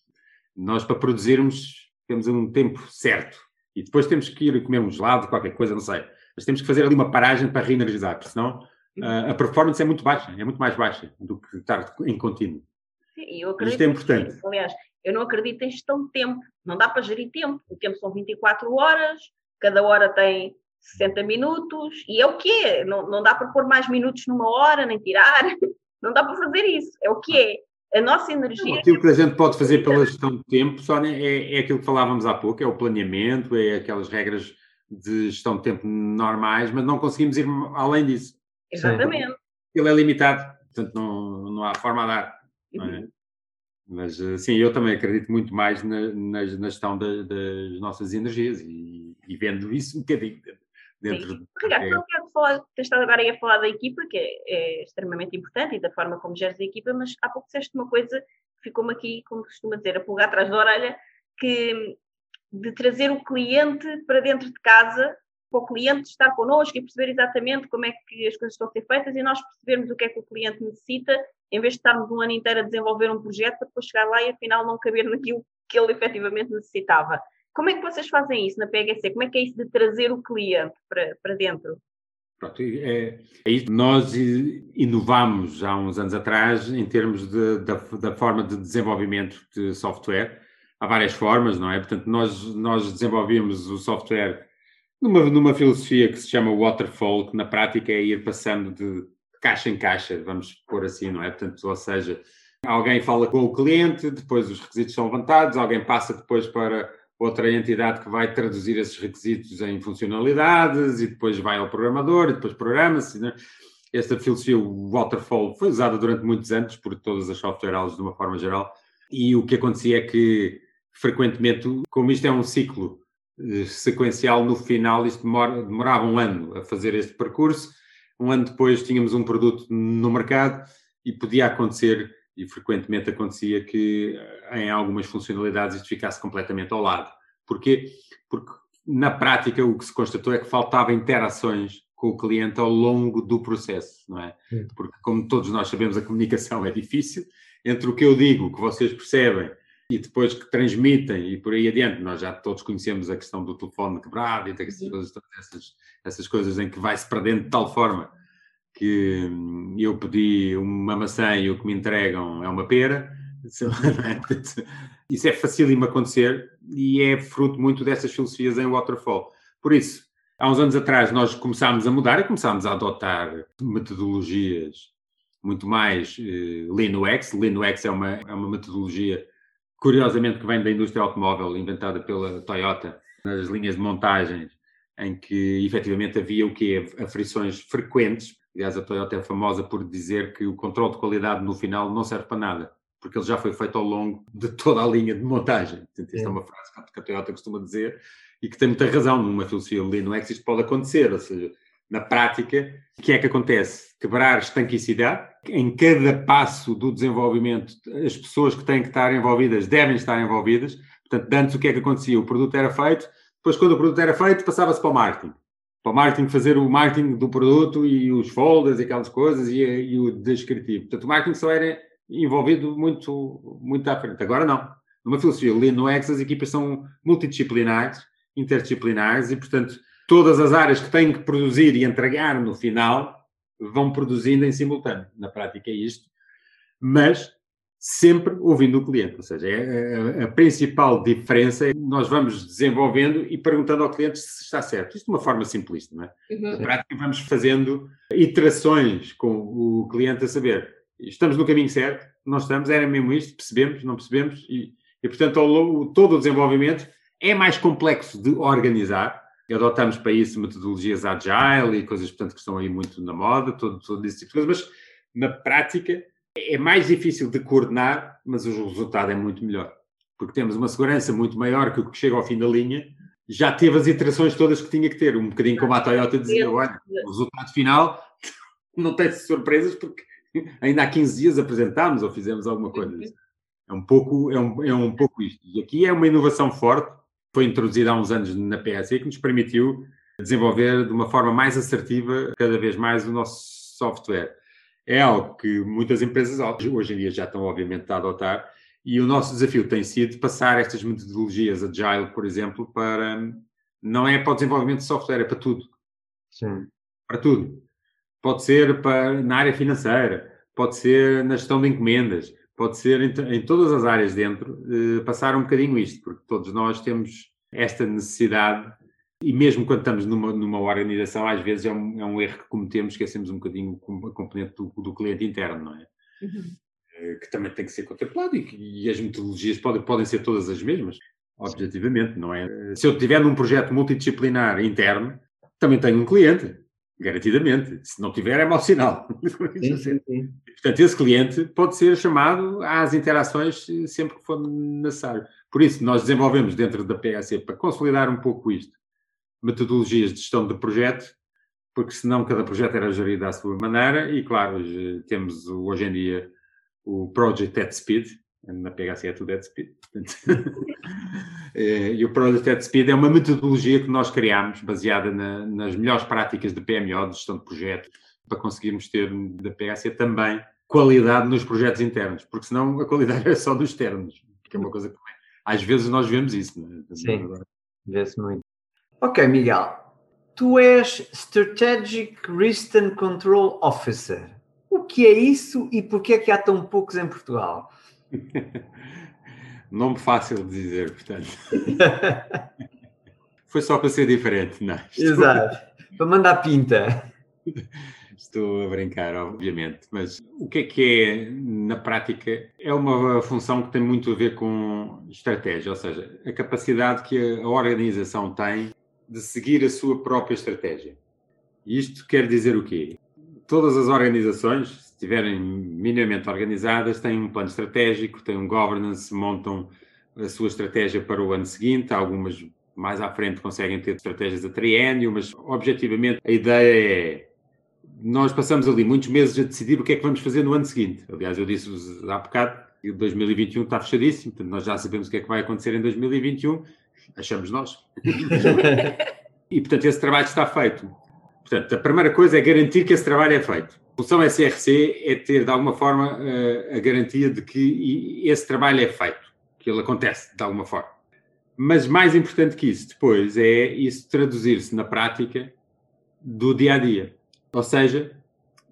Speaker 3: nós, para produzirmos, temos um tempo certo. E depois temos que ir comer um gelado, qualquer coisa, não sei. Mas temos que fazer ali uma paragem para reenergizar, porque senão ah, a performance é muito baixa, é muito mais baixa do que estar em contínuo.
Speaker 5: E eu
Speaker 3: Isto
Speaker 5: acredito
Speaker 3: é importante.
Speaker 5: Aliás, eu não acredito em gestão de tempo. Não dá para gerir tempo. O tempo são 24 horas, cada hora tem 60 minutos, e é o que é. Não, não dá para pôr mais minutos numa hora, nem tirar. Não dá para fazer isso. É o que é. A nossa energia.
Speaker 3: Aquilo que a gente pode fazer pela gestão de tempo, Sónia, é, é aquilo que falávamos há pouco, é o planeamento, é aquelas regras de gestão de tempo normais, mas não conseguimos ir além disso.
Speaker 5: Exatamente.
Speaker 3: Ele é limitado, portanto não, não há forma a dar. é?
Speaker 5: Uhum.
Speaker 3: Mas eh, sim, eu também acredito muito mais na, na, na gestão da- das nossas energias e, e vendo isso um bocadinho dentro.
Speaker 5: Sim.
Speaker 3: É,
Speaker 5: não quero falar, estado agora aí a falar da equipa, que é, é extremamente importante e da forma como geres a equipa, mas há pouco disseste uma coisa que ficou-me aqui, como costuma dizer, a pulgar atrás da orelha, que de trazer o cliente para dentro de casa, para o cliente estar connosco e perceber exatamente como é que as coisas estão a ser feitas e nós percebermos o que é que o cliente necessita, em vez de estarmos um ano inteiro a desenvolver um projeto para depois chegar lá e afinal não caber naquilo que ele efetivamente necessitava. Como é que vocês fazem isso na PHC? Como é que é isso de trazer o cliente para, para dentro?
Speaker 3: Pronto, é, é isso. Nós inovamos há uns anos atrás em termos de- da, da forma de desenvolvimento de software. Há várias formas, não é? Portanto, nós, nós desenvolvíamos o software numa, numa filosofia que se chama waterfall, que na prática é ir passando de caixa em caixa, vamos pôr assim, não é? Portanto, ou seja, alguém fala com o cliente, depois os requisitos são levantados, alguém passa depois para outra entidade que vai traduzir esses requisitos em funcionalidades e depois vai ao programador e depois programa-se. Né? Esta filosofia, waterfall, foi usada durante muitos anos por todas as software houses de uma forma geral e o que acontecia é que frequentemente, como isto é um ciclo eh, sequencial, no final isto demora- demorava um ano a fazer este percurso, um ano depois tínhamos um produto no mercado e podia acontecer e frequentemente acontecia que eh, em algumas funcionalidades isto ficasse completamente ao lado. Porquê? Porque na prática o que se constatou é que faltava interações com o cliente ao longo do processo, não é?
Speaker 4: Sim.
Speaker 3: Porque como todos nós sabemos a comunicação é difícil, entre o que eu digo, que vocês percebem, e depois que transmitem e por aí adiante, nós já todos conhecemos a questão do telefone quebrado e
Speaker 5: Uhum.
Speaker 3: todas essas, essas coisas em que vai-se perdendo de tal forma que hum, eu pedi uma maçã e o que me entregam é uma pera. É? Isso é facílimo acontecer e é fruto muito dessas filosofias em waterfall. Por isso, há uns anos atrás nós começámos a mudar e começámos a adotar metodologias muito mais eh, LeanUX. LeanUX é uma, é uma metodologia, curiosamente, que vem da indústria automóvel, inventada pela Toyota, nas linhas de montagens, em que efetivamente havia o quê? Aflições frequentes. Aliás, a Toyota é famosa por dizer que o controle de qualidade no final não serve para nada, porque ele já foi feito ao longo de toda a linha de montagem. Portanto, esta é uma frase que a Toyota costuma dizer e que tem muita razão numa filosofia LeanUX, isto pode acontecer, ou seja, na prática, o que é que acontece? Quebrar estanquicidade. Em cada passo do desenvolvimento, as pessoas que têm que estar envolvidas devem estar envolvidas. Portanto, antes o que é que acontecia? O produto era feito, depois quando o produto era feito, passava-se para o marketing. Para o marketing fazer o marketing do produto e os folders e aquelas coisas e, e o descritivo. Portanto, o marketing só era envolvido muito, muito à frente. Agora não. Numa filosofia LeanUX, as equipas são multidisciplinares, interdisciplinares e, portanto, todas as áreas que têm que produzir e entregar no final vão produzindo em simultâneo. Na prática é isto, mas sempre ouvindo o cliente. Ou seja, é, a, a, principal diferença é que nós vamos desenvolvendo e perguntando ao cliente se está certo. Isto de uma forma simplista, não é? Uhum. Na prática vamos fazendo iterações com o cliente a saber estamos no caminho certo, não estamos, era mesmo isto, percebemos, não percebemos e, e portanto ao longo, todo o desenvolvimento é mais complexo de organizar, adotamos para isso metodologias agile e coisas, portanto, que estão aí muito na moda, todo, todo esse tipo de coisas, mas na prática é mais difícil de coordenar, mas o resultado é muito melhor. Porque temos uma segurança muito maior que o que chega ao fim da linha, já teve as iterações todas que tinha que ter, um bocadinho como a Toyota dizia, olha, o resultado final não tem surpresas porque ainda há 15 dias apresentámos ou fizemos alguma coisa. É um pouco, é um, é um pouco isto. E aqui é uma inovação forte, foi introduzida há uns anos na PSE, que nos permitiu desenvolver de uma forma mais assertiva cada vez mais o nosso software. É algo que muitas empresas hoje em dia já estão, obviamente, a adotar, e o nosso desafio tem sido passar estas metodologias agile, por exemplo, para. Não é para o desenvolvimento de software, é para tudo.
Speaker 4: Sim.
Speaker 3: Para tudo. Pode ser para, na área financeira, pode ser na gestão de encomendas, pode ser em, em todas as áreas dentro, eh, passar um bocadinho isto, porque todos nós temos esta necessidade e mesmo quando estamos numa, numa organização, às vezes é um, é um erro que cometemos, esquecemos um bocadinho a componente do, do cliente interno, não é? Uhum. Eh, que também tem que ser contemplado e, e as metodologias podem, podem ser todas as mesmas, objetivamente, não é? Se eu estiver num projeto multidisciplinar interno, também tenho um cliente, garantidamente. Se não tiver, é mau sinal.
Speaker 4: Sim, sim, sim.
Speaker 3: Portanto, esse cliente pode ser chamado às interações sempre que for necessário. Por isso, nós desenvolvemos dentro da PHC, para consolidar um pouco isto, metodologias de gestão de projeto, porque senão cada projeto era gerido à sua maneira, e claro, hoje, temos hoje em dia o Project at Speed, na PHC é tudo at speed. Eh, e o Project at Speed é uma metodologia que nós criámos, baseada na, nas melhores práticas de PMO, de gestão de projetos, para conseguirmos ter da PHC também qualidade nos projetos internos, porque senão a qualidade é só dos externos, que é uma coisa que às vezes nós vemos isso. Não
Speaker 4: é? Sim, vê-se muito. Ok, Miguel, tu és Strategic Risk and Control Officer. O que é isso e por que é que há tão poucos em Portugal?
Speaker 3: Nome fácil de dizer, portanto. Foi só para ser diferente, não?
Speaker 4: Estou... Exato. Para mandar pinta.
Speaker 3: Estou a brincar, obviamente, mas o que é que é, na prática, é uma função que tem muito a ver com estratégia, ou seja, a capacidade que a organização tem de seguir a sua própria estratégia. Isto quer dizer o quê? Todas as organizações, estiverem minimamente organizadas, têm um plano estratégico, têm um governance, montam a sua estratégia para o ano seguinte, algumas mais à frente conseguem ter estratégias a triênio, mas objetivamente a ideia é nós passamos ali muitos meses a decidir o que é que vamos fazer no ano seguinte. Aliás, eu disse há bocado que 2021 está fechadíssimo, portanto nós já sabemos o que é que vai acontecer em 2021, achamos nós. e portanto esse trabalho está feito. Portanto, a primeira coisa é garantir que esse trabalho é feito. A função SRC é ter, de alguma forma, a garantia de que esse trabalho é feito, que ele acontece, de alguma forma. Mas mais importante que isso, depois, é isso traduzir-se na prática do dia a dia. Ou seja,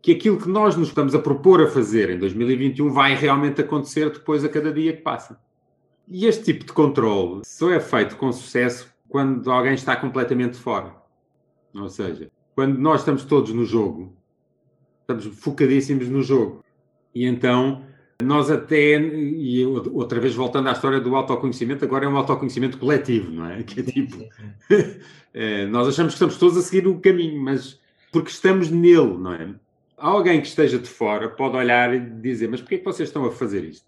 Speaker 3: que aquilo que nós nos estamos a propor a fazer em 2021 vai realmente acontecer depois a cada dia que passa. E este tipo de controle só é feito com sucesso quando alguém está completamente fora. Ou seja, quando nós estamos todos no jogo estamos focadíssimos no jogo. E então, nós até, e outra vez voltando à história do autoconhecimento, agora é um autoconhecimento coletivo, não é? Que é tipo, é, nós achamos que estamos todos a seguir o caminho, mas porque estamos nele, não é? Alguém que esteja de fora pode olhar e dizer, mas porquê é que vocês estão a fazer isto?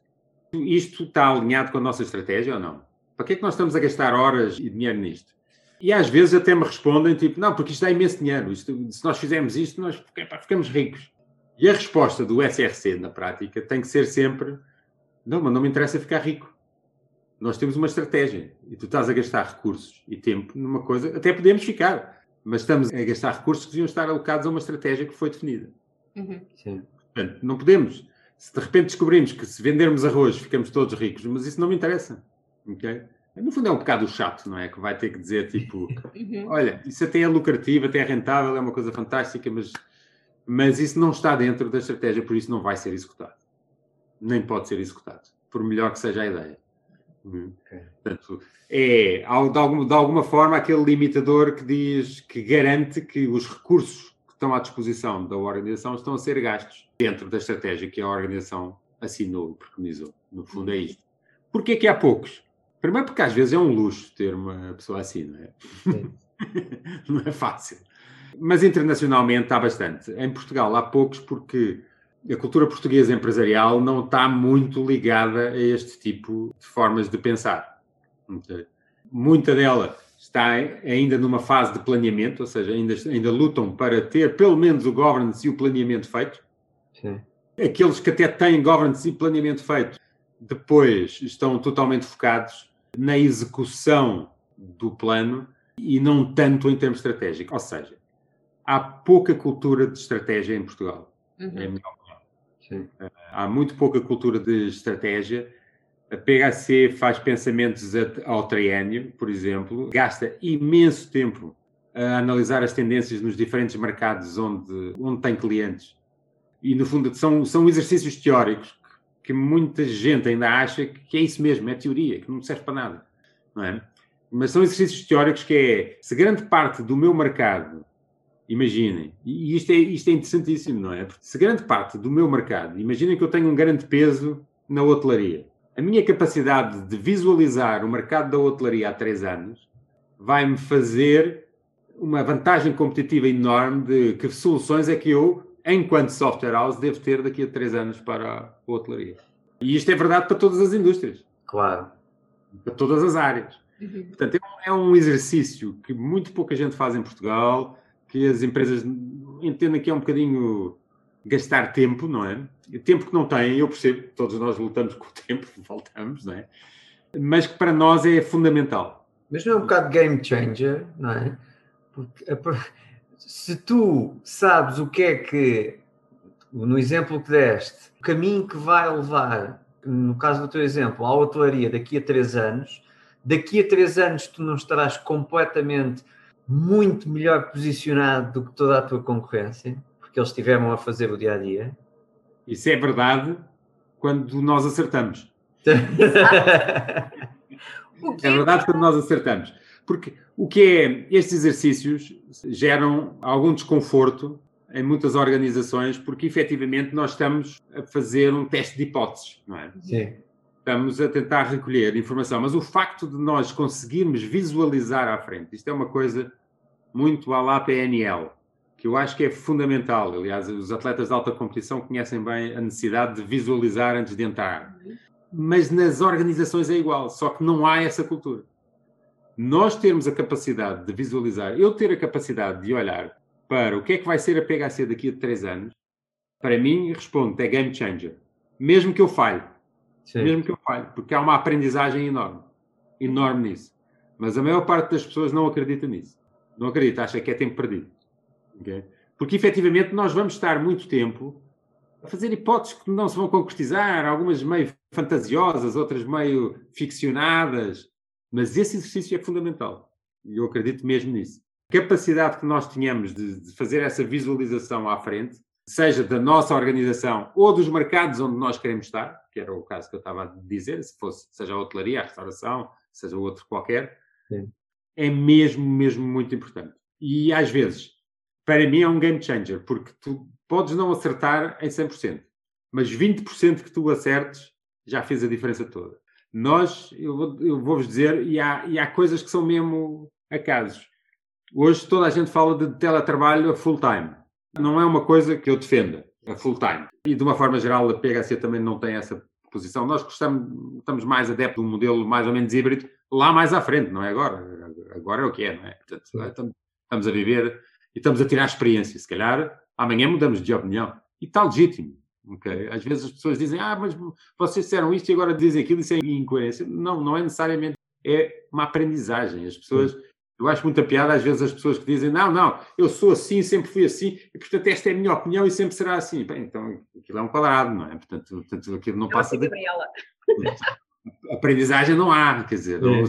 Speaker 3: Isto está alinhado com a nossa estratégia ou não? Para que é que nós estamos a gastar horas e dinheiro nisto? E às vezes até me respondem tipo, não, porque isto dá imenso dinheiro, isto, se nós fizermos isto, nós ficamos ricos. E a resposta do SRC na prática tem que ser sempre, não, mas não me interessa ficar rico. Nós temos uma estratégia e tu estás a gastar recursos e tempo numa coisa, até podemos ficar, mas estamos a gastar recursos que deviam estar alocados a uma estratégia que foi definida.
Speaker 4: Uhum. Sim.
Speaker 3: Portanto, não podemos. Se de repente descobrimos que se vendermos arroz ficamos todos ricos, mas isso não me interessa. Okay? No fundo é um bocado chato, não é? Que vai ter que dizer tipo, uhum. olha, isso até é lucrativo, até é rentável, é uma coisa fantástica, mas mas isso não está dentro da estratégia, por isso não vai ser executado. Nem pode ser executado, por melhor que seja a ideia. Uhum. Okay. Portanto, é, de alguma, de alguma forma, aquele limitador que diz, que garante que os recursos estão à disposição da organização estão a ser gastos dentro da estratégia que a organização assinou e preconizou. No fundo é isto. Porquê que há poucos? Primeiro porque às vezes é um luxo ter uma pessoa assim, não é? não é fácil. Mas internacionalmente há bastante. Em Portugal há poucos porque a cultura portuguesa empresarial não está muito ligada a este tipo de formas de pensar. Muita dela está ainda numa fase de planeamento, ou seja, ainda, ainda lutam para ter pelo menos o governance e o planeamento feito. Sim. Aqueles que até têm governance e planeamento feito, depois estão totalmente focados na execução do plano e não tanto em termos estratégicos. Ou seja, há pouca cultura de estratégia em Portugal. Uhum. É a minha opinião. Sim. Há muito pouca cultura de estratégia. A PHC faz pensamentos ao triênio, por exemplo, gasta imenso tempo a analisar as tendências nos diferentes mercados onde, onde tem clientes. E, no fundo, são, são exercícios teóricos que muita gente ainda acha que é isso mesmo, é teoria, que não serve para nada. Não é? Mas são exercícios teóricos que é, se grande parte do meu mercado Imaginem, e isto é, isto é interessantíssimo, não é? Porque se grande parte do meu mercado, imaginem que eu tenho um grande peso na hotelaria. A minha capacidade de visualizar o mercado da hotelaria há três anos vai-me fazer uma vantagem competitiva enorme de que soluções é que eu, enquanto software house, devo ter daqui a três anos para a hotelaria. E isto é verdade para todas as indústrias.
Speaker 4: Claro.
Speaker 3: Para todas as áreas. Uhum. Portanto, é um exercício que muito pouca gente faz em Portugal que as empresas entendem que é um bocadinho gastar tempo, não é? Tempo que não têm, eu percebo, todos nós lutamos com o tempo, voltamos, não é? Mas que para nós é fundamental.
Speaker 4: Mas não é um bocado game changer, não é? Porque se tu sabes o que é que, no exemplo que deste, o caminho que vai levar, no caso do teu exemplo, à hotelaria daqui a três anos, daqui a três anos tu não estarás completamente muito melhor posicionado do que toda a tua concorrência, porque eles estiveram a fazer o dia a dia.
Speaker 3: Isso é verdade quando nós acertamos. é verdade quando nós acertamos. Porque o que é, estes exercícios geram algum desconforto em muitas organizações, porque efetivamente nós estamos a fazer um teste de hipóteses, não é?
Speaker 4: Sim.
Speaker 3: Estamos a tentar recolher informação, mas o facto de nós conseguirmos visualizar à frente, isto é uma coisa muito à lá PNL, que eu acho que é fundamental. Aliás, os atletas de alta competição conhecem bem a necessidade de visualizar antes de entrar. Mas nas organizações é igual, só que não há essa cultura. Nós termos a capacidade de visualizar, eu ter a capacidade de olhar para o que é que vai ser a PHC daqui a três anos, para mim, respondo, é game changer. Mesmo que eu falhe Sim. mesmo que eu falhe, porque há uma aprendizagem enorme, enorme nisso. Mas a maior parte das pessoas não acredita nisso. Não acredita, acha que é tempo perdido. Okay? Porque efetivamente nós vamos estar muito tempo a fazer hipóteses que não se vão concretizar, algumas meio fantasiosas, outras meio ficcionadas, mas esse exercício é fundamental. E eu acredito mesmo nisso. A capacidade que nós tenhamos de, de fazer essa visualização à frente seja da nossa organização ou dos mercados onde nós queremos estar, que era o caso que eu estava a dizer, se fosse, seja a hotelaria, a restauração, seja outro qualquer, Sim. é mesmo, mesmo muito importante. E às vezes, para mim é um game changer, porque tu podes não acertar em 100%, mas 20% que tu acertes já fez a diferença toda. Nós, eu, eu vou-vos dizer, e há, e há coisas que são mesmo acasos. Hoje toda a gente fala de teletrabalho a full time não é uma coisa que eu defenda, a full time. E de uma forma geral, a PHC também não tem essa posição. Nós gostamos, estamos mais adeptos de um modelo mais ou menos híbrido lá mais à frente, não é agora. Agora é o que é, não é? Portanto, estamos a viver e estamos a tirar experiência. Se calhar amanhã mudamos de opinião. E está legítimo. Okay? Às vezes as pessoas dizem, ah, mas vocês disseram isto e agora dizem aquilo, isso é incoerência. Não, não é necessariamente. É uma aprendizagem. As pessoas eu acho muita piada às vezes as pessoas que dizem não, não, eu sou assim, sempre fui assim, e portanto esta é a minha opinião e sempre será assim. Bem, então aquilo é um quadrado, não é? Portanto, portanto aquilo não eu passa de... Aprendizagem não há, quer dizer, não,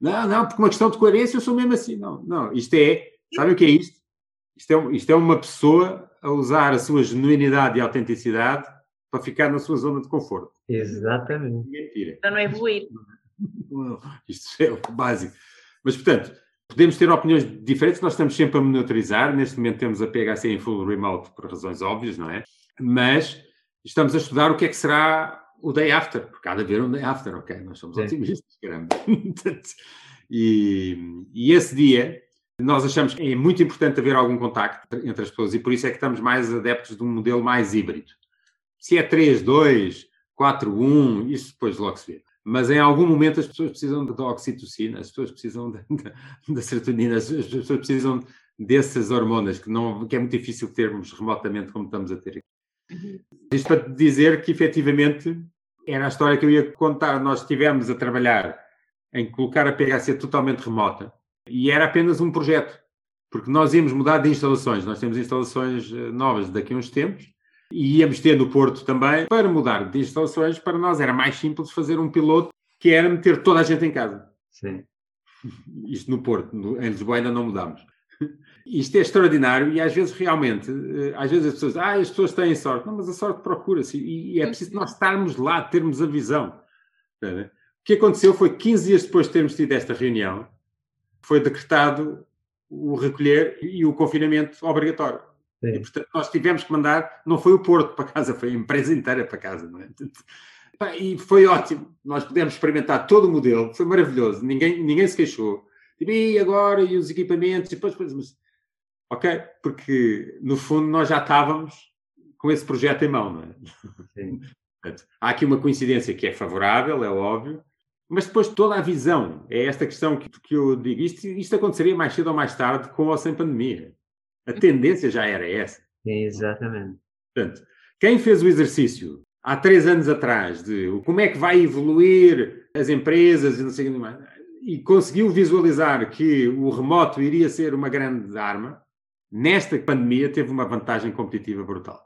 Speaker 3: não, não, porque uma questão de coerência eu sou mesmo assim. Não, não, isto é, sabe o que é isto? Isto é, isto é uma pessoa a usar a sua genuinidade e autenticidade para ficar na sua zona de conforto.
Speaker 4: Exatamente.
Speaker 3: Mentira.
Speaker 5: Para não evoluir.
Speaker 3: Isto é o básico. Mas, portanto, podemos ter opiniões diferentes, nós estamos sempre a monitorizar. Neste momento temos a PHC em full remote por razões óbvias, não é? Mas estamos a estudar o que é que será o day after, porque há de haver um day after, ok? Nós somos
Speaker 4: Sim.
Speaker 3: otimistas, caramba. e, e esse dia, nós achamos que é muito importante haver algum contacto entre as pessoas e por isso é que estamos mais adeptos de um modelo mais híbrido. Se é 3, 2, 4, 1, isso depois logo se vê. Mas em algum momento as pessoas precisam da oxitocina, as pessoas precisam da, serotonina, as, as pessoas precisam dessas hormonas que, não, que é muito difícil termos remotamente como estamos a ter aqui. Isto para dizer que efetivamente era a história que eu ia contar. Nós estivemos a trabalhar em colocar a PHC totalmente remota e era apenas um projeto, porque nós íamos mudar de instalações. Nós temos instalações eh, novas daqui a uns tempos e íamos ter no Porto também. Para mudar de instalações, para nós era mais simples fazer um piloto que era meter toda a gente em casa.
Speaker 4: Sim.
Speaker 3: Isto no Porto, no, em Lisboa ainda não mudámos. Isto é extraordinário e às vezes realmente, eh, às vezes as pessoas, ah, as pessoas têm sorte. Não, mas a sorte procura-se e, é preciso nós estarmos lá, termos a visão. Ver? O que aconteceu foi que 15 dias depois de termos tido esta reunião, foi decretado o recolher e o confinamento obrigatório. E,
Speaker 4: Sim.
Speaker 3: portanto, nós tivemos que mandar, não foi o Porto para casa, foi a empresa inteira para casa. Não é? E foi ótimo. Nós pudemos experimentar todo o modelo, foi maravilhoso. Ninguém, ninguém se queixou. Tipo, e agora? E os equipamentos? E depois, depois, mas... Ok, porque no fundo nós já estávamos com esse projeto em mão, não é?
Speaker 4: Sim.
Speaker 3: Portanto, há aqui uma coincidência que é favorável, é óbvio, mas depois toda a visão, é esta questão que, que eu digo, isto, isto aconteceria mais cedo ou mais tarde, com ou sem pandemia. A tendência já era essa.
Speaker 4: Sim, exatamente.
Speaker 3: Portanto, quem fez o exercício há três anos atrás de como é que vai evoluir as empresas e não sei o que mais, e conseguiu visualizar que o remoto iria ser uma grande arma, nesta pandemia teve uma vantagem competitiva brutal.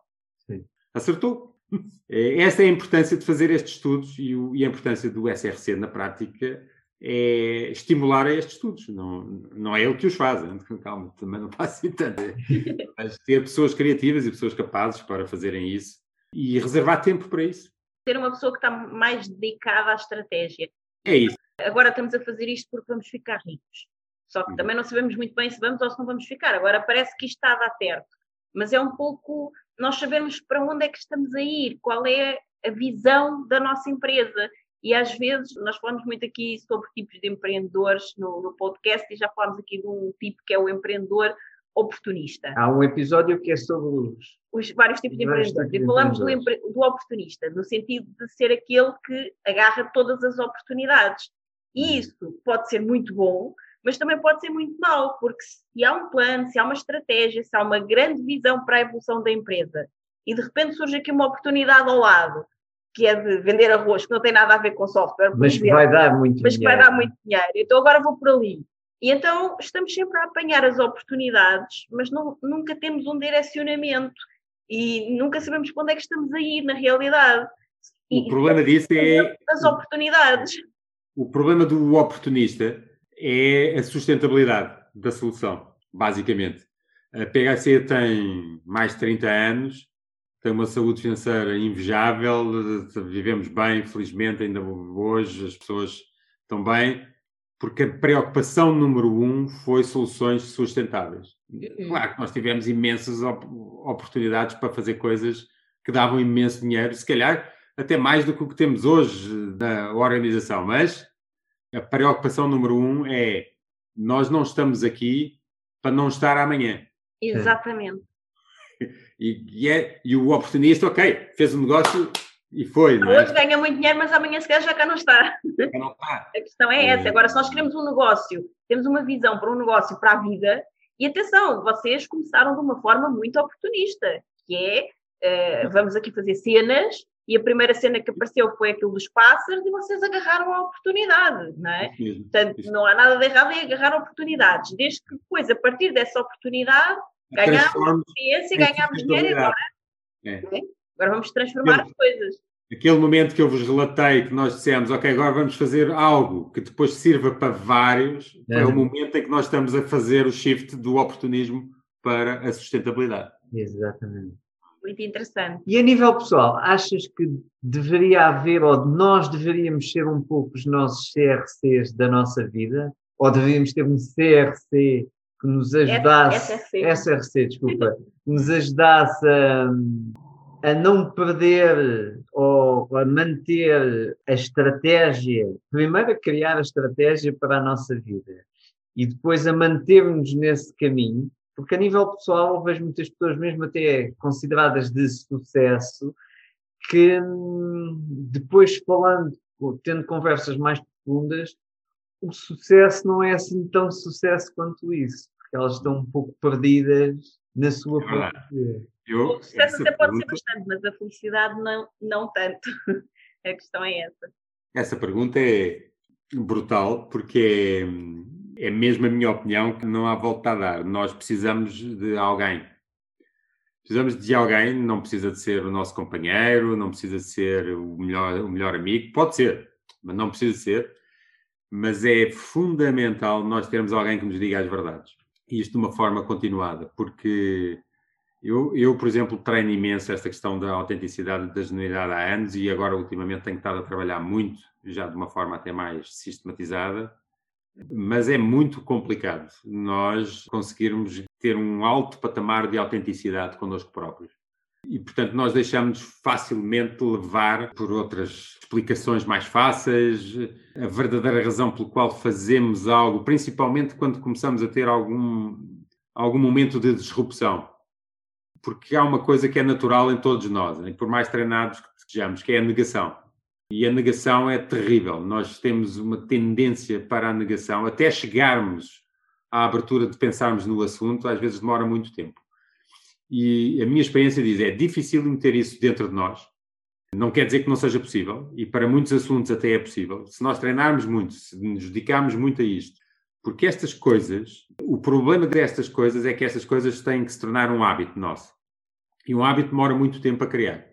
Speaker 4: Sim.
Speaker 3: Acertou. É, Esta é a importância de fazer estes estudos e, o- e a importância do SRC na prática é estimular a estes estudos. Não, não é ele que os faz, calma, também não passa assim tanto. Mas ter pessoas criativas e pessoas capazes para fazerem isso e reservar tempo para isso.
Speaker 5: Ter uma pessoa que está mais dedicada à estratégia.
Speaker 3: É isso.
Speaker 5: Agora estamos a fazer isto porque vamos ficar ricos. Só que
Speaker 3: Uhum.
Speaker 5: também não sabemos muito bem se vamos ou se não vamos ficar. Agora parece que isto está a dar certo. Mas é um pouco nós sabemos para onde é que estamos a ir, qual é a visão da nossa empresa. E às vezes, nós falamos muito aqui sobre tipos de empreendedores no, no podcast e já falámos aqui de um tipo que é o empreendedor oportunista.
Speaker 4: Há um episódio que é sobre os.
Speaker 5: Os vários tipos de empreendedores.
Speaker 4: tipos de
Speaker 5: E falamos do,
Speaker 4: empreendedores.
Speaker 5: empre- do oportunista, no sentido de ser aquele que agarra todas as oportunidades. E isso pode ser muito bom, mas também pode ser muito mau, porque se há um plano, se há uma estratégia, se há uma grande visão para a evolução da empresa e de repente surge aqui uma oportunidade ao lado, que é de vender arroz, que não tem nada a ver com software,
Speaker 4: Mas que
Speaker 5: exemplo,
Speaker 4: vai dar muito
Speaker 5: mas que vai
Speaker 4: dinheiro.
Speaker 5: dar muito dinheiro. Então agora vou por ali. E então estamos sempre a apanhar as oportunidades, mas não- nunca temos um direcionamento e nunca sabemos para onde é que estamos a ir na realidade.
Speaker 3: O problema disso é
Speaker 5: as oportunidades.
Speaker 3: o problema do oportunista é a sustentabilidade da solução, basicamente. A PHC tem mais de 30 anos, tem uma saúde financeira invejável, vivemos bem, felizmente, ainda hoje as pessoas estão bem, porque a preocupação número um foi soluções sustentáveis. Claro que nós tivemos imensas op- oportunidades para fazer coisas que davam imenso dinheiro, se calhar até mais do que o que temos hoje na organização, mas a preocupação número um é nós não estamos aqui para não estar amanhã.
Speaker 5: Exatamente.
Speaker 3: E, e é, e o oportunista, ok, fez um negócio e foi, não é?
Speaker 5: Hoje ganha muito dinheiro, mas amanhã se calhar já cá não está.
Speaker 3: Já não está.
Speaker 5: A questão é essa. Agora, se nós queremos um negócio, temos uma visão para um negócio para a vida, e atenção, vocês começaram de uma forma muito oportunista, que é eh, vamos aqui fazer cenas, e a primeira cena que apareceu foi aquilo dos pássaros, e vocês agarraram a oportunidade, não é?
Speaker 3: Isso mesmo.
Speaker 5: Portanto,
Speaker 3: Isso.
Speaker 5: não há nada de errado em agarrar oportunidades, desde que depois, a partir dessa oportunidade, ganhámos experiência, ganhámos dinheiro e agora.
Speaker 3: É.
Speaker 5: agora vamos transformar as coisas.
Speaker 3: Aquele momento que eu vos relatei, que nós dissemos, ok, agora vamos fazer algo que depois sirva para vários, é
Speaker 4: Uhum.
Speaker 3: o momento em que nós estamos a fazer o shift do oportunismo para a sustentabilidade.
Speaker 4: Exatamente.
Speaker 5: Muito interessante.
Speaker 4: E a nível pessoal, achas que deveria haver, ou nós deveríamos ser um pouco os nossos CRCs da nossa vida? Ou deveríamos ter um CRC que nos ajudasse,
Speaker 5: SRC,
Speaker 4: SRC desculpa, que nos ajudasse a, a não perder ou a manter a estratégia, primeiro a criar a estratégia para a nossa vida. E depois a mantermos nesse caminho, porque a nível pessoal eu vejo muitas pessoas, mesmo até consideradas de sucesso, que hum, depois falando, tendo conversas mais profundas, o sucesso não é assim tão sucesso quanto isso, porque elas estão um pouco perdidas na sua
Speaker 3: É
Speaker 4: própria.
Speaker 3: Eu,
Speaker 5: O sucesso até pode ser
Speaker 3: pergunta-
Speaker 5: bastante, mas a felicidade não, não tanto. A questão é essa.
Speaker 3: Essa pergunta é brutal, porque é, é mesmo a minha opinião que não há volta a dar. Nós precisamos de alguém. Precisamos de alguém, não precisa de ser o nosso companheiro, não precisa de ser o melhor, o melhor amigo, pode ser, mas não precisa ser. Mas é fundamental nós termos alguém que nos diga as verdades. E isto de uma forma continuada, porque eu, eu, por exemplo, treino imenso esta questão da autenticidade da genuinidade há anos e agora, ultimamente, tenho estado a trabalhar muito, já de uma forma até mais sistematizada, mas é muito complicado nós conseguirmos ter um alto patamar de autenticidade connosco próprios. E, portanto, nós deixamos facilmente levar por outras explicações mais fáceis, a verdadeira razão pelo qual fazemos algo, principalmente quando começamos a ter algum, algum momento de disrupção porque há uma coisa que é natural em todos nós, e por mais treinados que sejamos, que é a negação. E a negação é terrível. Nós temos uma tendência para a negação, até chegarmos à abertura de pensarmos no assunto, às vezes demora muito tempo. E a minha experiência diz: é difícil meter isso dentro de nós. Não quer dizer que não seja possível, e para muitos assuntos até é possível. Se nós treinarmos muito, se nos dedicarmos muito a isto, porque estas coisas, o problema destas coisas é que estas coisas têm que se tornar um hábito nosso. E um hábito demora muito tempo a criar.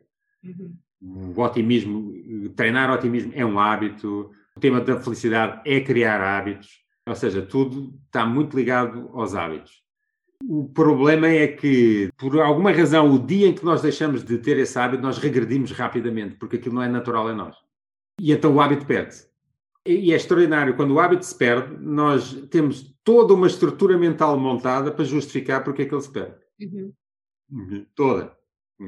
Speaker 3: O otimismo, treinar otimismo é um hábito. O tema da felicidade é criar hábitos. Ou seja, tudo está muito ligado aos hábitos. O problema é que, por alguma razão, o dia em que nós deixamos de ter esse hábito, nós regredimos rapidamente, porque aquilo não é natural em nós. E então o hábito perde-se. E é extraordinário, quando o hábito se perde, nós temos toda uma estrutura mental montada para justificar porque é que ele se perde. Uhum. Toda.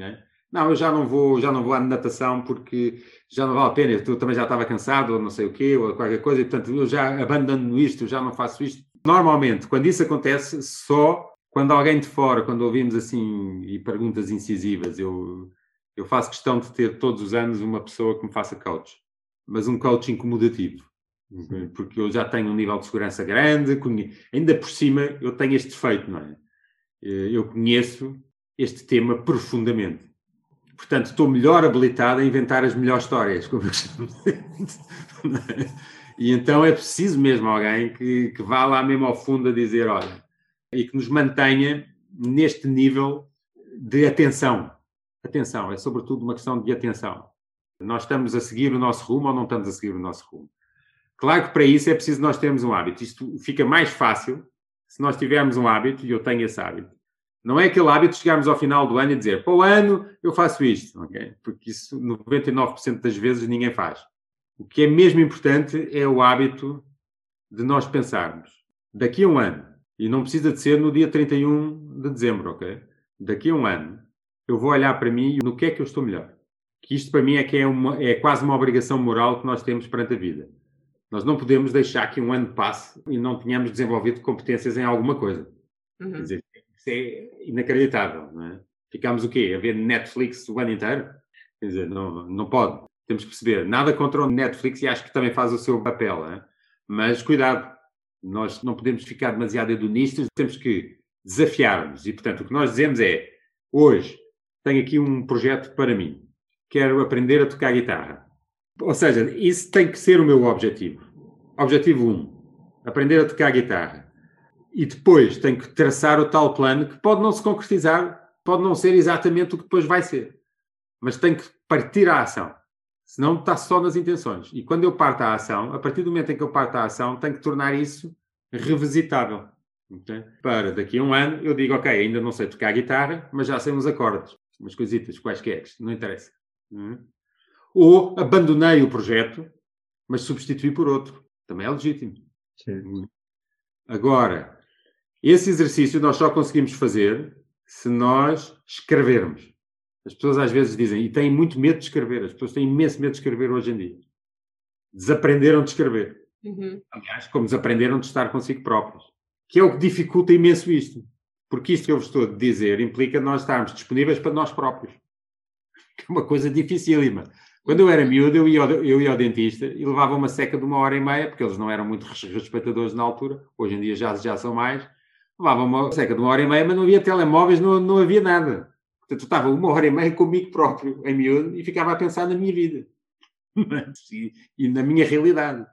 Speaker 3: É? Não, eu já não vou, já não vou à natação porque já não vale a pena, eu também já estava cansado, ou não sei o quê, ou qualquer coisa, e portanto eu já abandono isto, já não faço isto. Normalmente, quando isso acontece, só quando alguém de fora, quando ouvimos assim e perguntas incisivas, eu, eu faço questão de ter todos os anos uma pessoa que me faça coach, mas um coach incomodativo, porque eu já tenho um nível de segurança grande, ainda por cima eu tenho este defeito, não é? Eu conheço este tema profundamente. Portanto, estou melhor habilitado a inventar as melhores histórias, como eu chamo. E então é preciso mesmo alguém que, que vá lá mesmo ao fundo a dizer, olha, e que nos mantenha neste nível de atenção. Atenção, é sobretudo uma questão de atenção. Nós estamos a seguir o nosso rumo ou não estamos a seguir o nosso rumo? Claro que para isso é preciso nós termos um hábito. Isto fica mais fácil se nós tivermos um hábito, e eu tenho esse hábito. Não é aquele hábito de chegarmos ao final do ano e dizer, para o ano eu faço isto, ok? Porque isso 99% das vezes ninguém faz. O que é mesmo importante é o hábito de nós pensarmos, daqui a um ano, e não precisa de ser no dia 31 de dezembro, ok? Daqui a um ano, eu vou olhar para mim e no que é que eu estou melhor. Que isto para mim é que é, uma, é quase uma obrigação moral que nós temos perante a vida. Nós não podemos deixar que um ano passe e não tenhamos desenvolvido competências em alguma coisa.
Speaker 5: Uhum.
Speaker 3: Quer dizer, isso é inacreditável, não é? Ficamos o quê? A ver Netflix o ano inteiro? Quer dizer, não, não pode. Temos que perceber. Nada contra o Netflix e acho que também faz o seu papel, é? mas cuidado. Nós não podemos ficar demasiado hedonistas, temos que desafiar-nos. E, portanto, o que nós dizemos é: hoje tenho aqui um projeto para mim. Quero aprender a tocar guitarra. Ou seja, isso tem que ser o meu objetivo. Objetivo 1: um, aprender a tocar guitarra. E depois tenho que traçar o tal plano que pode não se concretizar, pode não ser exatamente o que depois vai ser. Mas tenho que partir à ação. Senão está só nas intenções. E quando eu parto à ação, a partir do momento em que eu parto à ação, tenho que tornar isso revisitável. Okay? Para daqui a um ano eu digo, ok, ainda não sei tocar guitarra, mas já sei uns acordes, umas coisitas, quaisquer, não interessa. É? Ou abandonei o projeto, mas substituí por outro. Também é legítimo. Sim. Agora, esse exercício nós só conseguimos fazer se nós escrevermos. As pessoas às vezes dizem, e têm muito medo de escrever, as pessoas têm imenso medo de escrever hoje em dia. Desaprenderam de escrever. Uhum. Aliás, como desaprenderam de estar consigo próprios. Que é o que dificulta imenso isto. Porque isto que eu vos estou a dizer implica nós estarmos disponíveis para nós próprios. Que é uma coisa dificílima. Quando eu era miúdo, eu ia, ao, eu ia ao dentista e levava uma seca de uma hora e meia, porque eles não eram muito respeitadores na altura, hoje em dia já, já são mais. Levava uma seca de uma hora e meia, mas não havia telemóveis, não, não havia nada. Portanto, eu estava uma hora e meia comigo próprio, em miúdo, e ficava a pensar na minha vida e, e na minha realidade.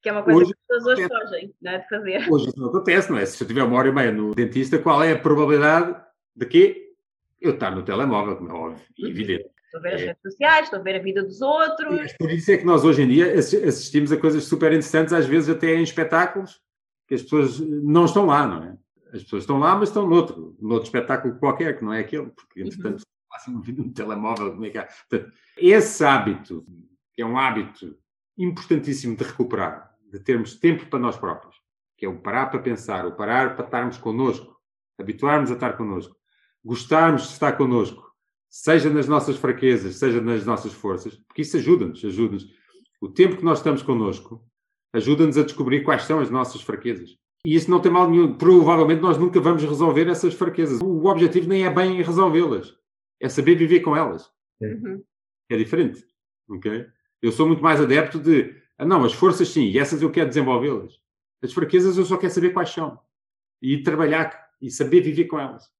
Speaker 5: Que é uma coisa hoje, que as pessoas hoje fogem não é, de fazer.
Speaker 3: Hoje isso não acontece, não é? Se eu tiver uma hora e meia no dentista, qual é a probabilidade de que eu estar no telemóvel, como é óbvio, evidente.
Speaker 5: Estou a ver as é. redes sociais, estou a ver a vida dos outros.
Speaker 3: É por isso é que nós hoje em dia assistimos a coisas super interessantes, às vezes até em espetáculos, que as pessoas não estão lá, não é? As pessoas estão lá, mas estão noutro, noutro espetáculo qualquer, que não é aquele, porque uhum. entretanto passam no telemóvel, como é que é? Portanto, esse hábito, que é um hábito importantíssimo de recuperar, de termos tempo para nós próprios, que é o parar para pensar, o parar para estarmos connosco, habituarmos a estar connosco, gostarmos de estar connosco, seja nas nossas fraquezas, seja nas nossas forças, porque isso ajuda-nos, ajuda-nos. O tempo que nós estamos connosco ajuda-nos a descobrir quais são as nossas fraquezas. E isso não tem mal nenhum. Provavelmente nós nunca vamos resolver essas fraquezas. O objetivo nem é bem resolvê-las, é saber viver com elas. Uhum. É diferente. ok? Eu sou muito mais adepto de, ah, não, as forças sim, e essas eu quero desenvolvê-las. As fraquezas eu só quero saber quais são. E trabalhar e saber viver com elas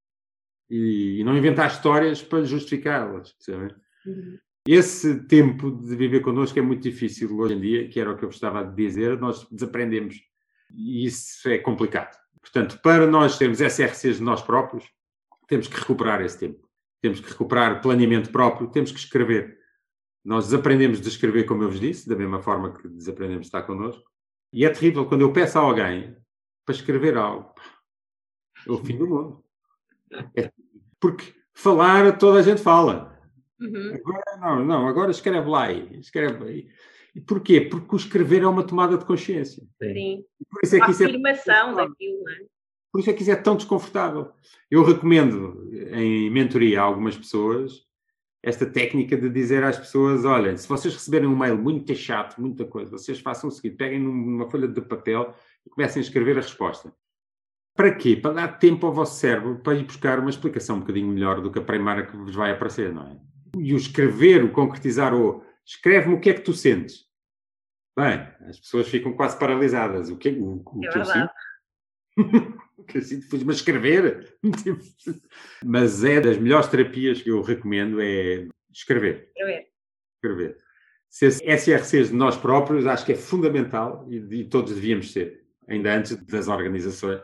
Speaker 3: e, e não inventar histórias para justificá-las. Uhum. Esse tempo de viver connosco é muito difícil hoje em dia, que era o que eu estava a dizer, nós desaprendemos. E isso é complicado. Portanto, para nós termos SRCs de nós próprios, temos que recuperar esse tempo. Temos que recuperar planeamento próprio, temos que escrever. Nós desaprendemos de escrever, como eu vos disse, da mesma forma que desaprendemos de estar connosco. E é terrível quando eu peço a alguém para escrever algo. É o fim do mundo. É, porque falar, toda a gente fala. Uhum. Agora, não, não, agora escreve lá aí, escreve aí. E porquê? Porque o escrever é uma tomada de consciência.
Speaker 5: Sim. Por isso é que isso é afirmação é, daquilo, não é?
Speaker 3: Por isso é que isso é tão desconfortável. Eu recomendo em mentoria a algumas pessoas esta técnica de dizer às pessoas: olha, se vocês receberem um mail muito chato, muita coisa, vocês façam o seguinte: peguem numa folha de papel e comecem a escrever a resposta. Para quê? Para dar tempo ao vosso cérebro para ir buscar uma explicação um bocadinho melhor do que a primeira que vos vai aparecer, não é? E o escrever, o concretizar, o escreve-me o que é que tu sentes. Bem, as pessoas ficam quase paralisadas. O que, o, o é que eu sinto? o que eu sinto, fui-me escrever. Mas é das melhores terapias que eu recomendo é escrever.
Speaker 5: Escrever.
Speaker 3: Escrever. Ser SRCs de nós próprios acho que é fundamental e, e todos devíamos ser, ainda antes das organizações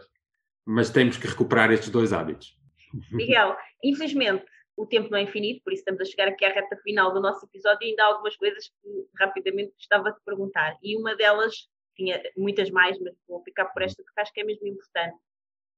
Speaker 3: mas temos que recuperar estes dois hábitos.
Speaker 5: Miguel, infelizmente o tempo não é infinito, por isso estamos a chegar aqui à reta final do nosso episódio e ainda há algumas coisas que rapidamente gostava de perguntar. E uma delas, tinha muitas mais, mas vou ficar por esta porque acho que é mesmo importante.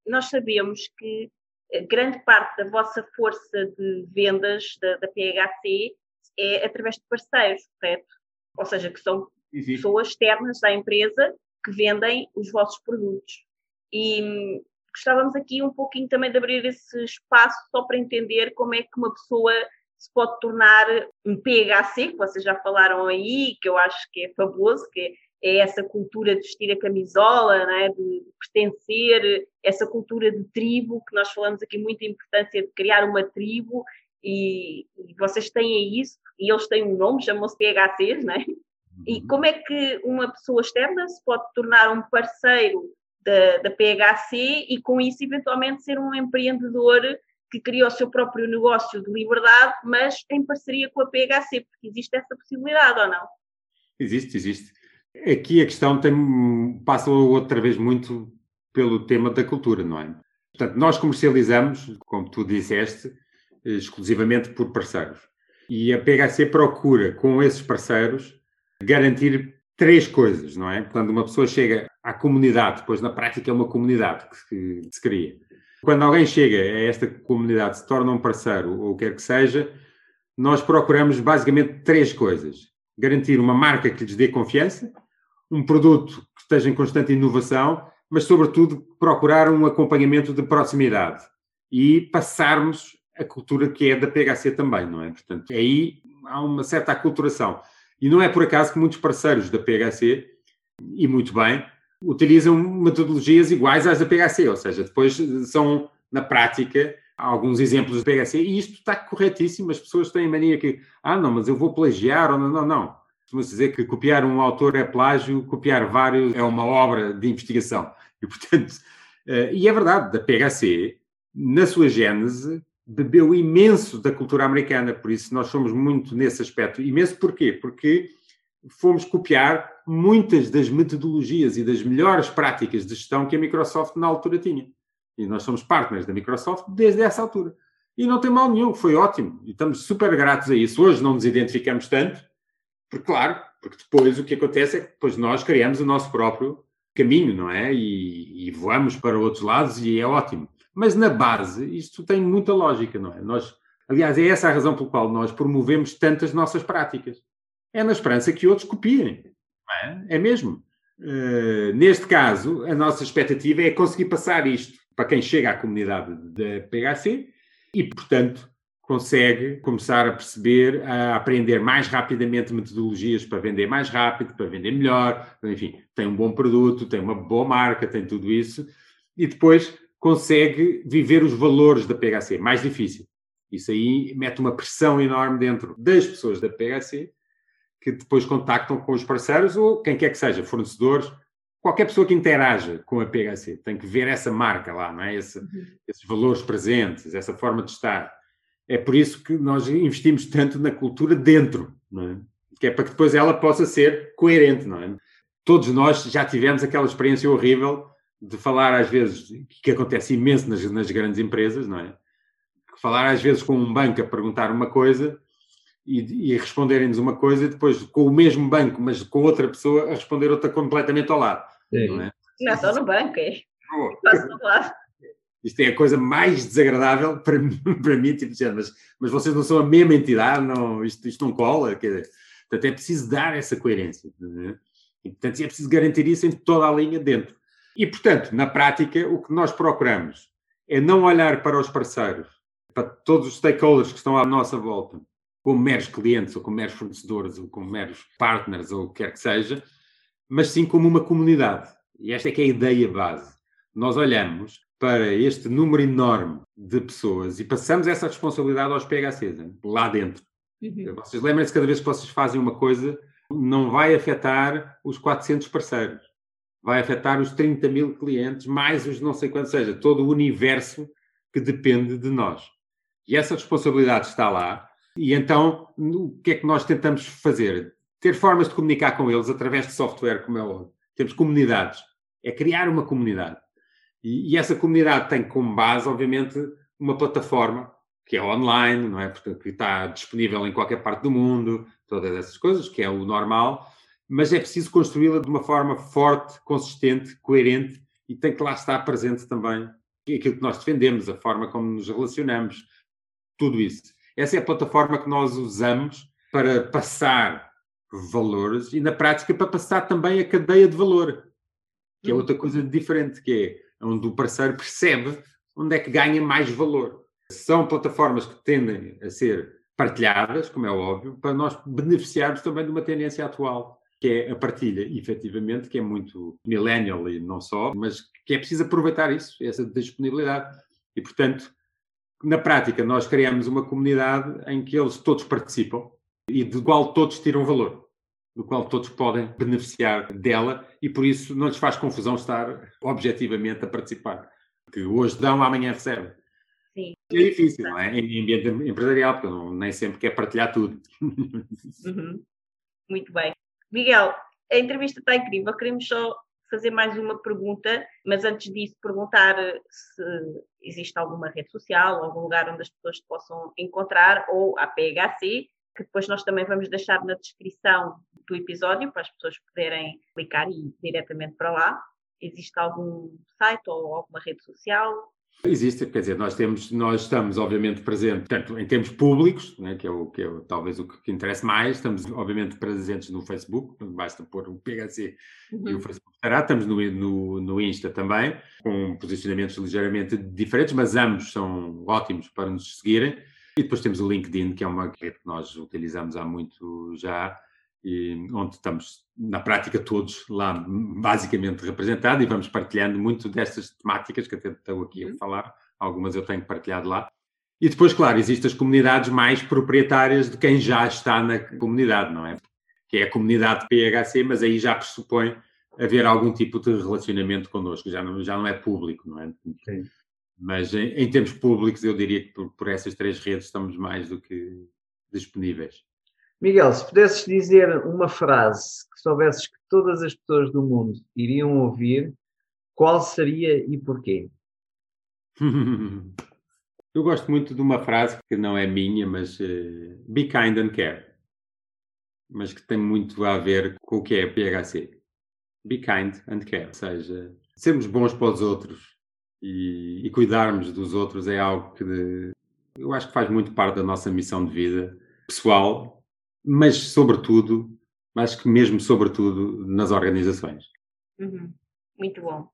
Speaker 5: Nós sabemos que eh, grande parte da vossa força de vendas da, da PHC é através de parceiros, correto? Ou seja, que são Existe. pessoas externas à empresa que vendem os vossos produtos. E gostávamos aqui um pouquinho também de abrir esse espaço só para entender como é que uma pessoa se pode tornar um PHC, que vocês já falaram aí, que eu acho que é fabuloso, que é essa cultura de vestir a camisola, né, de pertencer, essa cultura de tribo, que nós falamos aqui muito a importância de criar uma tribo, e, e vocês têm isso, e eles têm um nome, chamam-se PHCs, né? E uhum. como é que uma pessoa externa se pode tornar um parceiro da, da PHC e com isso eventualmente ser um empreendedor que cria o seu próprio negócio de liberdade, mas em parceria com a PHC, porque existe essa possibilidade ou não?
Speaker 3: Existe, existe. Aqui a questão tem, passa outra vez muito pelo tema da cultura, não é? Portanto, nós comercializamos, como tu disseste, exclusivamente por parceiros. E a PHC procura, com esses parceiros, garantir três coisas, não é? Portanto, uma pessoa chega à comunidade, depois na prática é uma comunidade que, que se cria. Quando alguém chega a esta comunidade, se torna um parceiro ou o que quer que seja, nós procuramos basicamente três coisas: garantir uma marca que lhes dê confiança, um produto que esteja em constante inovação, mas, sobretudo, procurar um acompanhamento de proximidade e passarmos a cultura que é da PHC também, não é? Portanto, aí há uma certa aculturação. E não é por acaso que muitos parceiros da PHC, e muito bem, utilizam metodologias iguais às da PHC, ou seja, depois são, na prática, alguns exemplos da PHC, e isto está corretíssimo, as pessoas têm mania que, ah, não, mas eu vou plagiar, ou não, não, não. Costuma-se dizer que copiar um autor é plágio, copiar vários é uma obra de investigação. E, portanto, eh, e é verdade, da PHC, na sua gênese, bebeu imenso da cultura americana, por isso nós somos muito nesse aspecto. Imenso porquê? Porque fomos copiar muitas das metodologias e das melhores práticas de gestão que a Microsoft na altura tinha. E nós somos partners da Microsoft desde essa altura. E não tem mal nenhum, foi ótimo. E estamos super gratos a isso. Hoje não nos identificamos tanto, porque, claro, porque depois o que acontece é que depois nós criamos o nosso próprio caminho, não é? E, e voamos para outros lados e é ótimo. Mas na base, isto tem muita lógica, não é? Nós, aliás, é essa a razão pela qual nós promovemos tantas nossas práticas. É na esperança que outros copiem. É? é? mesmo. Uh, neste caso, a nossa expectativa é conseguir passar isto para quem chega à comunidade da PHC e, portanto, consegue começar a perceber, a aprender mais rapidamente metodologias para vender mais rápido, para vender melhor, enfim, tem um bom produto, tem uma boa marca, tem tudo isso, e depois consegue viver os valores da PHC. Mais difícil. Isso aí mete uma pressão enorme dentro das pessoas da PHC que depois contactam com os parceiros ou quem quer que seja, fornecedores, qualquer pessoa que interaja com a PHC tem que ver essa marca lá, não é? Esse, uhum. Esses valores presentes, essa forma de estar. É por isso que nós investimos tanto na cultura dentro, não é? Que é para que depois ela possa ser coerente, não é? Todos nós já tivemos aquela experiência horrível de falar às vezes, que acontece imenso nas, nas grandes empresas, não é? Falar às vezes com um banco a perguntar uma coisa e, e responderem-nos uma coisa e depois com o mesmo banco, mas com outra pessoa, a responder outra completamente ao lado.
Speaker 5: Sim. Não, é? não só no banco, é. Oh. lado.
Speaker 3: Isto é a coisa mais desagradável para, para mim, tipo, mas, mas vocês não são a mesma entidade, não, isto, isto não cola. Quer dizer, portanto, é preciso dar essa coerência. É? E, portanto, é preciso garantir isso em toda a linha dentro. E, portanto, na prática, o que nós procuramos é não olhar para os parceiros, para todos os stakeholders que estão à nossa volta, como meros clientes, ou como meros fornecedores, ou como meros partners, ou o que quer que seja, mas sim como uma comunidade. E esta é que é a ideia base. Nós olhamos para este número enorme de pessoas e passamos essa responsabilidade aos PHCs, lá dentro. Uhum. Vocês lembrem-se, cada vez que vocês fazem uma coisa, não vai afetar os 400 parceiros, vai afetar os 30 mil clientes, mais os não sei quantos, seja, todo o universo que depende de nós. E essa responsabilidade está lá, e então, o que é que nós tentamos fazer? Ter formas de comunicar com eles através de software, como é óbvio. Temos comunidades. É criar uma comunidade. E, e, essa comunidade tem como base, obviamente, uma plataforma que é online, não é? Portanto, que está disponível em qualquer parte do mundo, todas essas coisas, que é o normal, mas é preciso construí-la de uma forma forte, consistente, coerente e tem que lá estar presente também aquilo que nós defendemos, a forma como nos relacionamos, tudo isso. Essa é a plataforma que nós usamos para passar valores e, na prática, para passar também a cadeia de valor, que é outra coisa diferente, que é onde o parceiro percebe onde é que ganha mais valor. São plataformas que tendem a ser partilhadas, como é óbvio, para nós beneficiarmos também de uma tendência atual, que é a partilha, efetivamente, que é muito millennial e não só, mas que é preciso aproveitar isso, essa disponibilidade. E, portanto, na prática, nós criamos uma comunidade em que eles todos participam e do qual todos tiram valor, do qual todos podem beneficiar dela e por isso não lhes faz confusão estar objetivamente a participar. Que hoje dão, amanhã recebem.
Speaker 5: Sim.
Speaker 3: É difícil, não é? Em ambiente empresarial, porque nem sempre quer partilhar tudo.
Speaker 5: Uhum. Muito bem. Miguel, a entrevista está incrível. Queremos só fazer mais uma pergunta, mas antes disso perguntar se existe alguma rede social, algum lugar onde as pessoas possam encontrar, ou a PHC, que depois nós também vamos deixar na descrição do episódio para as pessoas poderem clicar e ir diretamente para lá. Existe algum site ou alguma rede social?
Speaker 3: Existe, quer dizer, nós temos, nós estamos obviamente presentes, tanto em termos públicos, né, que é o que é talvez o que interessa mais, estamos obviamente presentes no Facebook, basta pôr o PHC uhum. e o Facebook estará, estamos no, no, no, Insta também, com posicionamentos ligeiramente diferentes, mas ambos são ótimos para nos seguirem. E depois temos o LinkedIn, que é uma rede que nós utilizamos há muito já, e onde estamos, na prática, todos lá basicamente representados e vamos partilhando muito destas temáticas que até estou aqui a uhum. falar, algumas eu tenho partilhado lá. E depois, claro, existem as comunidades mais proprietárias de quem já está na comunidade, não é? Que é a comunidade PHC, mas aí já pressupõe haver algum tipo de relacionamento connosco, já não, já não é público, não é? Sim. Mas em, em termos públicos, eu diria que por, por essas três redes estamos mais do que disponíveis.
Speaker 4: Miguel, se pudesses dizer uma frase que soubesses que todas as pessoas do mundo iriam ouvir, qual seria e porquê?
Speaker 3: Eu gosto muito de uma frase que não é minha, mas uh, be kind and care. Mas que tem muito a ver com o que é PHC. Be kind and care. Ou seja, sermos bons para os outros e, e cuidarmos dos outros é algo que de, eu acho que faz muito parte da nossa missão de vida pessoal mas sobretudo, acho que mesmo sobretudo nas organizações.
Speaker 5: Uhum. Muito bom.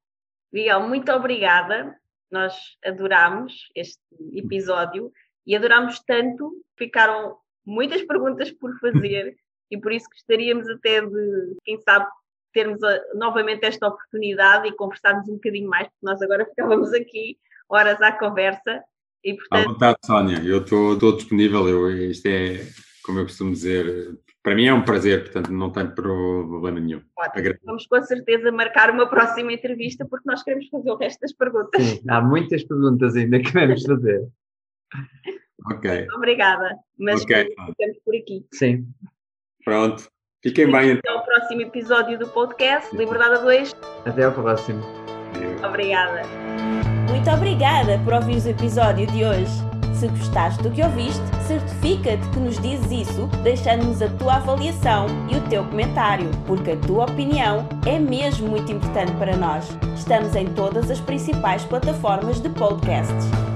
Speaker 5: Miguel, muito obrigada. Nós adoramos este episódio e adoramos tanto, ficaram muitas perguntas por fazer e por isso gostaríamos até de, quem sabe, termos a, novamente esta oportunidade e conversarmos um bocadinho mais, porque nós agora ficávamos aqui horas à conversa. E,
Speaker 3: portanto... À vontade, Sónia, eu estou disponível, eu, isto é como eu costumo dizer, para mim é um prazer, portanto não tenho problema nenhum.
Speaker 5: Ótimo. Vamos com certeza marcar uma próxima entrevista porque nós queremos fazer o resto das perguntas.
Speaker 4: Sim, há muitas perguntas ainda que queremos fazer.
Speaker 3: ok.
Speaker 5: Obrigada, mas okay. ficamos por aqui.
Speaker 4: Sim.
Speaker 3: Pronto. Fiquem bem
Speaker 5: então. Até o próximo episódio do podcast Liberdade a 2.
Speaker 4: Até ao próximo.
Speaker 5: Obrigada.
Speaker 2: Muito obrigada por ouvir o episódio de hoje. Se gostaste do que ouviste, certifica-te que nos dizes isso deixando-nos a tua avaliação e o teu comentário, porque a tua opinião é mesmo muito importante para nós. Estamos em todas as principais plataformas de podcasts.